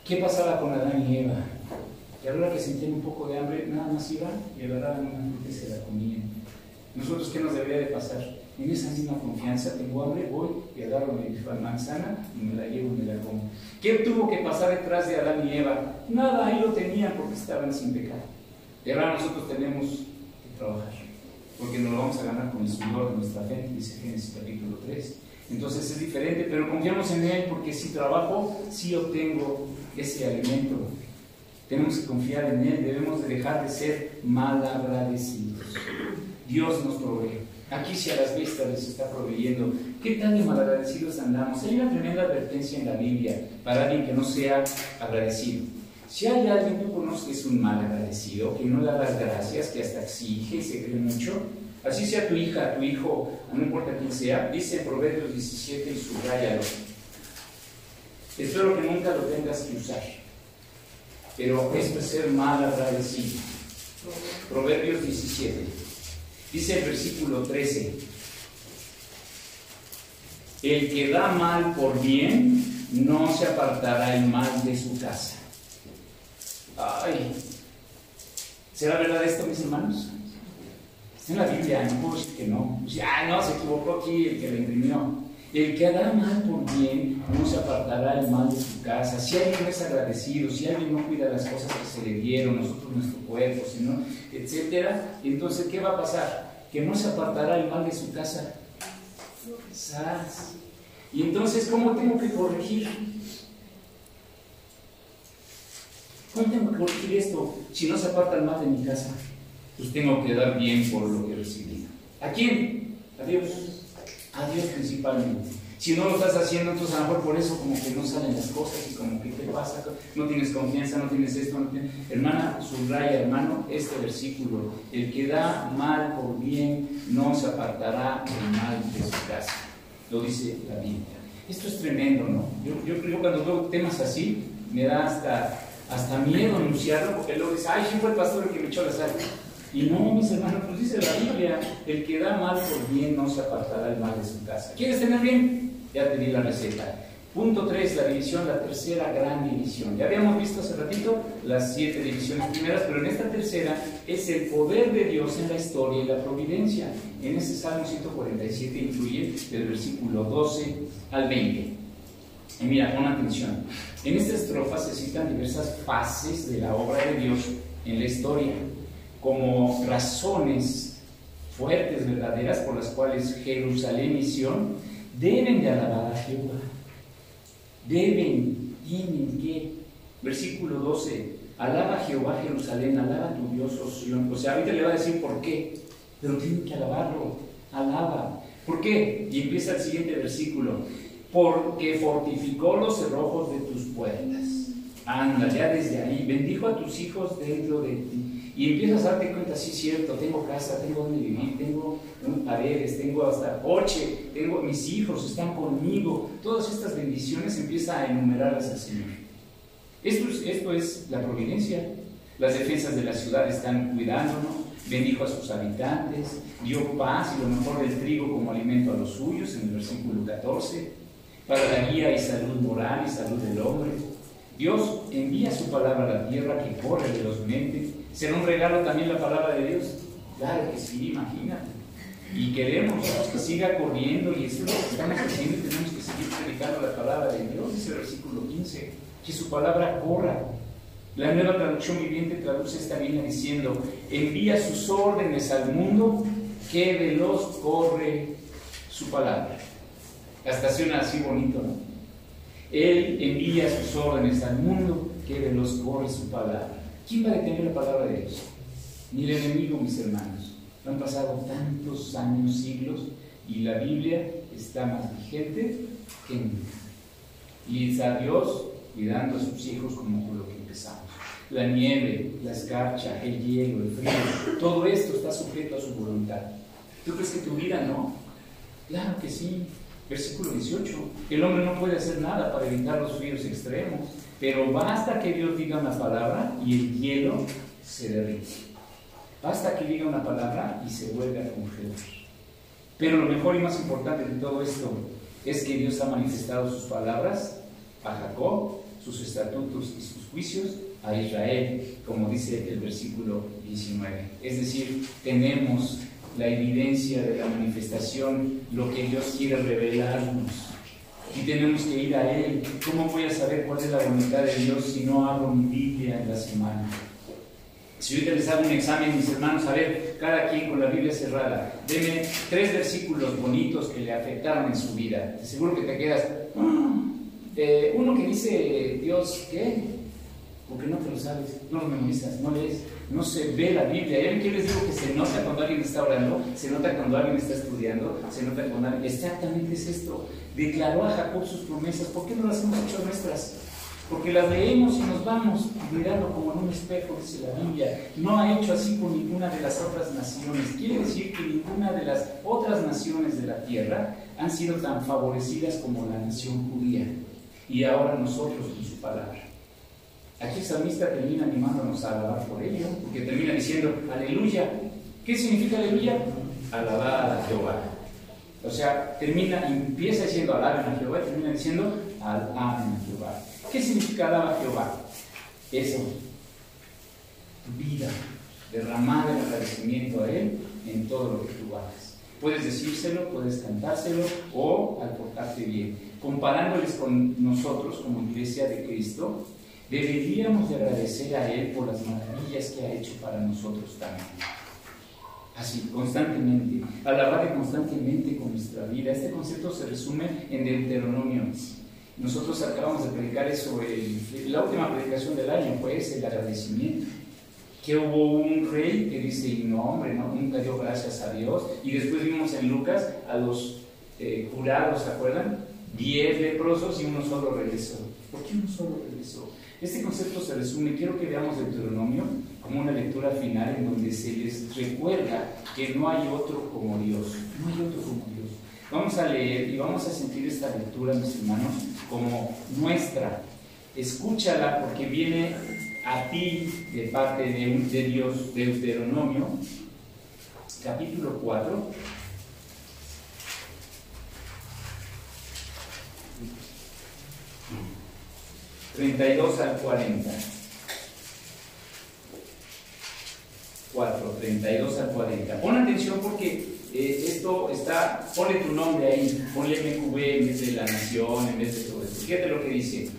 ¿Qué pasaba con Adán y Eva? Que a la que sentían un poco de hambre, nada más iban y agarraban una fruta y se la comían. Nosotros, ¿qué nos debería de pasar? En esa misma confianza, tengo hambre, voy y agarro mi manzana y me la llevo y me la como. ¿Qué tuvo que pasar detrás de Adán y Eva? Nada, ahí lo tenían porque estaban sin pecado. Y ahora nosotros tenemos que trabajar, porque nos lo vamos a ganar con el sudor de nuestra fe, dice Génesis capítulo 3. Entonces es diferente, pero confiamos en Él porque si trabajo, sí obtengo ese alimento. Tenemos que confiar en Él, debemos dejar de ser mal agradecidos. Dios nos provee. Aquí si a las vistas les está proveyendo. ¿Qué tan de malagradecidos andamos? Hay una tremenda advertencia en la Biblia para alguien que no sea agradecido. Si hay alguien que conoces que es un mal agradecido, que no da las gracias, que hasta exige se cree mucho, así sea tu hija, tu hijo, no importa quién sea, dice en Proverbios 17 y subrayalo. Espero que nunca lo tengas que usar. Pero es ser mal agradecido. Proverbios 17. Dice el versículo 13. El que da mal por bien, no se apartará el mal de su casa. Ay, ¿será verdad esto, mis hermanos? Está en la Biblia, no puedo decir que no. Ya, no, se equivocó aquí el que lo imprimió. El que da mal por bien no se apartará el mal de su casa. Si alguien es agradecido, si alguien no cuida las cosas que se le dieron, nosotros nuestro cuerpo, sino, etcétera, entonces ¿qué va a pasar? Que no se apartará el mal de su casa. Y entonces, ¿cómo tengo que corregir? ¿Cómo tengo que corregir esto si no se aparta el mal de mi casa? Pues tengo que dar bien por lo que he recibido. ¿A quién? A Dios. A Dios principalmente. Si no lo estás haciendo, entonces a lo mejor por eso como que no salen las cosas y como que te pasa, no tienes confianza, no tienes esto, no tienes... Hermana, subraya, hermano, este versículo. El que da mal por bien no se apartará del mal de su casa. Lo dice la Biblia. Esto es tremendo, ¿no? Yo, yo cuando veo temas así, me da hasta, hasta miedo anunciarlo, porque luego dice, ay, sí fue el pastor el que me echó la sal. Y no, mis hermanos, pues dice la Biblia, el que da mal por bien no se apartará el mal de su casa. ¿Quieres tener bien? Ya te di la receta. Punto 3, la división, la tercera gran división. Ya habíamos visto hace ratito las siete divisiones primeras, pero en esta tercera es el poder de Dios en la historia y la providencia. En ese Salmo 147 incluye del versículo 12 al 20. Y mira, pon atención. En esta estrofa se citan diversas fases de la obra de Dios en la historia como razones fuertes, verdaderas, por las cuales Jerusalén y Sion deben de alabar a Jehová. Deben, tienen que. Versículo 12. Alaba a Jehová Jerusalén, alaba a tu Dios, oh Sion. O sea, ahorita le va a decir por qué, pero tienen que alabarlo. Alaba. ¿Por qué? Y empieza el siguiente versículo. Porque fortificó los cerrojos de tus puertas. Anda, ya desde ahí. Bendijo a tus hijos dentro de ti y empiezas a darte cuenta, sí cierto, tengo casa, tengo donde vivir, tengo paredes, tengo hasta coche, tengo mis hijos, están conmigo. Todas estas bendiciones empieza a enumerarlas al Señor. Esto es, esto es la providencia. Las defensas de la ciudad están cuidándonos, bendijo a sus habitantes, dio paz y lo mejor del trigo como alimento a los suyos, en el versículo 14, para la guía y salud moral y salud del hombre. Dios envía su palabra a la tierra que corre velozmente ¿Será un regalo también la palabra de Dios? Claro que sí, imagínate. Y queremos que siga corriendo y es lo que estamos haciendo y tenemos que seguir predicando la palabra de Dios, dice el versículo 15, que su palabra corra. La nueva traducción viviente traduce esta línea diciendo, envía sus órdenes al mundo, que veloz corre su palabra. Hasta suena así bonito, ¿no? Él envía sus órdenes al mundo, que veloz corre su palabra. ¿Quién va a detener la palabra de Dios? Ni el enemigo, mis hermanos. Han pasado tantos años, siglos, y la Biblia está más vigente que nunca. Y está Dios cuidando a sus hijos como por lo que empezamos. La nieve, la escarcha, el hielo, el frío, todo esto está sujeto a su voluntad. ¿Tú crees que tu vida no? Claro que sí. Versículo 18. El hombre no puede hacer nada para evitar los fríos extremos. Pero basta que Dios diga una palabra y el hielo se derrite. Basta que diga una palabra y se vuelve a congelar. Pero lo mejor y más importante de todo esto es que Dios ha manifestado sus palabras a Jacob, sus estatutos y sus juicios a Israel, como dice el versículo 19. Es decir, tenemos la evidencia de la manifestación, lo que Dios quiere revelarnos y tenemos que ir a Él. ¿Cómo voy a saber cuál es la voluntad de Dios si no abro mi Biblia en la semana? Si ahorita les hago un examen, mis hermanos, a ver, cada quien con la Biblia cerrada, denme tres versículos bonitos que le afectaron en su vida. Seguro que te quedas. Ah, uno que dice Dios, ¿qué? Porque no te lo sabes, no lo memorizas, no lees. No se ve la Biblia. ¿Ya ven les digo que se nota cuando alguien está orando? Se nota cuando alguien está estudiando, se nota cuando alguien... Exactamente es esto. Declaró a Jacob sus promesas. ¿Por qué no las hemos hecho nuestras? Porque las leemos y nos vamos mirando como en un espejo, dice la Biblia. No ha hecho así con ninguna de las otras naciones. Quiere decir que ninguna de las otras naciones de la tierra han sido tan favorecidas como la nación judía. Y ahora nosotros con su palabra. Aquí el salmista termina animándonos a alabar por ello, porque termina diciendo, aleluya. ¿Qué significa aleluya? Alabar a Jehová. O sea, termina, empieza diciendo alaben a Jehová y termina diciendo alaben a Jehová. ¿Qué significa alabar a Jehová? Eso, vida, derramar el agradecimiento a Él en todo lo que tú hagas. Puedes decírselo, puedes cantárselo o al portarte bien. Comparándoles con nosotros como iglesia de Cristo, deberíamos de agradecer a Él por las maravillas que ha hecho para nosotros también. Así, constantemente, alabarle constantemente con nuestra vida. Este concepto se resume en Deuteronomio. Nosotros acabamos de predicar eso, la última predicación del año fue ese, el agradecimiento. Que hubo un rey que dice, no hombre, no, nunca dio gracias a Dios. Y después vimos en Lucas a los eh, jurados, ¿se acuerdan? Diez leprosos y uno solo regresó. ¿Por qué uno solo regresó? Este concepto se resume, quiero que veamos Deuteronomio como una lectura final en donde se les recuerda que no hay otro como Dios, no hay otro como Dios. Vamos a leer y vamos a sentir esta lectura, mis hermanos, como nuestra. Escúchala porque viene a ti de parte de, de Dios, Deuteronomio, capítulo 4 32 al 40. 4, 32 al 40. Pon atención porque eh, esto está, ponle tu nombre ahí, ponle MQB en vez de la nación, en vez de todo esto. Fíjate lo que dice.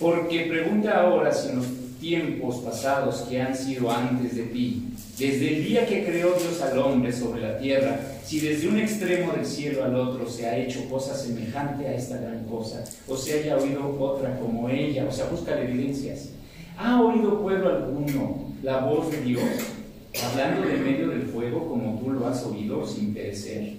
Porque pregunta ahora si en los tiempos pasados que han sido antes de ti, desde el día que creó Dios al hombre sobre la tierra, si desde un extremo del cielo al otro se ha hecho cosa semejante a esta gran cosa, o se haya oído otra como ella, o sea, busca evidencias. ¿Ha oído pueblo alguno la voz de Dios, hablando de medio del fuego como tú lo has oído sin perecer?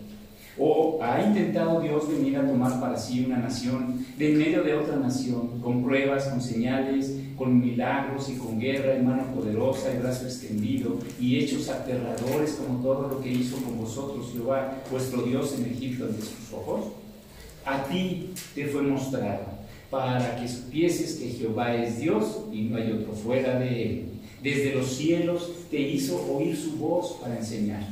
¿O ha intentado Dios venir a tomar para sí una nación de medio de otra nación, con pruebas, con señales, con milagros y con guerra y mano poderosa y brazo extendido y hechos aterradores como todo lo que hizo con vosotros Jehová, vuestro Dios en Egipto ante sus ojos? A ti te fue mostrado para que supieses que Jehová es Dios y no hay otro fuera de él. Desde los cielos te hizo oír su voz para enseñar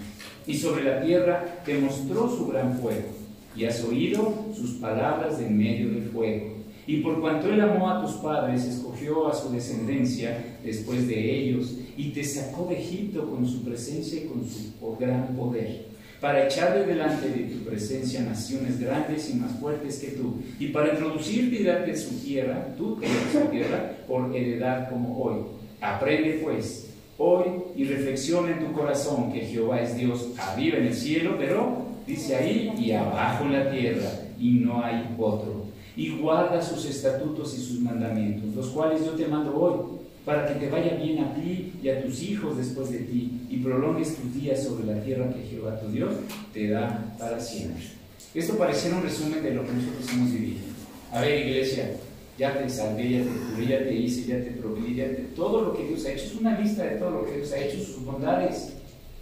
y sobre la tierra te mostró su gran fuego y has oído sus palabras en medio del fuego y por cuanto él amó a tus padres, escogió a su descendencia después de ellos y te sacó de Egipto con su presencia y con su gran poder, para echarle delante de tu presencia naciones grandes y más fuertes que tú, y para introducirte y darte su tierra, tú su tierra, por heredad como hoy. Aprende pues hoy y reflexiona en tu corazón que Jehová es Dios arriba en el cielo, pero dice ahí y abajo en la tierra, y no hay otro y guarda sus estatutos y sus mandamientos, los cuales yo te mando hoy, para que te vaya bien a ti y a tus hijos después de ti, y prolongues tus días sobre la tierra que Jehová tu Dios te da para siempre. Esto pareciera un resumen de lo que nosotros hemos vivido. A ver, iglesia, ya te salvé, ya te curé, ya te hice, ya te proveí, ya te... todo lo que Dios ha hecho. Es una lista de todo lo que Dios ha hecho, sus bondades.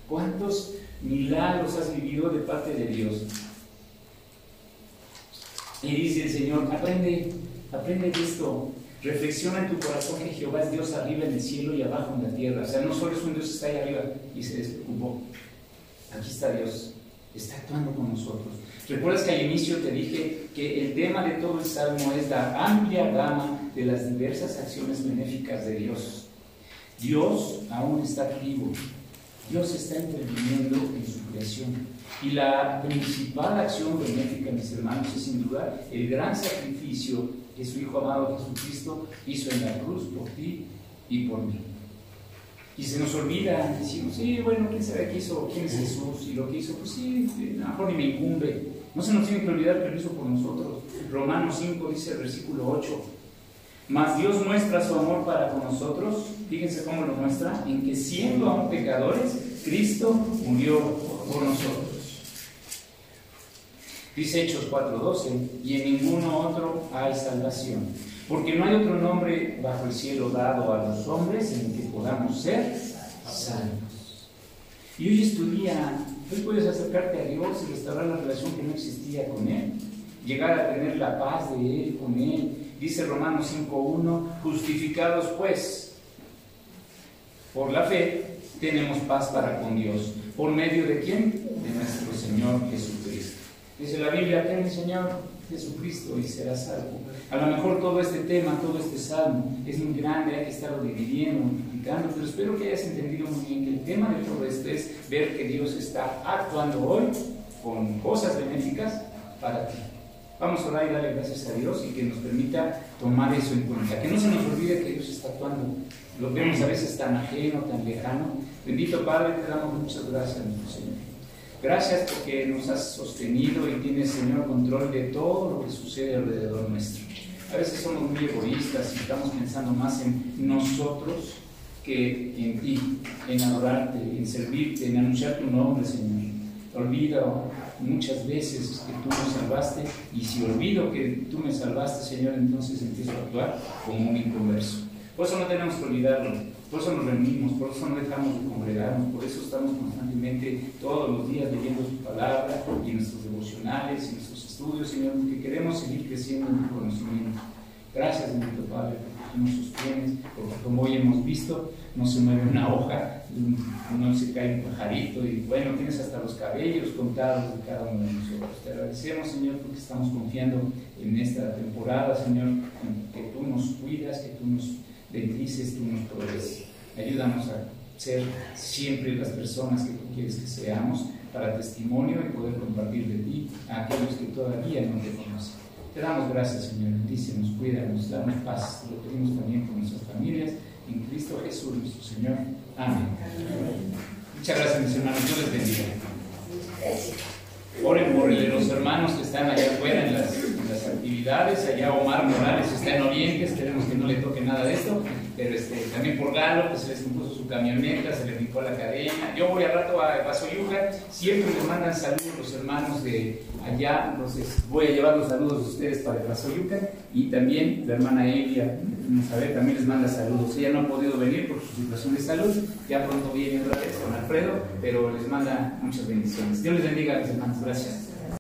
¿Cuántos milagros has vivido de parte de Dios? Y dice el Señor, aprende, aprende esto. Reflexiona en tu corazón que Jehová es Dios arriba en el cielo y abajo en la tierra. O sea, no solo es un Dios que está ahí arriba y se despreocupó. Aquí está Dios, está actuando con nosotros. ¿Recuerdas que al inicio te dije que el tema de todo el salmo es la amplia gama de las diversas acciones benéficas de Dios? Dios aún está vivo. Dios está interviniendo en su creación. Y la principal acción benéfica, mis hermanos, es sin duda el gran sacrificio que su Hijo amado Jesucristo hizo en la cruz por ti y por mí. Y se nos olvida, decimos, sí, bueno, ¿quién sabe qué hizo? ¿Quién es Jesús? Y lo que hizo, pues sí, a lo mejor ni me incumbe. No se nos tiene que olvidar que lo hizo por nosotros. Romanos 5 dice el versículo 8, Mas Dios muestra su amor para con nosotros, fíjense cómo lo muestra, en que siendo aún pecadores, Cristo murió por nosotros. Dice Hechos 4:12, y en ninguno otro hay salvación, porque no hay otro nombre bajo el cielo dado a los hombres en el que podamos ser salvos. Y hoy estudia, hoy puedes acercarte a Dios y restaurar la relación que no existía con Él, llegar a tener la paz de Él con Él, Dice Romanos 5.1, justificados pues por la fe, tenemos paz para con Dios. ¿Por medio de quién? De nuestro Señor Jesucristo. Dice la Biblia, ten Señor Jesucristo y serás salvo. A lo mejor todo este tema, todo este salmo es muy grande, hay que estarlo dividiendo, multiplicando, pero espero que hayas entendido muy bien que el tema de todo esto es ver que Dios está actuando hoy con cosas benéficas para ti. Vamos a orar y darle gracias a Dios y que nos permita tomar eso en cuenta. Que no se nos olvide que Dios está actuando. Lo vemos a veces tan ajeno, tan lejano. Bendito Padre, te damos muchas gracias, nuestro Señor. Gracias porque nos has sostenido y tienes, Señor, control de todo lo que sucede alrededor nuestro. A veces somos muy egoístas y estamos pensando más en nosotros que en ti, en adorarte, en servirte, en anunciar tu nombre, Señor. Olvida muchas veces que tú me salvaste y si olvido que tú me salvaste, Señor, entonces empiezo a actuar como un inconverso. Por eso no tenemos que olvidarlo, por eso nos reunimos, por eso no dejamos de congregarnos, por eso estamos constantemente todos los días leyendo su palabra y nuestros devocionales y nuestros estudios, Señor, porque queremos seguir creciendo en tu conocimiento. Gracias, bendito Padre, porque tú nos sostienes, porque como hoy hemos visto, no se mueve una hoja, no se cae un pajarito y bueno, tienes hasta los cabellos contados de cada uno de nosotros. Te agradecemos, Señor, porque estamos confiando en esta temporada, Señor, que tú nos cuidas, que tú nos bendices, tú nos provees. Ayúdanos a ser siempre las personas que tú quieres que seamos para testimonio y poder compartir de ti a aquellos que todavía no te conocen. Te damos gracias, Señor, bendícenos, cuídanos, damos paz. Te lo pedimos también con nuestras familias en Cristo Jesús nuestro Señor. Amén. Muchas gracias mis hermanos, Dios les bendiga. Oren por los hermanos que están allá afuera en las, actividades. Allá Omar Morales está en Oriente, esperemos que no le toque nada de esto. Pero este, también por Galo, que se les compuso su camioneta, se le picó la cadena. Yo voy al rato a Yuca, siempre les mandan saludos los hermanos de allá, entonces voy a llevar los saludos de ustedes para Yuca y también la hermana Elia, ver, también les manda saludos. Ella no ha podido venir por su situación de salud, ya pronto viene otra vez con Alfredo, pero les manda muchas bendiciones. Dios les bendiga, mis hermanos, gracias.